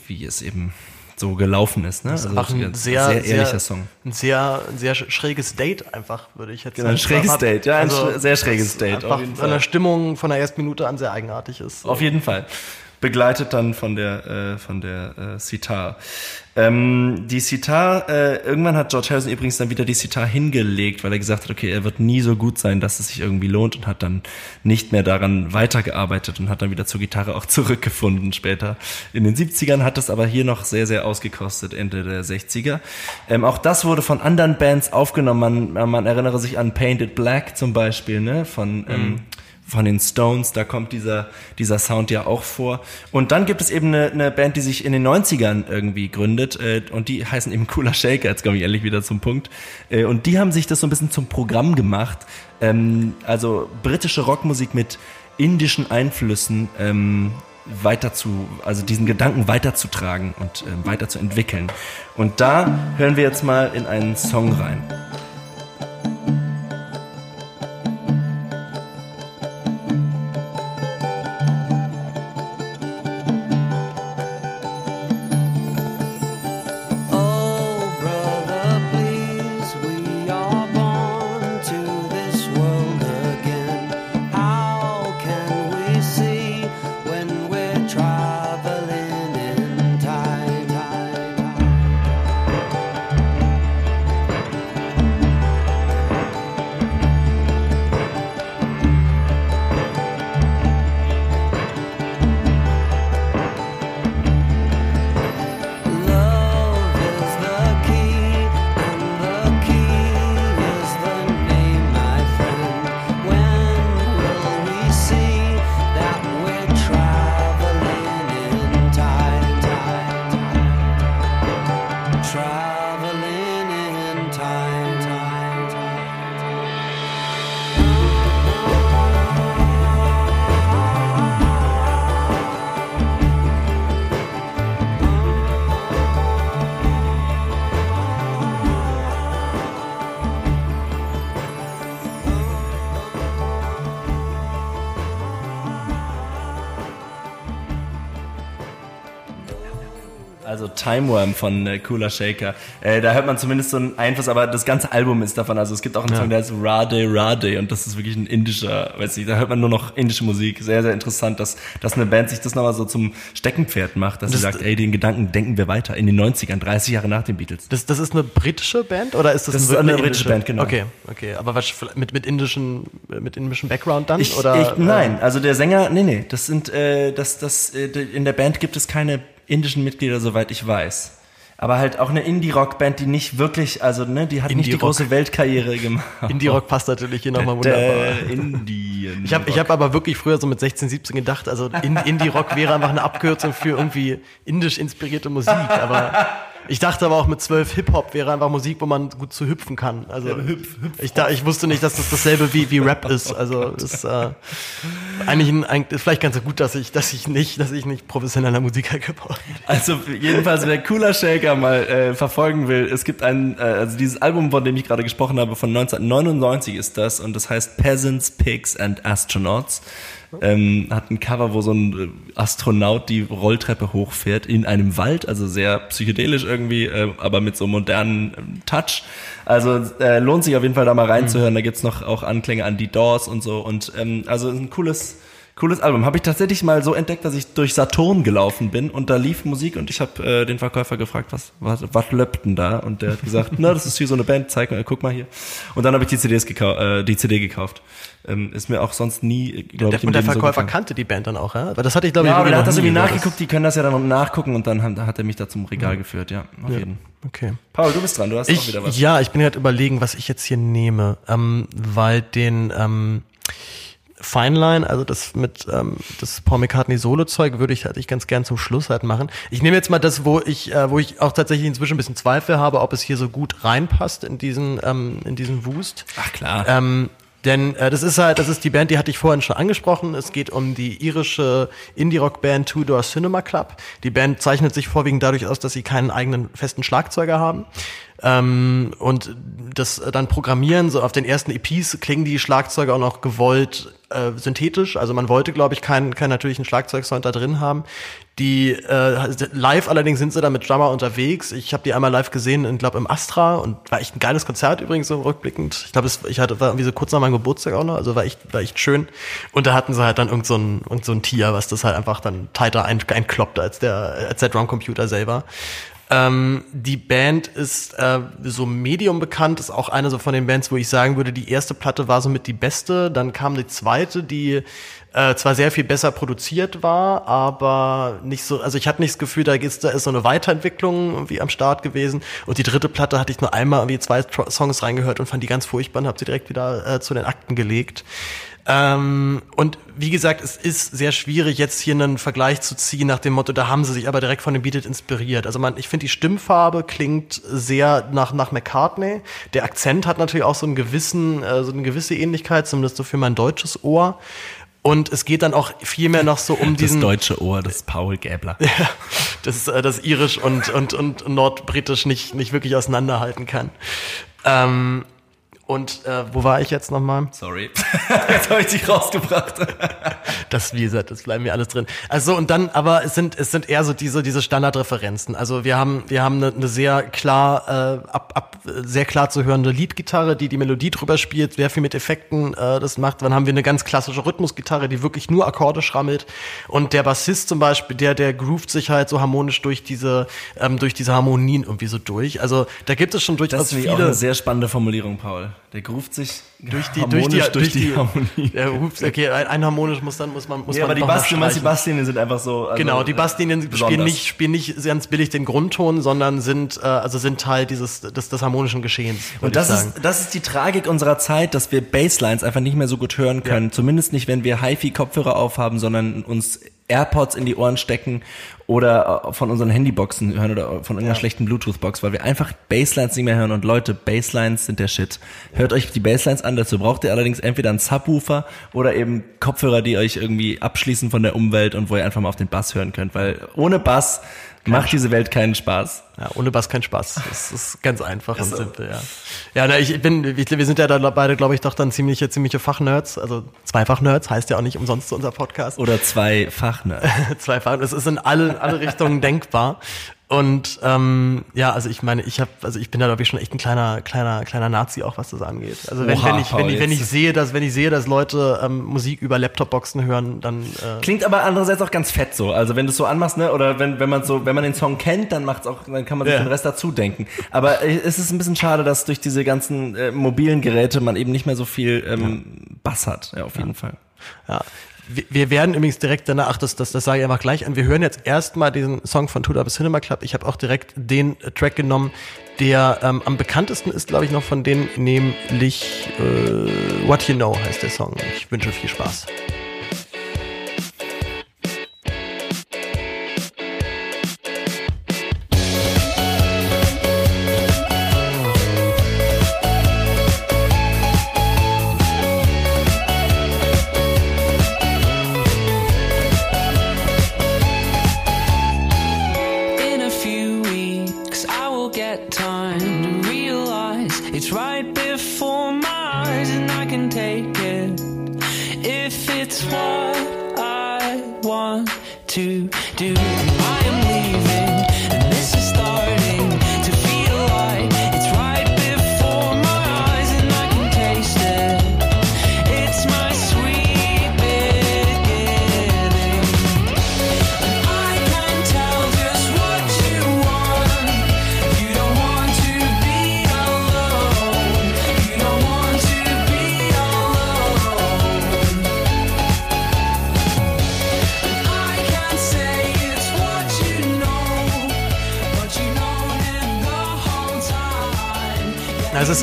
wie es eben so gelaufen ist, ne? Das Also ein jetzt sehr, sehr ehrlicher sehr, Song. Ein sehr, ein sehr schräges Date einfach, würde ich jetzt Genau, ein sagen. schräges Hat- Date, ja, ein sch- sehr schräges Date, Einfach von der. Stimmung von der ersten Minute an sehr eigenartig ist. Auf jeden Fall. Begleitet dann von der, äh, von der äh, Sitar. Ähm, die Sitar, äh, irgendwann hat George Harrison übrigens dann wieder die Sitar hingelegt, weil er gesagt hat, okay, er wird nie so gut sein, dass es sich irgendwie lohnt und hat dann nicht mehr daran weitergearbeitet und hat dann wieder zur Gitarre auch zurückgefunden später. In den 70ern hat es aber hier noch sehr, sehr ausgekostet, Ende der 60er. Ähm, auch das wurde von anderen Bands aufgenommen. Man, man erinnere sich an Painted Black zum Beispiel, ne, von, ähm, von den Stones, da kommt dieser, dieser Sound ja auch vor. Und dann gibt es eben eine, eine Band, die sich in den 90ern irgendwie gründet äh, und die heißen eben Cooler Shaker, jetzt komme ich ehrlich wieder zum Punkt. Äh, und die haben sich das so ein bisschen zum Programm gemacht. Ähm, also britische Rockmusik mit indischen Einflüssen ähm, weiter zu, also diesen Gedanken weiterzutragen und ähm, weiterzuentwickeln. Und da hören wir jetzt mal in einen Song rein. Von äh, Cooler Shaker. Äh, da hört man zumindest so einen Einfluss, aber das ganze Album ist davon. Also es gibt auch einen Song, der heißt Rade Rade und das ist wirklich ein indischer, weiß nicht, da hört man nur noch indische Musik. Sehr, sehr interessant, dass, dass eine Band sich das nochmal so zum Steckenpferd macht, dass sie Das- sagt, ey, den Gedanken denken wir weiter in den 90ern, 30 Jahre nach den Beatles. Das, das ist eine britische Band oder ist das, Das ein- ist eine indische britische Band, genau. Okay, okay. Aber was mit, mit indischen, mit indischem Background dann? Ich, oder, ich, nein, also der Sänger, nee, nee, das sind, äh, das, das, äh, in der Band gibt es keine indischen Mitglieder, soweit ich weiß. Aber halt auch eine Indie-Rock-Band, die nicht wirklich, also ne, die hat nicht die große Weltkarriere gemacht. Indie-Rock passt natürlich hier nochmal wunderbar. Indien. Ich habe ich hab aber wirklich früher so mit 16, 17 gedacht, also In- Indie-Rock wäre einfach eine Abkürzung für irgendwie indisch inspirierte Musik. Aber ich dachte aber auch mit 12 Hip-Hop wäre einfach Musik, wo man gut zu hüpfen kann. Also ich, da, ich wusste nicht, dass das dasselbe wie, wie Rap ist. Also ist äh, eigentlich ein, ein, ist vielleicht ganz gut, dass ich, dass ich nicht, dass ich nicht professioneller Musiker geworden bin. Also jedenfalls, wer Cooler Shaker mal äh, verfolgen will, es gibt ein, äh, also dieses Album, von dem ich gerade gesprochen habe, von 1999 ist das und das heißt Peasants, Pigs and Astronauts. Ähm, hat ein Cover, wo so ein äh, Astronaut die Rolltreppe hochfährt in einem Wald, also sehr psychedelisch irgendwie, äh, aber mit so modernen ähm, Touch. Also äh, lohnt sich auf jeden Fall da mal reinzuhören. Da gibt's noch auch Anklänge an die Doors und so. Und ähm, also ein cooles, Cooles Album. Habe ich tatsächlich mal so entdeckt, dass ich durch Saturn gelaufen bin und da lief Musik und ich habe äh, den Verkäufer gefragt, was, was, was löppt denn da? Und der hat gesagt, *laughs* na, das ist hier so eine Band, zeig mal, guck mal hier. Und dann habe ich die CDs gekau äh, die CD gekauft. Ähm, ist mir auch sonst nie, glaube ich, Und der so Verkäufer gefallen. kannte die Band dann auch, ja? Aber das hatte ich, glaube ich, Ja, aber wirklich der hat das irgendwie so. nachgeguckt, die können das ja dann nachgucken und dann hat, hat er mich da zum Regal geführt, ja, auf jeden. Okay. Paul, du bist dran, du hast auch Ich, wieder was. ja, ich bin gerade überlegen, was ich jetzt hier nehme, ähm, weil den ähm, Fine Line, also das mit ähm, das Paul McCartney Solo-Zeug, würde ich halt ich ganz gern zum Schluss halt machen. Ich nehme jetzt mal das, wo ich, äh, wo ich auch tatsächlich inzwischen ein bisschen Zweifel habe, ob es hier so gut reinpasst in diesen ähm, in diesen Wust. Ach klar. Ähm, denn äh, das ist halt, das ist die Band, die hatte ich vorhin schon angesprochen. Es geht um die irische Indie-Rock-Band Two Door Cinema Club. Die Band zeichnet sich vorwiegend dadurch aus, dass sie keinen eigenen festen Schlagzeuger haben. Ähm, und das dann Programmieren, so auf den ersten EPs klingen die Schlagzeuge auch noch gewollt äh, synthetisch. Also man wollte, glaube ich, keinen keinen natürlichen Schlagzeugsound da drin haben. Die äh, live allerdings sind sie da mit Drummer unterwegs. Ich habe die einmal live gesehen, ich glaube im Astra und war echt ein geiles Konzert übrigens so rückblickend. Ich glaube, ich hatte war irgendwie so kurz nach meinem Geburtstag auch noch, also war echt war echt schön. Und da hatten sie halt dann irgend so ein irgend so ein Tier, was das halt einfach dann tighter ein, einkloppt als der als der Drumcomputer selber. Ähm, die Band ist äh, so medium bekannt, ist auch eine so von den Bands, wo ich sagen würde, die erste Platte war somit die beste. Dann kam die zweite, die äh, zwar sehr viel besser produziert war, aber nicht so, also ich hatte nicht das Gefühl, da ist, da ist so eine Weiterentwicklung irgendwie am Start gewesen. Und die dritte Platte hatte ich nur einmal irgendwie zwei Songs reingehört und fand die ganz furchtbar und habe sie direkt wieder äh, zu den Akten gelegt. Ähm, und wie gesagt, es ist sehr schwierig, jetzt hier einen Vergleich zu ziehen nach dem Motto, da haben sie sich aber direkt von den Beatles inspiriert. Also man, ich finde, die Stimmfarbe klingt sehr nach, nach McCartney. Der Akzent hat natürlich auch so einen gewissen, äh, so eine gewisse Ähnlichkeit, zumindest so für mein deutsches Ohr. Und es geht dann auch viel mehr noch so um Das diesen. deutsche Ohr des Paul Gäbler. *laughs* Ja, das, äh, das Irisch und, und, und Nordbritisch nicht, nicht wirklich auseinanderhalten kann. Ähm, und äh, wo war ich jetzt nochmal? Sorry. *laughs* Jetzt habe ich dich rausgebracht. Das, wie gesagt, das bleiben mir alles drin. Also und dann, aber es sind es sind eher so diese diese Standardreferenzen. Also wir haben wir haben eine, eine sehr klar äh, ab, ab sehr klar zu hörende Leadgitarre, die die Melodie drüber spielt, sehr viel mit Effekten äh, das macht. Dann haben wir eine ganz klassische Rhythmusgitarre, die wirklich nur Akkorde schrammelt. Und der Bassist zum Beispiel, der der groovt sich halt so harmonisch durch diese ähm, durch diese Harmonien irgendwie so durch. Also da gibt es schon durchaus Das ist auch viele eine sehr spannende Formulierung, Paul. Der ruft sich durch die durch die harmonisch durch die, Harmonie. Der ruft, okay, ein, ein harmonisch muss dann muss man muss Ja, man aber die, noch mal Bass, du meinst, die. Basslinien sind einfach so. Also, Genau, die Basslinien äh, spielen besonders. nicht, spielen nicht ganz billig den Grundton, sondern sind, äh, also sind Teil dieses, des, des harmonischen Geschehens. Und das ist, das ist die Tragik unserer Zeit, dass wir Basslines einfach nicht mehr so gut hören können. Zumindest nicht, wenn wir HiFi-Kopfhörer aufhaben, sondern uns AirPods in die Ohren stecken oder äh, von unseren Handyboxen hören oder von irgendeiner schlechten Bluetooth-Box, weil wir einfach Basslines nicht mehr hören. Und Leute, Basslines sind der Shit. Hört euch die Basslines an, dazu braucht ihr allerdings entweder einen Subwoofer oder eben Kopfhörer, die euch irgendwie abschließen von der Umwelt und wo ihr einfach mal auf den Bass hören könnt, weil ohne Bass macht diese Welt keinen Spaß. Ja, ohne Bass kein Spaß. Das ist ganz einfach und simpel, ja. Ja, na, ich bin, ich, wir sind ja da beide, glaube ich, doch dann ziemliche, ziemliche Fachnerds. Also Zweifach-Nerds heißt ja auch nicht umsonst unser Podcast. Oder zwei Fachnerds. *laughs* zwei Farben. Es ist in alle, alle Richtungen denkbar. Und ähm, ja, also ich meine, ich habe, also ich bin da glaube ich schon echt ein kleiner, kleiner, kleiner Nazi auch, was das angeht. Also wenn, Oha, wenn ich, wenn ich, wenn ich sehe, dass, wenn ich sehe, dass Leute ähm, Musik über Laptopboxen hören, dann äh, Klingt aber andererseits auch ganz fett so. Also wenn du es so anmachst, ne, oder wenn, wenn man so, wenn man den Song kennt, dann macht's auch, dann kann man sich Ja. den Rest dazu denken. Aber äh, es ist ein bisschen schade, dass durch diese ganzen äh, mobilen Geräte man eben nicht mehr so viel ähm, Bass hat. Ja, auf jeden Fall. Ja. Wir, werden übrigens direkt danach, ach, das, das, das sage ich einfach gleich an, wir hören jetzt erstmal diesen Song von Tudor Cinema Club. Ich habe auch direkt den äh, Track genommen, der ähm, am bekanntesten ist, glaube ich, noch von denen, nämlich äh, What You Know heißt der Song. Ich wünsche viel Spaß.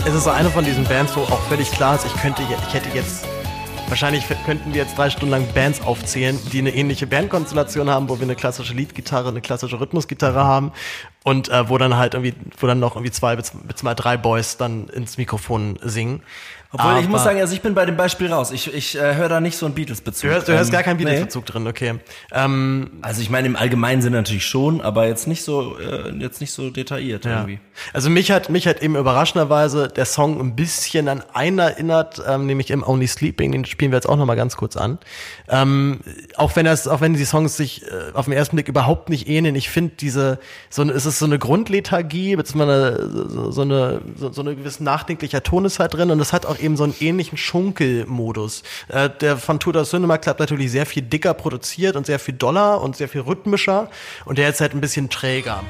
Es ist so eine von diesen Bands, wo auch völlig klar ist, ich könnte, je- ich hätte jetzt, wahrscheinlich könnten wir jetzt drei Stunden lang Bands aufzählen, die eine ähnliche Bandkonstellation haben, wo wir eine klassische Leadgitarre, eine klassische Rhythmusgitarre haben und äh, wo dann halt irgendwie, wo dann noch irgendwie zwei bis, bis mal drei Boys dann ins Mikrofon singen. Obwohl, ich muss Aber- sagen, also ich bin bei dem Beispiel raus. Ich, ich äh, höre da nicht so einen Beatles-Bezug. Du hörst, du hörst Ähm, gar keinen nee. Beatles-Bezug drin, okay. Ähm, Also ich meine, im allgemeinen Sinne natürlich schon, aber jetzt nicht so, äh, jetzt nicht so detailliert Ja. irgendwie. Also mich hat mich hat eben überraschenderweise der Song ein bisschen an einen erinnert, ähm, nämlich im Only Sleeping, den spielen wir jetzt auch noch mal ganz kurz an. Ähm, auch wenn das, auch wenn die Songs sich äh, auf den ersten Blick überhaupt nicht ähneln, ich finde diese, so eine- es ist so eine Grundlethargie, beziehungsweise so, so eine so, so eine gewisse nachdenklicher Ton ist halt drin und es hat auch eben so einen ähnlichen Schunkelmodus. Äh, der von Tudor Cinema Club natürlich sehr viel dicker produziert und sehr viel doller und sehr viel rhythmischer und der jetzt halt ein bisschen träger.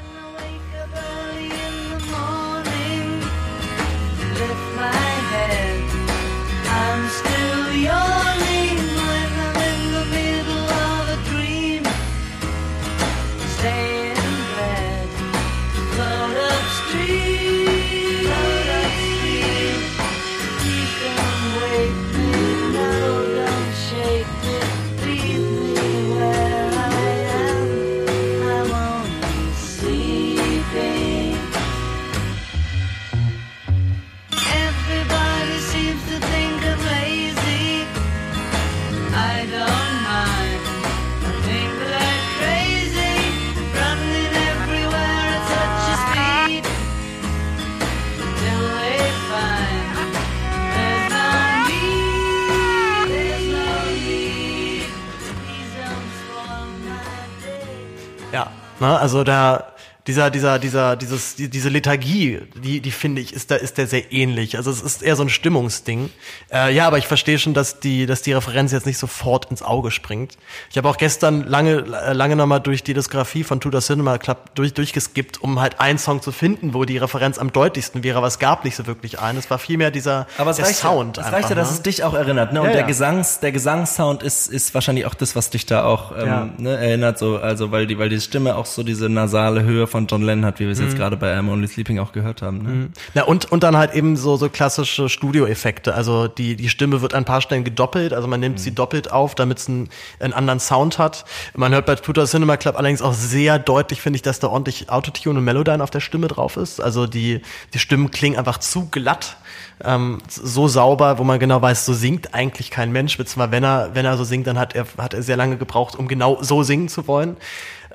Ja, ne, also da dieser dieser dieser dieses die, diese Lethargie, die die finde ich ist da ist der sehr ähnlich. Also es ist eher so ein Stimmungsding. Äh, ja, aber ich verstehe schon, dass die dass die Referenz jetzt nicht sofort ins Auge springt. Ich habe auch gestern lange äh, lange noch mal durch die Diskografie von Tudor Cinema Club durch durchgeskippt, um halt einen Song zu finden, wo die Referenz am deutlichsten wäre, aber es gab nicht so wirklich einen. Es war vielmehr dieser Aber es der reicht, Sound es einfach, reicht ja, dass ne? es dich auch erinnert. Ne? Und Ja, der ja. Gesangs, der Gesangssound ist, ist wahrscheinlich auch das, was dich da auch ähm, Ja. ne, erinnert. So, also weil die, weil die Stimme auch so diese nasale Höhe von John Lennon hat, wie wir es Mhm. jetzt gerade bei I'm Only Sleeping auch gehört haben. Ne? Ja, und, und dann halt eben so, so klassische Studioeffekte. Also die, die Stimme wird an ein paar Stellen gedoppelt, also man nimmt sie doppelt auf, damit es einen, einen anderen Sound hat. Man hört bei Tutor Cinema Club allerdings auch sehr deutlich, finde ich, dass da ordentlich Autotune und Melodyne auf der Stimme drauf ist. Also die, die Stimmen klingen einfach zu glatt. Ähm, so sauber, wo man genau weiß, so singt eigentlich kein Mensch. Beziehungsweise wenn er, wenn er so singt, dann hat er, hat er sehr lange gebraucht, um genau so singen zu wollen.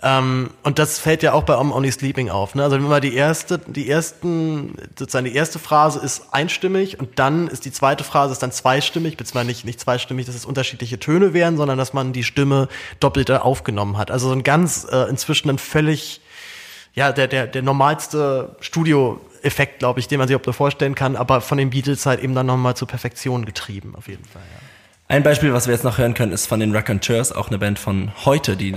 Ähm, und das fällt ja auch bei I'm Only Sleeping auf. Ne? Also wenn man die erste, die ersten, sozusagen die erste Phrase ist einstimmig und dann ist die zweite Phrase ist dann zweistimmig, beziehungsweise nicht, nicht zweistimmig, dass es unterschiedliche Töne wären, sondern dass man die Stimme doppelt aufgenommen hat. Also so ein ganz, äh, inzwischen ein völlig, ja, der, der, der normalste Studio-Effekt, glaube ich, den man sich so vorstellen kann, aber von den Beatles halt eben dann nochmal zur Perfektion getrieben, auf jeden Fall. Ja. Ein Beispiel, was wir jetzt noch hören können, ist von den Raconteurs, auch eine Band von heute, die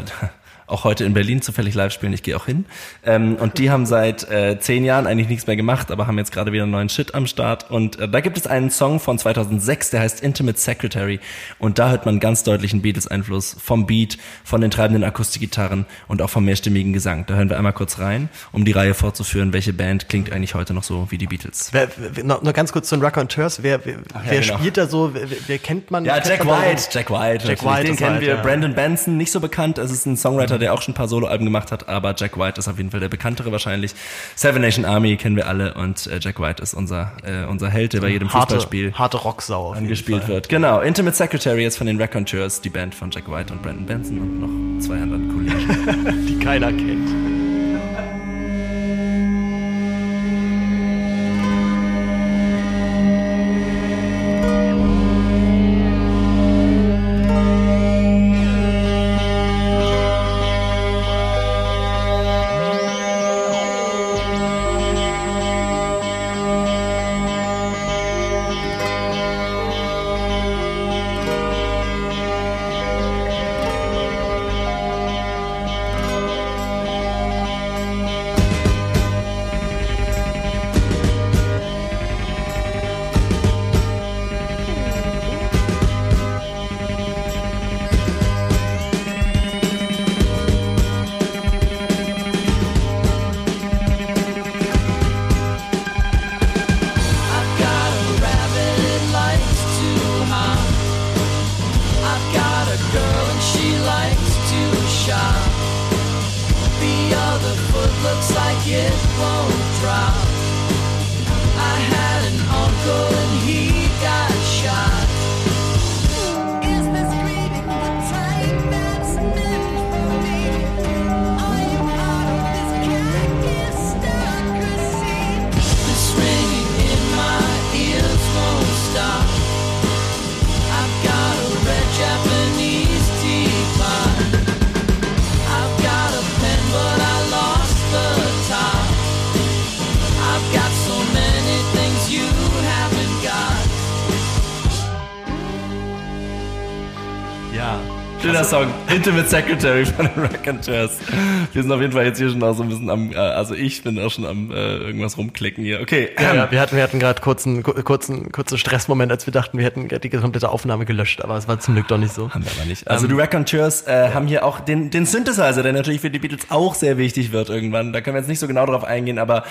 auch heute in Berlin zufällig live spielen. Ich gehe auch hin. Ähm, und die haben seit äh, zehn Jahren eigentlich nichts mehr gemacht, aber haben jetzt gerade wieder einen neuen Shit am Start. Und äh, da gibt es einen Song von 2006, der heißt Intimate Secretary. Und da hört man ganz deutlichen Beatles-Einfluss vom Beat, von den treibenden Akustikgitarren und auch vom mehrstimmigen Gesang. Da hören wir einmal kurz rein, um die Reihe fortzuführen, welche Band klingt eigentlich heute noch so wie die Beatles. Wer, wer, noch, noch ganz kurz zu den Raconteurs. Wer, wer, wer genau. spielt da so? Wer, wer kennt man? Ja, Jack? White, Jack White. Jack. White den kennen halt, wir. ja. Brandon Benson, nicht so bekannt. Es ist ein Songwriter, der auch schon ein paar Soloalben gemacht hat, aber Jack White ist auf jeden Fall der bekanntere wahrscheinlich. Seven Nation Army kennen wir alle und äh, Jack White ist unser, äh, unser Held, der bei jedem harte, Fußballspiel harte Rocksau. angespielt wird. Genau, Intimate Secretary jetzt von den Raconteurs, die Band von Jack White und Brandon Benson und noch zwei anderen Kollegen. *laughs* Die keiner kennt. Intimate Secretary von den Raconteurs. Wir sind auf jeden Fall jetzt hier schon auch so ein bisschen am, äh, also ich bin auch schon am äh, irgendwas rumklicken hier. Okay. Ja, ähm, ja, wir hatten, wir hatten gerade kurzen, ku- kurzen, kurzen Stressmoment, als wir dachten, wir hätten die komplette Aufnahme gelöscht, aber es war zum Glück doch nicht so. Haben wir aber nicht. Also die Raconteurs äh, haben hier auch den, den Synthesizer, der natürlich für die Beatles auch sehr wichtig wird irgendwann. Da können wir jetzt nicht so genau drauf eingehen, aber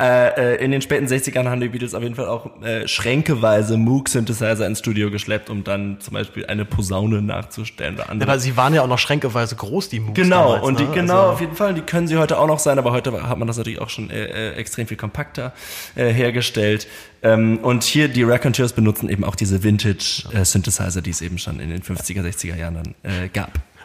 äh, äh, in den späten 60ern haben die Beatles auf jeden Fall auch äh, schränkeweise Moog-Synthesizer ins Studio geschleppt, um dann zum Beispiel eine Posaune nachzustellen oder andere. Aber sie waren ja auch noch schränkeweise groß, die Moves. Genau, damals, und die, ne? genau, Also- auf jeden Fall, die können sie heute auch noch sein, aber heute hat man das natürlich auch schon äh, äh, extrem viel kompakter äh, hergestellt. Ähm, und hier, die Raconteurs benutzen eben auch diese Vintage-Synthesizer, die es eben schon in den 50er, 60er Jahren dann äh,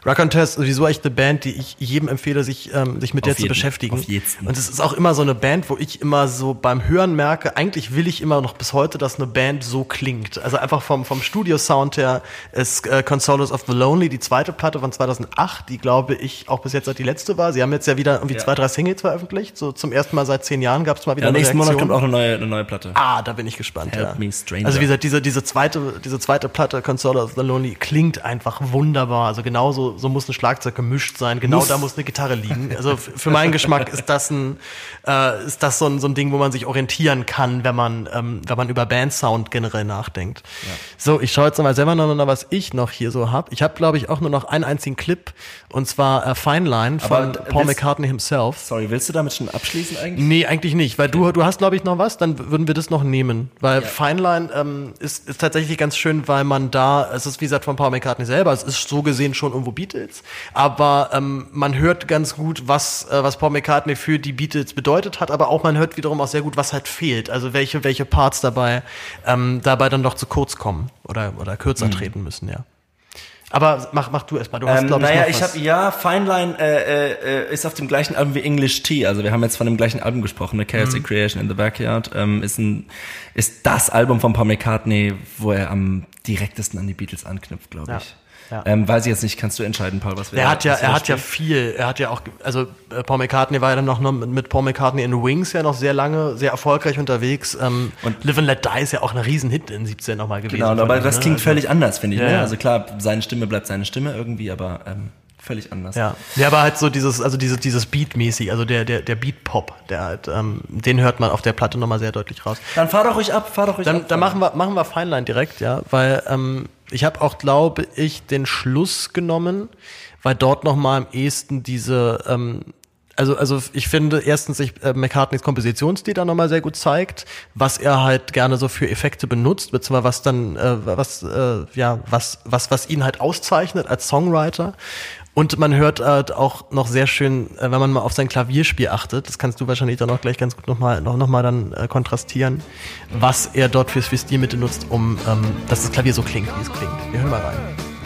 gab. Raconteurs ist sowieso echt eine Band, die ich jedem empfehle, sich, ähm, sich mit der Auf zu jeden, beschäftigen. auf jeden. Und es ist auch immer so eine Band, wo ich immer so beim Hören merke, eigentlich will ich immer noch bis heute, dass eine Band so klingt. Also einfach vom, vom Studio-Sound her ist äh, Consolers of the Lonely, die zweite Platte von 2008, die glaube ich auch bis jetzt seit die letzte war. Sie haben jetzt ja wieder irgendwie Ja. zwei, drei Singles veröffentlicht. So zum ersten Mal seit zehn Jahren gab es mal wieder Ja, eine nächsten Monat kommt auch eine neue, eine neue Platte. Ah, da bin ich gespannt. Help ja. Me, Stranger. Also wie gesagt, diese, diese zweite, diese zweite Platte, Console of the Lonely, klingt einfach wunderbar. Also genauso, so muss ein Schlagzeug gemischt sein. Genau Muss. da muss eine Gitarre liegen. Also für meinen Geschmack ist das ein, äh, ist das so ein, so ein Ding, wo man sich orientieren kann, wenn man, ähm, wenn man über Bandsound generell nachdenkt. So, ich schaue jetzt mal selber noch, was ich noch hier so habe. Ich habe, glaube ich, auch nur noch einen einzigen Clip und zwar äh, Fine Line von Aber, Paul willst- McCartney himself. Sorry, willst du damit schon abschließen eigentlich? Nee, eigentlich nicht, weil du, du hast, glaube ich, noch was, dann würden wir das noch nehmen. Weil Fine Line ähm, ist, ist tatsächlich ganz schön, weil man da, es ist wie gesagt von Paul McCartney selber, es ist so gesehen schon irgendwo Beatles, aber ähm, man hört ganz gut, was, äh, was Paul McCartney für die Beatles bedeutet hat, aber auch man hört wiederum auch sehr gut, was halt fehlt. Also welche, welche Parts dabei, ähm, dabei dann doch zu kurz kommen oder, oder kürzer treten müssen, ja. Aber mach, mach du erst mal, du hast, Ähm, glaube ich, naja, ich habe ja Fine Line äh, äh, ist auf dem gleichen Album wie English Tea. Also wir haben jetzt von dem gleichen Album gesprochen, ne? Chaos and Creation in the Backyard. Ähm, ist ein ist das Album von Paul McCartney, wo er am direktesten an die Beatles anknüpft, glaube ich. Ja. Ähm, weiß ich jetzt nicht, kannst du entscheiden, Paul, was wir Er hat ja, er hat ja viel, er hat ja auch, also äh, Paul McCartney war ja dann noch noch mit- Paul McCartney in Wings ja noch sehr lange, sehr erfolgreich unterwegs. Ähm, und Live and Let Die ist ja auch ein Riesenhit in 17 nochmal gewesen. Genau, aber ihm, das ne? klingt Also- völlig anders, finde ich. Ja, ne? Also klar, seine Stimme bleibt seine Stimme irgendwie, aber ähm, völlig anders. Ja. ja, aber halt so dieses, also dieses, dieses Beat-mäßig, also der, der, der Beat-Pop, der halt, ähm, den hört man auf der Platte nochmal sehr deutlich raus. Dann fahr doch ruhig ab, fahr doch ruhig Dann, ab. dann machen wir, machen wir Feinline direkt, ja, weil ähm, ich habe auch, glaube ich, den Schluss genommen, weil dort noch mal am ehesten diese, ähm, also, also ich finde erstens sich äh, McCartneys Kompositionsstil da nochmal sehr gut zeigt, was er halt gerne so für Effekte benutzt, beziehungsweise was dann, äh, was, äh, ja, was, was, was ihn halt auszeichnet als Songwriter. Und man hört halt auch noch sehr schön, äh, wenn man mal auf sein Klavierspiel achtet, das kannst du wahrscheinlich dann auch gleich ganz gut nochmal noch, noch mal dann äh, kontrastieren, was er dort für, für Stilmittel nutzt, um ähm, dass das Klavier so klingt, wie es klingt. Wir hören mal rein.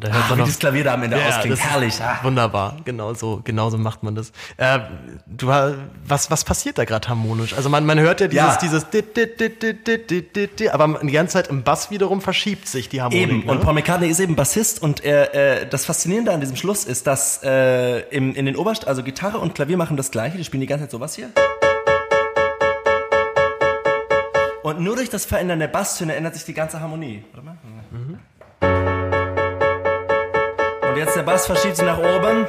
Da hört Ach, man wie noch, das Klavier da am Ende das ausklingt. ist Herrlich. Ah. Wunderbar, genau so, genau so macht man das. Äh, du, ha- was, was passiert da gerade harmonisch? Also man, man hört ja dieses, Ja. dieses, dit, dit, dit, dit, dit, dit, dit, dit, aber die ganze Zeit im Bass wiederum verschiebt sich die Harmonik. Eben. ne? Und Paul McCartney ist eben Bassist und er, äh, das Faszinierende an diesem Schluss ist, dass äh, im, in den Oberst, also Gitarre und Klavier machen das gleiche, die spielen die ganze Zeit sowas hier. Und nur durch das Verändern der Basstöne ändert sich die ganze Harmonie. Warte mal. Und jetzt der Bass verschiebt sich nach oben.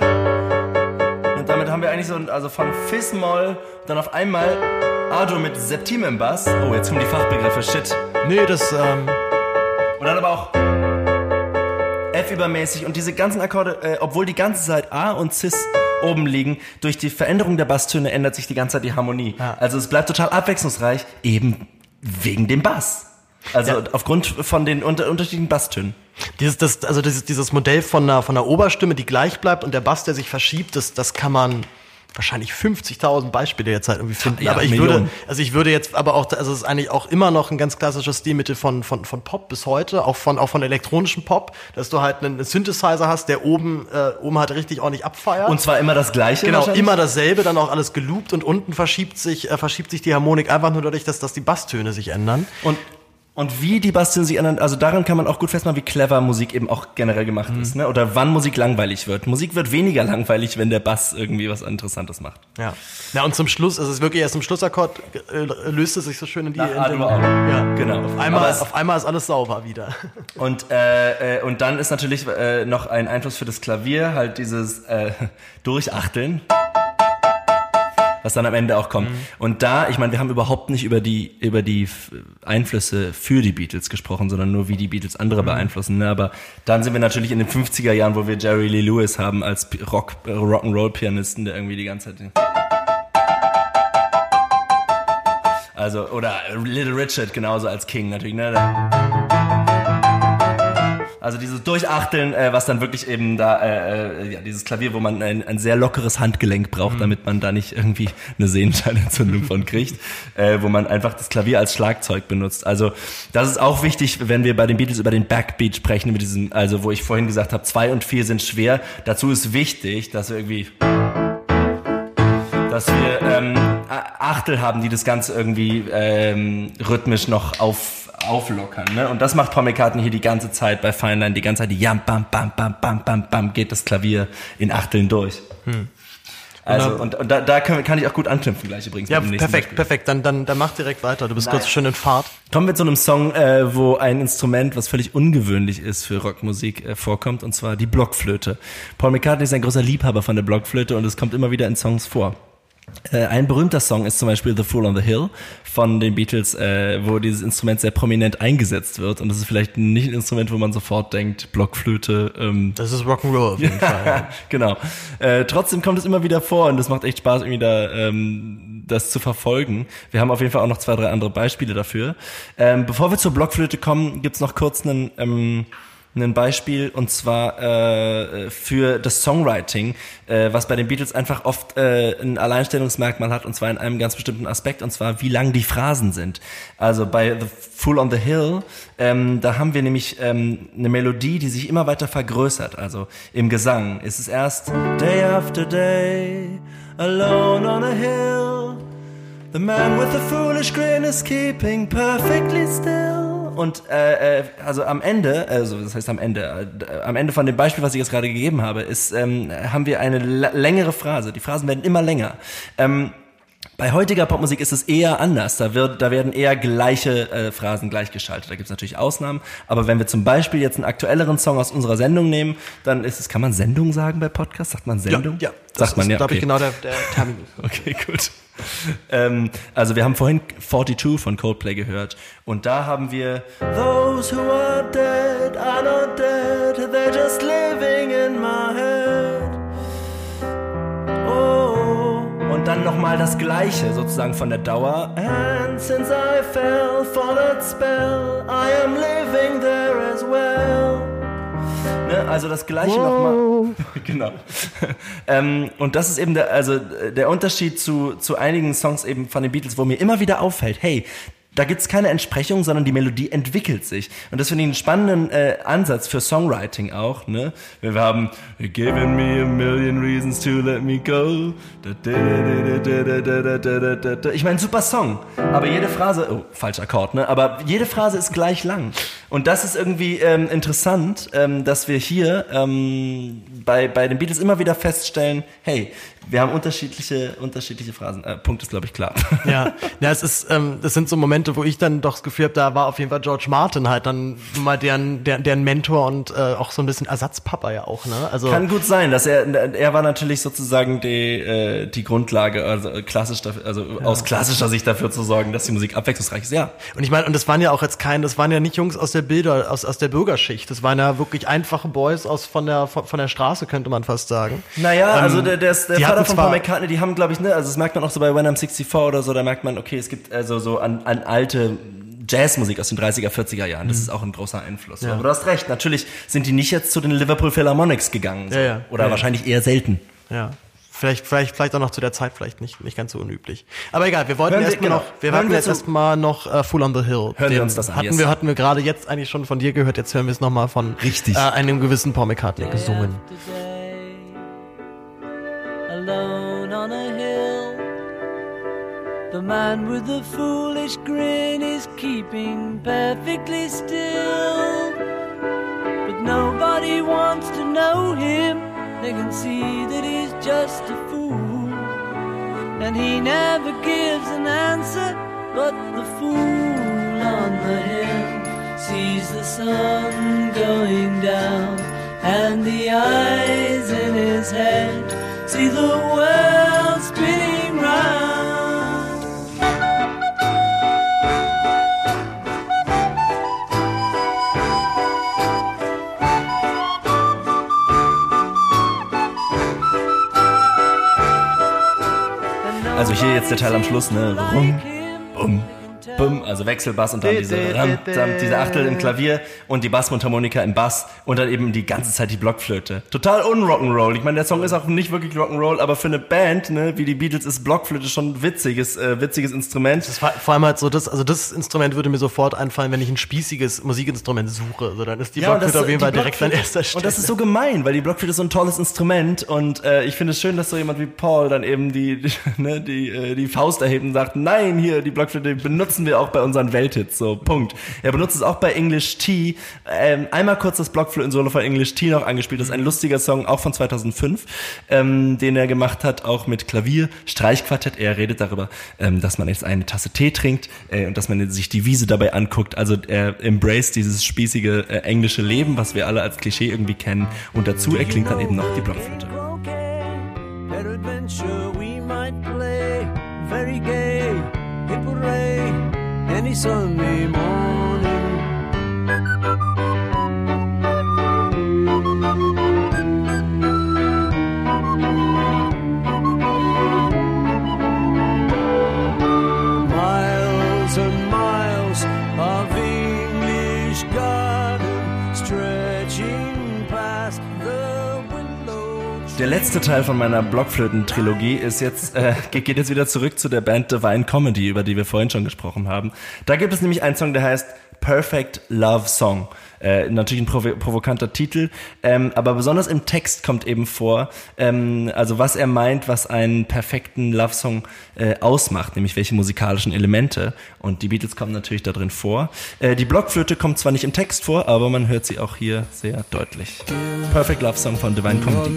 Und damit haben wir eigentlich so, also von Fis-Moll, dann auf einmal A-Dur mit Septim im Bass. Oh, jetzt kommen die Fachbegriffe, shit. nee, das, ähm, Und dann aber auch F-übermäßig und diese ganzen Akkorde, äh, obwohl die ganze Zeit A und Cis oben liegen, durch die Veränderung der Basstöne ändert sich die ganze Zeit die Harmonie. Ja. Also es bleibt total abwechslungsreich, eben wegen dem Bass. Also Ja. aufgrund von den unter unterschiedlichen Basstönen. Dieses, das, also dieses, dieses Modell von einer, von einer Oberstimme, die gleich bleibt und der Bass, der sich verschiebt, das, das kann man wahrscheinlich 50.000 Beispiele jetzt halt irgendwie finden. Ja, aber ich Millionen. würde, also ich würde jetzt aber auch, also es ist eigentlich auch immer noch ein ganz klassisches Stilmittel von, von, von Pop bis heute, auch von, auch von elektronischem Pop, dass du halt einen Synthesizer hast, der oben, äh, oben halt richtig ordentlich abfeiert. Und zwar immer das Gleiche. Genau, immer dasselbe, dann auch alles geloopt und unten verschiebt sich, äh, verschiebt sich die Harmonik einfach nur dadurch, dass, dass die Basstöne sich ändern. Und, und wie die Basstöne sich ändern, also daran kann man auch gut festmachen, wie clever Musik eben auch generell gemacht Mhm. ist, ne? Oder wann Musik langweilig wird. Musik wird weniger langweilig, wenn der Bass irgendwie was Interessantes macht. Ja. Ja, und zum Schluss, also es ist wirklich erst im Schlussakkord äh, löst es sich so schön in die. Nach in A-Dur auch. ja, Genau. Auf einmal, auf einmal ist alles sauber wieder. *laughs* Und, äh, äh, und dann ist natürlich äh, noch ein Einfluss für das Klavier, halt dieses äh, *laughs* Durchachteln, was dann am Ende auch kommt. Und da, ich meine, wir haben überhaupt nicht über die, über die Einflüsse für die Beatles gesprochen, sondern nur wie die Beatles andere beeinflussen. Ne? Aber dann sind wir natürlich in den 50er Jahren, wo wir Jerry Lee Lewis haben als Rock, äh, Rock'n'Roll-Pianisten, der irgendwie die ganze Zeit... Also, oder Little Richard genauso als King natürlich, ne? Also dieses Durchachteln, äh, was dann wirklich eben da, äh, äh, ja, dieses Klavier, wo man ein, ein sehr lockeres Handgelenk braucht, damit man da nicht irgendwie eine Sehenscheinentzündung *laughs* von *laughs* kriegt, äh, wo man einfach das Klavier als Schlagzeug benutzt. Also das ist auch wichtig, wenn wir bei den Beatles über den Backbeat sprechen, mit diesem, also wo ich vorhin gesagt habe, zwei und vier sind schwer. Dazu ist wichtig, dass wir irgendwie dass wir ähm, Achtel haben, die das Ganze irgendwie ähm, rhythmisch noch auf, auflockern. Ne? Und das macht Paul McCartney hier die ganze Zeit bei Fine Line, die ganze Zeit, die jam, bam, bam, bam, bam, bam, bam, geht das Klavier in Achteln durch. Also, und, und da, da kann, kann ich auch gut anknüpfen gleich übrigens. Ja, perfekt, Beispiel. perfekt. Dann, dann, dann mach direkt weiter. Du bist Nice. kurz schön in Fahrt. Kommen wir zu einem Song, äh, wo ein Instrument, was völlig ungewöhnlich ist für Rockmusik, äh, vorkommt, und zwar die Blockflöte. Paul McCartney ist ein großer Liebhaber von der Blockflöte und es kommt immer wieder in Songs vor. Äh, ein berühmter Song ist zum Beispiel The Fool on the Hill von den Beatles, äh, wo dieses Instrument sehr prominent eingesetzt wird. Und das ist vielleicht nicht ein Instrument, wo man sofort denkt, Blockflöte, ähm, Das ist Rock'n'Roll auf jeden *laughs* Fall. genau. Äh, trotzdem kommt es immer wieder vor und es macht echt Spaß, irgendwie da ähm, das zu verfolgen. Wir haben auf jeden Fall auch noch zwei, drei andere Beispiele dafür. Ähm, bevor wir zur Blockflöte kommen, gibt's noch kurz einen, ähm, ein Beispiel und zwar äh, für das Songwriting, äh, was bei den Beatles einfach oft äh, ein Alleinstellungsmerkmal hat und zwar in einem ganz bestimmten Aspekt und zwar wie lang die Phrasen sind. Also bei The Fool on the Hill, ähm, da haben wir nämlich ähm, eine Melodie, die sich immer weiter vergrößert. Also im Gesang ist es erst Day after Day, alone on a hill. The man with the foolish grin is keeping perfectly still. Und äh, äh, also am Ende, also das heißt am Ende, äh, am Ende von dem Beispiel, was ich jetzt gerade gegeben habe, ist, ähm, haben wir eine längere Phrase. Die Phrasen werden immer länger. Ähm, bei heutiger Popmusik ist es eher anders. Da, wird, da werden eher gleiche äh, Phrasen gleichgeschaltet. Da gibt es natürlich Ausnahmen. Aber wenn wir zum Beispiel jetzt einen aktuelleren Song aus unserer Sendung nehmen, dann ist es, kann man Sendung sagen bei Podcasts? Sagt man Sendung? Ja, das sagt man ist, ja. glaube ich, okay. genau der, der Terminus. *laughs* Okay, gut. *laughs* ähm, also wir haben vorhin 42 von Coldplay gehört und da haben wir Those who are dead are not dead, they're just living in my head. Oh, und dann nochmal das gleiche sozusagen von der Dauer. And since I fell for that spell, I am living there as well. Ne, also das gleiche nochmal. *laughs* genau. ähm, und das ist eben der, also äh, der Unterschied zu, zu einigen Songs eben von den Beatles, wo mir immer wieder auffällt, hey, da gibt es keine Entsprechung, sondern die Melodie entwickelt sich. Und das finde ich einen spannenden äh, Ansatz für Songwriting auch. Ne? Wir haben Giving me a million reasons to let me go. Ich meine, super Song. Aber jede Phrase, oh, falscher Akkord, ne? aber jede Phrase ist gleich lang. Und das ist irgendwie ähm, interessant, ähm, dass wir hier ähm, bei, bei den Beatles immer wieder feststellen, hey, wir haben unterschiedliche, unterschiedliche Phrasen. Äh, Punkt ist, glaube ich, klar. *laughs* Ja, ja, es ist, ähm, das sind so Momente, wo ich dann doch das Gefühl habe, da war auf jeden Fall George Martin halt dann mal deren, deren, deren Mentor und äh, auch so ein bisschen Ersatzpapa ja auch, ne? Also Kann gut sein, dass er, er war natürlich sozusagen die, äh, die Grundlage, also klassisch, also aus klassischer Sicht dafür zu sorgen, dass die Musik abwechslungsreich ist. Ja, Und ich meine, und das waren ja auch jetzt kein, das waren ja nicht Jungs aus der Bilder, aus, aus der Bürgerschicht. Das waren ja wirklich einfache Boys aus von der von, von der Straße, könnte man fast sagen. Naja, Ähm, also der, der, der hatten von Paul McCartney, die haben, glaube ich, ne, also das merkt man auch so bei When I'm 64 oder so, da merkt man, okay, es gibt also so an, an alte Jazzmusik aus den 30er, 40er Jahren. Das ist auch ein großer Einfluss. Mhm. Ja. Aber du hast recht, natürlich sind die nicht jetzt zu den Liverpool Philharmonics gegangen. So. Ja, ja. Oder Ja, ja. wahrscheinlich eher selten. Ja. Vielleicht, vielleicht, vielleicht auch noch zu der Zeit vielleicht nicht, nicht ganz so unüblich. Aber egal, wir wollten erstmal genau. noch, wir hatten wir jetzt erstmal noch äh, Full on the Hill. Hören wir uns das an, Hatten yes. wir, hatten wir gerade jetzt eigentlich schon von dir gehört, jetzt hören wir es nochmal von Richtig. Äh, einem gewissen Paul McCartney gesungen. Alone on a hill. The man with the foolish grin is keeping perfectly still. But nobody wants to know him. They can see that he's just a fool. And he never gives an answer, but the fool on the hill sees the sun going down, and the eyes in his head see the world spinning round. Also hier jetzt der Teil am Schluss, ne? Rum, bum, bum, also Wechselbass und dann diese, ram, ram, diese Achtel im Klavier und die Bassmundharmonika im Bass und dann eben die ganze Zeit die Blockflöte. Total unrock'n'roll. Ich meine, der Song ist auch nicht wirklich Rock'n'Roll, aber für eine Band, ne, wie die Beatles ist Blockflöte schon ein witziges, äh, witziges Instrument. Das war vor allem halt so das, also das Instrument würde mir sofort einfallen, wenn ich ein spießiges Musikinstrument suche. So, dann ist die und Blockflöte auf jeden Fall direkt an erster Stelle. Und das ist so gemein, weil die Blockflöte ist so ein tolles Instrument und äh, ich finde es schön, dass so jemand wie Paul dann eben die, die, *laughs* ne, die, äh, die Faust erhebt und sagt, nein, hier, die Blockflöte benutzen wir auch bei unseren Welthits, so, Punkt. Er benutzt es auch bei English Tea. Ähm, einmal kurz das Blockflöten-Solo von English Tea noch angespielt, das ist ein lustiger Song, auch von 2005, ähm, den er gemacht hat, auch mit Klavier, Streichquartett. Er redet darüber, ähm, dass man jetzt eine Tasse Tee trinkt äh, und dass man sich die Wiese dabei anguckt. Also er embrace dieses spießige äh, englische Leben, was wir alle als Klischee irgendwie kennen. Und dazu erklingt dann eben noch die Blockflöte. Any Sunday morning. Der letzte Teil von meiner Blockflöten-Trilogie ist jetzt, äh, geht geht jetzt wieder zurück zu der Band Divine Comedy, über die wir vorhin schon gesprochen haben. Da gibt es nämlich einen Song, der heißt Perfect Love Song. Äh, natürlich ein provo provokanter Titel, ähm, aber besonders im Text kommt eben vor, ähm, also was er meint, was einen perfekten Love Song äh, ausmacht, nämlich welche musikalischen Elemente. Und die Beatles kommen natürlich da drin vor. Äh, die Blockflöte kommt zwar nicht im Text vor, aber man hört sie auch hier sehr deutlich. Perfect Love Song von Divine Comedy.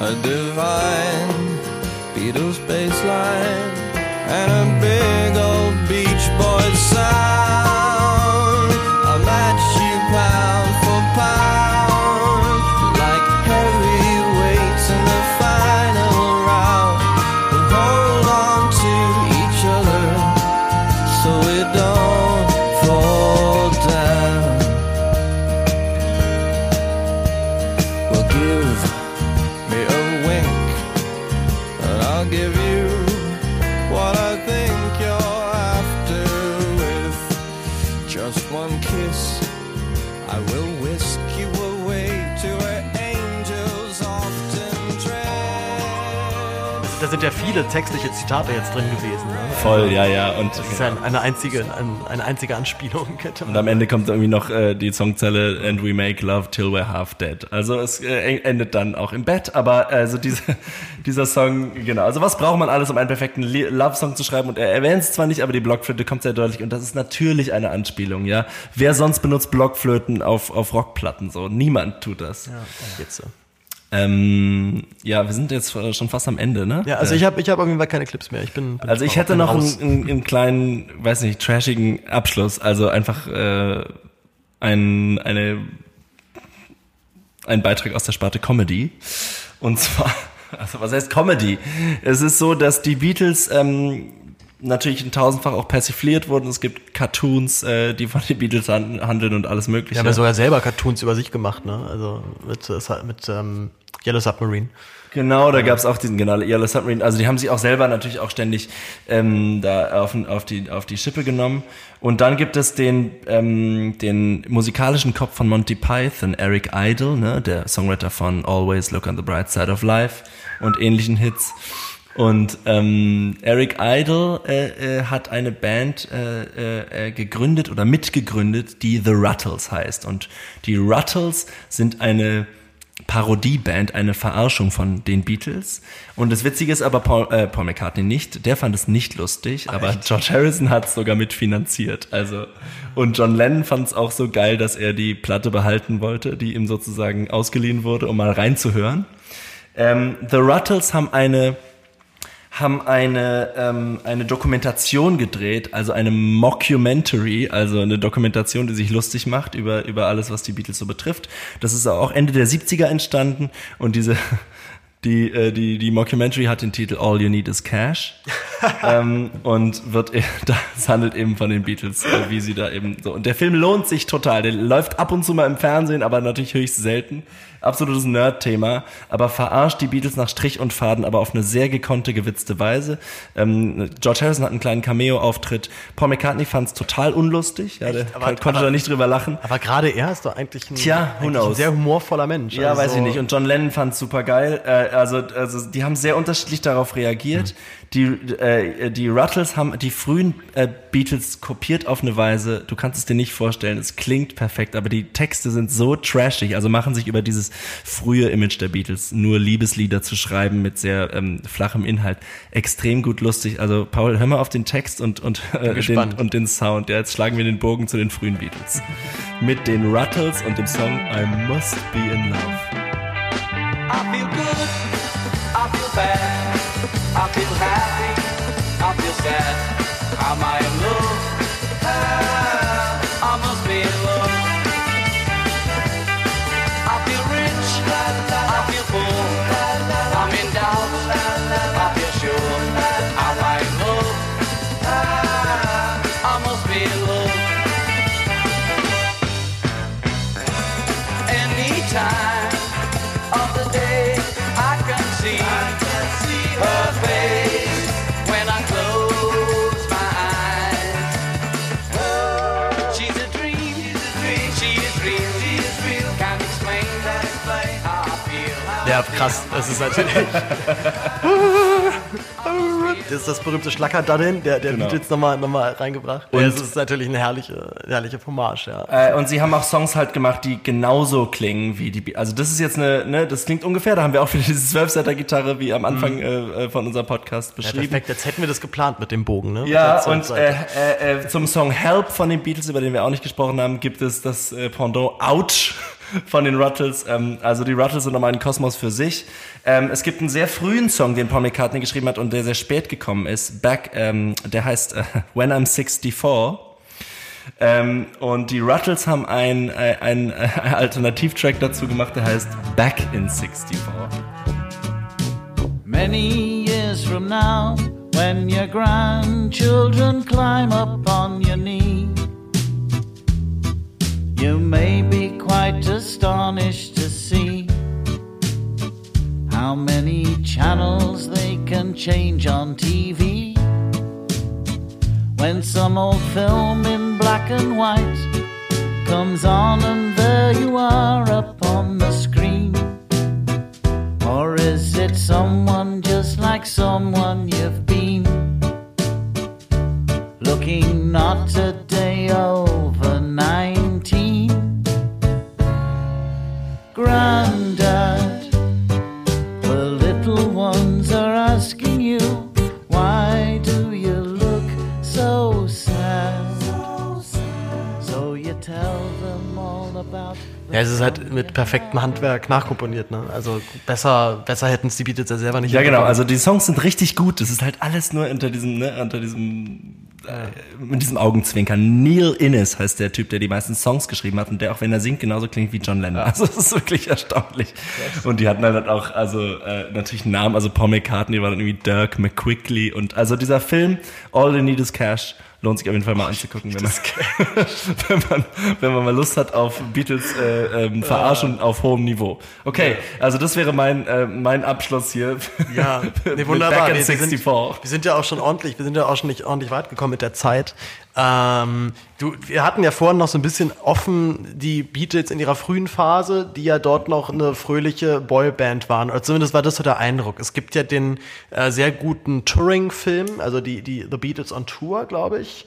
A divine Beatles bass line and a big old Beach Boys sound. Viele textliche Zitate jetzt drin gewesen. Ne? Voll, ja, ja. Und, Das ist ja eine einzige, ein, eine einzige Anspielung. *laughs* und am Ende kommt irgendwie noch äh, die Songzelle And we make love till we're half dead. Also es äh, endet dann auch im Bett, aber also diese, *laughs* dieser Song, genau. Also was braucht man alles, um einen perfekten Love-Song zu schreiben? Und er erwähnt es zwar nicht, aber die Blockflöte kommt sehr deutlich und das ist natürlich eine Anspielung, ja. Wer sonst benutzt Blockflöten auf, auf Rockplatten so? Niemand tut das. Ja. jetzt so. Ähm, ja, wir sind jetzt schon fast am Ende, ne? Ja, also Äh, ich habe ich hab auf jeden Fall keine Clips mehr. Ich bin, bin Also ich hätte noch einen, einen, einen kleinen, weiß nicht, trashigen Abschluss. Also einfach äh, ein, eine, ein Beitrag aus der Sparte Comedy. Und zwar, *laughs* also was heißt Comedy? Es ist so, dass die Beatles ähm, natürlich in tausendfach auch persifliert wurden. Es gibt Cartoons, äh, die von den Beatles han handeln und alles mögliche. Die haben ja sogar selber Cartoons über sich gemacht, ne? Also mit, äh, mit ähm, Yellow Submarine. Genau, da gab's auch diesen genau Yellow Submarine. Also die haben sich auch selber natürlich auch ständig ähm, da auf, auf die auf die Schippe genommen. Und dann gibt es den ähm, den musikalischen Kopf von Monty Python, Eric Idle, ne, der Songwriter von Always Look on the Bright Side of Life und ähnlichen Hits. Und ähm, Eric Idle äh, äh, hat eine Band äh, äh, äh, gegründet oder mitgegründet, die The Ruttles heißt. Und die Ruttles sind eine Parodieband, eine Verarschung von den Beatles. Und das Witzige ist aber Paul, äh, Paul McCartney nicht, der fand es nicht lustig, aber George Harrison hat es sogar mitfinanziert. Also und John Lennon fand es auch so geil, dass er die Platte behalten wollte, die ihm sozusagen ausgeliehen wurde, um mal reinzuhören. Ähm, The Ruttles haben eine haben eine, ähm, eine Dokumentation gedreht, also eine Mockumentary, also eine Dokumentation, die sich lustig macht über, über alles, was die Beatles so betrifft. Das ist auch Ende der 70er entstanden und diese, *laughs* die, äh, die, die Mockumentary hat den Titel All You Need Is Cash *laughs* ähm, und wird, e- *laughs* das handelt eben von den Beatles, äh, wie sie da eben so. Und der Film lohnt sich total. Der läuft ab und zu mal im Fernsehen, aber natürlich höchst selten. Absolutes Nerd-Thema, aber verarscht die Beatles nach Strich und Faden, aber auf eine sehr gekonnte, gewitzte Weise. Ähm, George Harrison hat einen kleinen Cameo-Auftritt. Paul McCartney fand es total unlustig. Ja, der Aber- kon- konnte aber- da nicht drüber lachen. Aber gerade er ist doch eigentlich ein, Tja, eigentlich ein sehr humorvoller Mensch. Ja, Also weiß ich so- nicht. Und John Lennon fand es super geil. Äh, also, also die haben sehr unterschiedlich darauf reagiert. Die, äh, die Ruttles haben die frühen äh, Beatles kopiert auf eine Weise, du kannst es dir nicht vorstellen, es klingt perfekt, aber die Texte sind so trashig, also machen sich über dieses frühe Image der Beatles, nur Liebeslieder zu schreiben mit sehr ähm, flachem Inhalt, extrem gut lustig. Also Paul, hör mal auf den Text und, und, äh, den, und den Sound. Ja, jetzt schlagen wir den Bogen zu den frühen Beatles. Mit den Ruttles und dem Song I Must Be in Love. I feel good, Ja, krass. Das ist natürlich. *laughs* Das ist das berühmte Schlackerdaddeln, der, der Genau. Beatles nochmal noch mal reingebracht. Und- Und es ist natürlich eine herrliche, herrliche Hommage, ja. Äh, und sie haben auch Songs halt gemacht, die genauso klingen wie die. Be also das ist jetzt eine, ne, das klingt ungefähr. Da haben wir auch wieder diese 12-Seiter-Gitarre wie am Anfang äh, äh, von unserem Podcast ja. beschrieben. Perfekt, jetzt hätten wir das geplant mit dem Bogen, ne? Ja, und äh, äh, äh, zum Song Help von den Beatles, über den wir auch nicht gesprochen haben, gibt es das äh, Pendant Ouch von den Ruttles. Ähm, also die Ruttles sind nochmal ein Kosmos für sich. Ähm, es gibt einen sehr frühen Song, den Paul McCartney geschrieben hat und der sehr spät gekommen ist. Back, ähm, der heißt äh, When I'm 64. Ähm, und die Ruttles haben einen äh, ein, äh, Alternativtrack dazu gemacht, der heißt Back in 64. Many years from now, when your grandchildren climb up on your knee, you may be quite astonished to see how many channels they can change on TV. When some old film in black and white comes on, and there you are up on the screen. Or is it someone just like someone you've been. Looking not a day over Grandad, the little ones are asking you, why do you look so sad? So you tell them all about Ja, es ist halt mit perfektem Handwerk nachkomponiert, ne? Also besser, besser hätten es die Beatles ja selber nicht Ja, genau. Also die Songs sind richtig gut. Das ist halt alles nur unter diesem, ne, unter diesem, mit diesem Augenzwinkern. Neil Innes heißt der Typ, der die meisten Songs geschrieben hat und der auch wenn er singt genauso klingt wie John Lennon. Also das ist wirklich erstaunlich. Und die hatten halt auch, also äh, natürlich einen Namen. Also Paul McCartney war dann irgendwie Dirk McQuickly und also dieser Film All You Need Is Cash lohnt sich auf jeden Fall mal anzugucken, wenn man, *laughs* wenn man, wenn man mal Lust hat auf Beatles äh, ähm, Verarschung auf hohem Niveau. Okay, also das wäre mein, äh, mein Abschluss hier. Ja, *laughs* nee, wunderbar. Back in Wir, wir, 64. sind, wir sind ja auch schon ordentlich, wir sind ja auch schon nicht ordentlich weit gekommen mit der Zeit. Ähm, du, wir hatten ja vorhin noch so ein bisschen offen die Beatles in ihrer frühen Phase, die ja dort noch eine fröhliche Boyband waren. Oder zumindest war das so der Eindruck. Es gibt ja den äh, sehr guten Touring-Film, also die, die The Beatles on Tour, glaube ich.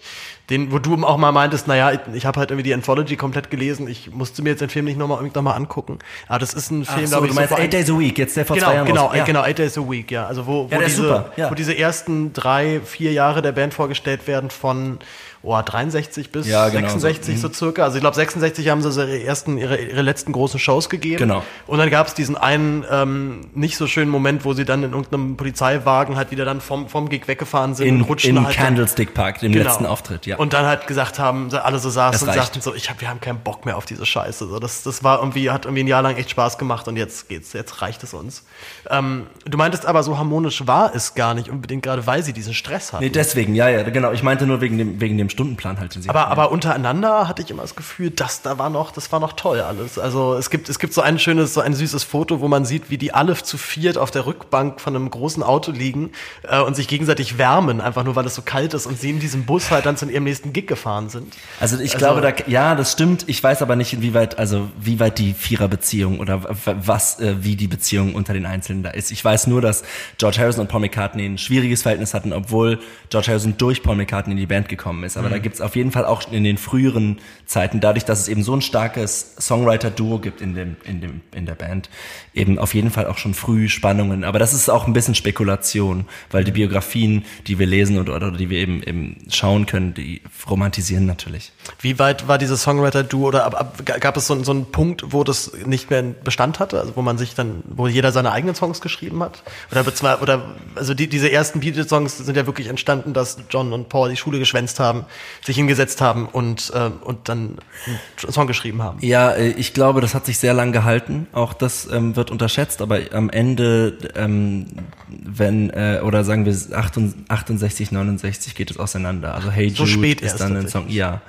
Den, wo du auch mal meintest, naja, ich, ich habe halt irgendwie die Anthology komplett gelesen, ich musste mir jetzt den Film nicht nochmal noch mal angucken. Aber das ist ein Film, Ach so, glaube ich, du meinst vor Eight Days a Week, jetzt der vor genau, zwei Jahren genau, ja. genau, Eight Days a Week, ja. Also wo, wo, Ja, diese, ja. wo diese ersten drei, vier Jahre der Band vorgestellt werden von oh, 63 bis Ja, genau, 66 so, so, circa. Also ich glaube 66 haben sie so ihre ersten, ihre, ihre letzten großen Shows gegeben. Genau. Und dann gab es diesen einen ähm, nicht so schönen Moment, wo sie dann in irgendeinem Polizeiwagen halt wieder dann vom, vom Gig weggefahren sind In, und rutschen in halt Candlestick Park, dem Genau. letzten Auftritt, ja. Und dann halt gesagt haben, alle so saßen und sagten so, ich hab, wir haben keinen Bock mehr auf diese Scheiße. So, das, das war irgendwie, hat irgendwie ein Jahr lang echt Spaß gemacht und jetzt geht's, jetzt reicht es uns. Ähm, du meintest aber, so harmonisch war es gar nicht unbedingt, gerade weil sie diesen Stress hatten. nee, deswegen, ja, ja, genau. Ich meinte nur wegen dem, wegen dem Stundenplan halt. Den sie aber, hatten. aber untereinander hatte ich immer das Gefühl, dass da war noch, das war noch toll alles. Also es gibt, es gibt so ein schönes, so ein süßes Foto, wo man sieht, wie die alle zu viert auf der Rückbank von einem großen Auto liegen äh, und sich gegenseitig wärmen, einfach nur weil es so kalt ist und sie in diesem Bus halt dann zu ihrem nächsten Gig gefahren sind. Also ich Also- glaube, da, ja, das stimmt. Ich weiß aber nicht, inwieweit, also wie weit die Viererbeziehung oder was, äh, wie die Beziehung unter den Einzelnen da ist. Ich weiß nur, dass George Harrison und Paul McCartney ein schwieriges Verhältnis hatten, obwohl George Harrison durch Paul McCartney in die Band gekommen ist. Aber da gibt's auf jeden Fall auch in den früheren Zeiten, dadurch, dass es eben so ein starkes Songwriter-Duo gibt in dem, in dem, in der Band, eben auf jeden Fall auch schon früh Spannungen. Aber das ist auch ein bisschen Spekulation, weil die Biografien, die wir lesen oder, oder die wir eben, eben schauen können, die romantisieren natürlich. Wie weit war dieses Songwriter-Duo oder ab, ab, gab es so, so einen Punkt, wo das nicht mehr Bestand hatte, also wo man sich dann, wo jeder seine eigenen Songs geschrieben hat? Oder, oder also die, diese ersten Beatles-Songs sind ja wirklich entstanden, dass John und Paul die Schule geschwänzt haben, sich hingesetzt haben und, äh, und dann einen Song geschrieben haben. Ja, äh, ich glaube, das hat sich sehr lang gehalten. Auch das ähm, wird unterschätzt, aber am Ende, ähm, wenn, äh, oder sagen wir 68, 69 geht es auseinander. Also Hey So Jude spät ist erst dann ein Song, ja.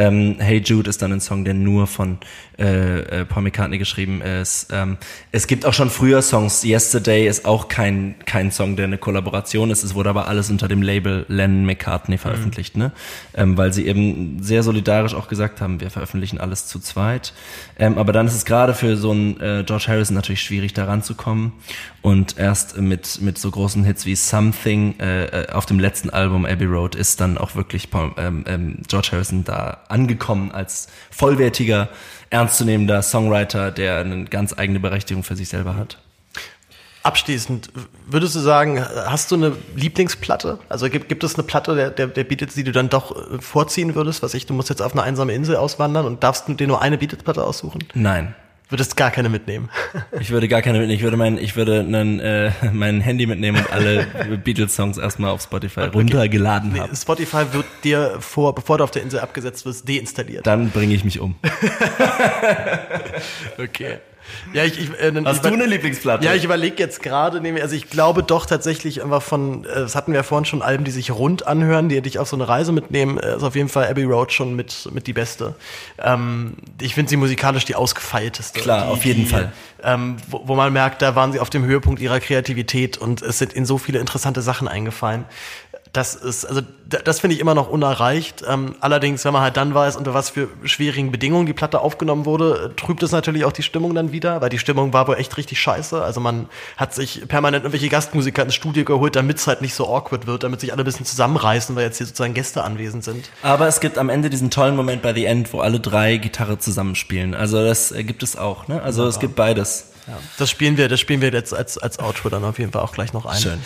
Ähm, hey Jude ist dann ein Song, der nur von äh, äh, Paul McCartney geschrieben ist. Ähm, es gibt auch schon früher Songs. Yesterday ist auch kein kein Song, der eine Kollaboration ist. Es wurde aber alles unter dem Label Lennon McCartney veröffentlicht, ne? Ähm, weil sie eben sehr solidarisch auch gesagt haben, wir veröffentlichen alles zu zweit. Ähm, aber dann ist es gerade für so einen äh, George Harrison natürlich schwierig, da ranzukommen. Und erst mit mit so großen Hits wie Something äh, äh, auf dem letzten Album Abbey Road ist dann auch wirklich Paul, ähm, ähm, George Harrison da angekommen als vollwertiger, ernstzunehmender Songwriter, der eine ganz eigene Berechtigung für sich selber hat. Abschließend, würdest du sagen, hast du eine Lieblingsplatte? Also gibt, gibt es eine Platte der, der, der Beatles, die du dann doch äh, vorziehen würdest? Was ich, du musst jetzt auf eine einsame Insel auswandern und darfst dir nur eine Beatles-Platte aussuchen? Nein. Würdest gar keine mitnehmen. Ich würde gar keine mitnehmen. Ich würde mein, ich würde einen, äh, mein Handy mitnehmen und alle *laughs* Beatles-Songs erstmal auf Spotify runtergeladen haben. Spotify wird dir vor, bevor du auf der Insel abgesetzt wirst, deinstalliert. Dann bringe ich mich um. *laughs* Okay. Ja, ich, ich, äh, Hast ich, du eine Lieblingsplatte? Ja, ich überlege jetzt gerade, also ich glaube doch tatsächlich einfach von, äh, das hatten wir vorhin schon, Alben, die sich rund anhören, die dich auf so eine Reise mitnehmen, äh, ist auf jeden Fall Abbey Road schon mit, mit die beste. Ähm, ich finde sie musikalisch die ausgefeilteste. Klar, die, auf jeden die, Fall. Ähm, wo, wo man merkt, da waren sie auf dem Höhepunkt ihrer Kreativität und es sind in so viele interessante Sachen eingefallen. Das ist, also das finde ich immer noch unerreicht. Ähm, allerdings, wenn man halt dann weiß, unter was für schwierigen Bedingungen die Platte aufgenommen wurde, trübt es natürlich auch die Stimmung dann wieder, weil die Stimmung war wohl echt richtig scheiße. Also man hat sich permanent irgendwelche Gastmusiker ins Studio geholt, damit es halt nicht so awkward wird, damit sich alle ein bisschen zusammenreißen, weil jetzt hier sozusagen Gäste anwesend sind. Aber es gibt am Ende diesen tollen Moment bei The End, wo alle drei Gitarre zusammenspielen. Also das äh, gibt es auch. Ne? Also es gibt beides. Ja, das spielen wir, das spielen wir jetzt als, als Outro dann auf jeden Fall auch gleich noch ein. Schön.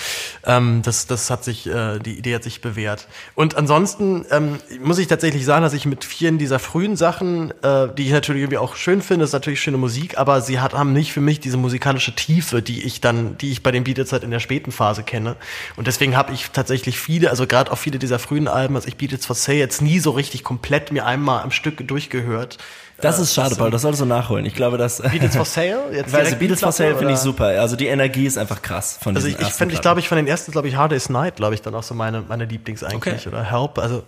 Ähm, das, das hat sich, äh, die Idee hat sich bewährt. Und ansonsten ähm, muss ich tatsächlich sagen, dass ich mit vielen dieser frühen Sachen, äh, die ich natürlich irgendwie auch schön finde, ist natürlich schöne Musik, aber sie hat, haben nicht für mich diese musikalische Tiefe, die ich dann, die ich bei den Beatles halt in der späten Phase kenne. Und deswegen habe ich tatsächlich viele, also gerade auch viele dieser frühen Alben, also ich Beatles for Sale jetzt nie so richtig komplett mir einmal am Stück durchgehört. Das ist schade, Paul. Das solltest du nachholen. Ich glaube, dass Beatles for Sale? *laughs* Jetzt Weil also direkt Beatles for Sale finde ich super. Also die Energie ist einfach krass von Also diesen ich, ich finde, ich glaube, ich von den ersten, glaube ich, Hardest Night, glaube ich, dann auch so meine, meine Lieblings eigentlich. Okay. Oder Help. Also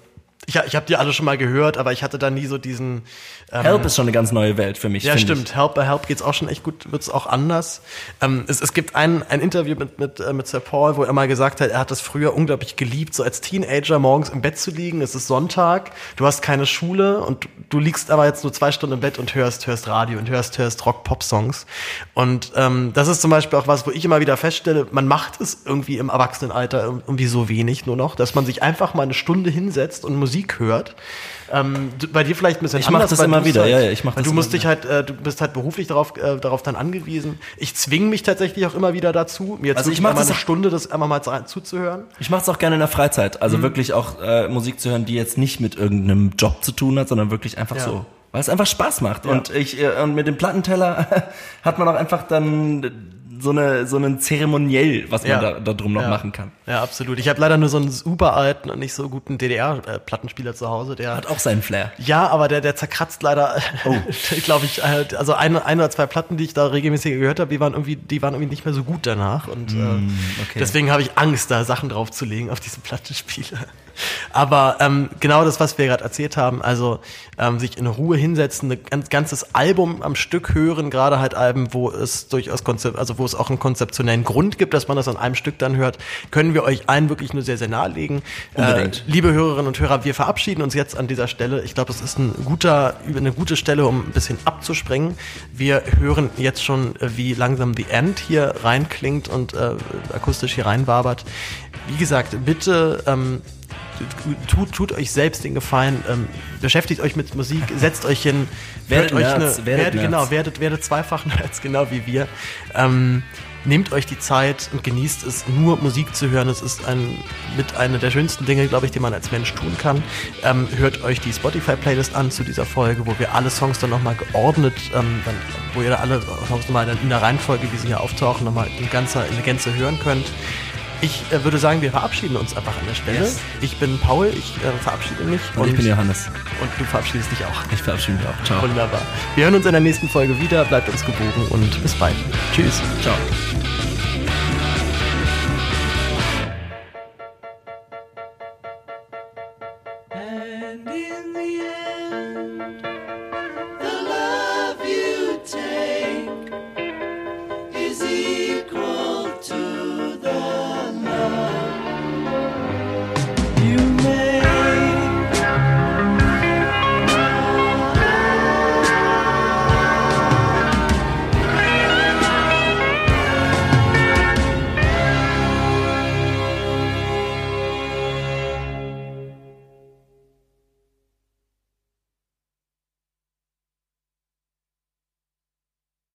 ich, ich habe die alle schon mal gehört, aber ich hatte da nie so diesen. Ähm, Help ist schon eine ganz neue Welt für mich. ja, stimmt. Help, bei Help geht's auch schon echt gut, wird's auch anders. Ähm, es, es gibt ein, ein Interview mit, mit, äh, mit Sir Paul, wo er mal gesagt hat, er hat das früher unglaublich geliebt, so als Teenager morgens im Bett zu liegen. Es ist Sonntag, du hast keine Schule und du liegst aber jetzt nur zwei Stunden im Bett und hörst, hörst Radio und hörst, hörst Rock-Pop-Songs. Und ähm, das ist zum Beispiel auch was, wo ich immer wieder feststelle, man macht es irgendwie im Erwachsenenalter irgendwie so wenig nur noch, dass man sich einfach mal eine Stunde hinsetzt und Musik hört. Ähm, du- bei dir vielleicht ein bisschen Ich anders, das weil immer du's wieder, halt, ja, ja, ich mach weil das du immer musst dich halt, äh, du bist halt beruflich darauf, äh, darauf dann angewiesen. Ich zwinge mich tatsächlich auch immer wieder dazu, mir jetzt Also ich wirklich mach einmal das eine auch- Stunde das einmal mal zuzuhören. Ich mache es auch gerne in der Freizeit. Mhm. Also wirklich auch äh, Musik zu hören, die jetzt nicht mit irgendeinem Job zu tun hat, sondern wirklich einfach Ja. so. Weil es einfach Spaß macht. Und ich äh, und mit dem Plattenteller *laughs* hat man auch einfach dann so eine so ein Zeremoniell, was man Ja. da, da drum noch Ja. machen kann. Ja, absolut. Ich habe leider nur so einen super alten und nicht so guten DDR-Plattenspieler zu Hause, der Hat auch seinen Flair. Ja, aber der, der zerkratzt leider, Oh. *laughs* glaube ich, halt, also eine, ein oder zwei Platten, die ich da regelmäßig gehört habe, die waren irgendwie, die waren irgendwie nicht mehr so gut danach. Und äh, Mm, okay. deswegen habe ich Angst, da Sachen draufzulegen auf diesen Plattenspieler. Aber ähm, genau das, was wir gerade erzählt haben, also ähm, sich in Ruhe hinsetzen, ein ganz, ganzes Album am Stück hören, gerade halt Alben, wo es durchaus konzept, also wo es auch einen konzeptionellen Grund gibt, dass man das an einem Stück dann hört, können wir euch allen wirklich nur sehr, sehr nahelegen. Unbedingt. Äh, liebe Hörerinnen und Hörer, wir verabschieden uns jetzt an dieser Stelle. Ich glaube, es ist ein guter, eine gute Stelle, um ein bisschen abzuspringen. Wir hören jetzt schon, äh, wie langsam The End hier reinklingt und äh, akustisch hier reinwabert. Wie gesagt, bitte ähm, tut, tut euch selbst den Gefallen, ähm, beschäftigt euch mit Musik, *laughs* setzt euch hin, Werdet euch Nerds, eine, werdet werdet, genau, werdet, werdet zweifach *laughs* Nerds, genau wie wir. Ähm, nehmt euch die Zeit und genießt es, nur Musik zu hören. Es ist ein, mit einer der schönsten Dinge, glaube ich, die man als Mensch tun kann. Ähm, hört euch die Spotify-Playlist an zu dieser Folge, wo wir alle Songs dann nochmal geordnet, ähm, dann, wo ihr da alle Songs nochmal in der Reihenfolge, wie sie hier auftauchen, nochmal in, ganzer, in der Gänze hören könnt. Ich äh, würde sagen, wir verabschieden uns einfach an der Stelle. Yes. Ich bin Paul, ich äh, verabschiede mich. Und, ich bin Johannes. Und du verabschiedest dich auch. Ich verabschiede mich auch. Ciao. Wunderbar. Wir hören uns in der nächsten Folge wieder. Bleibt uns gewogen und bis bald. Tschüss. Ciao.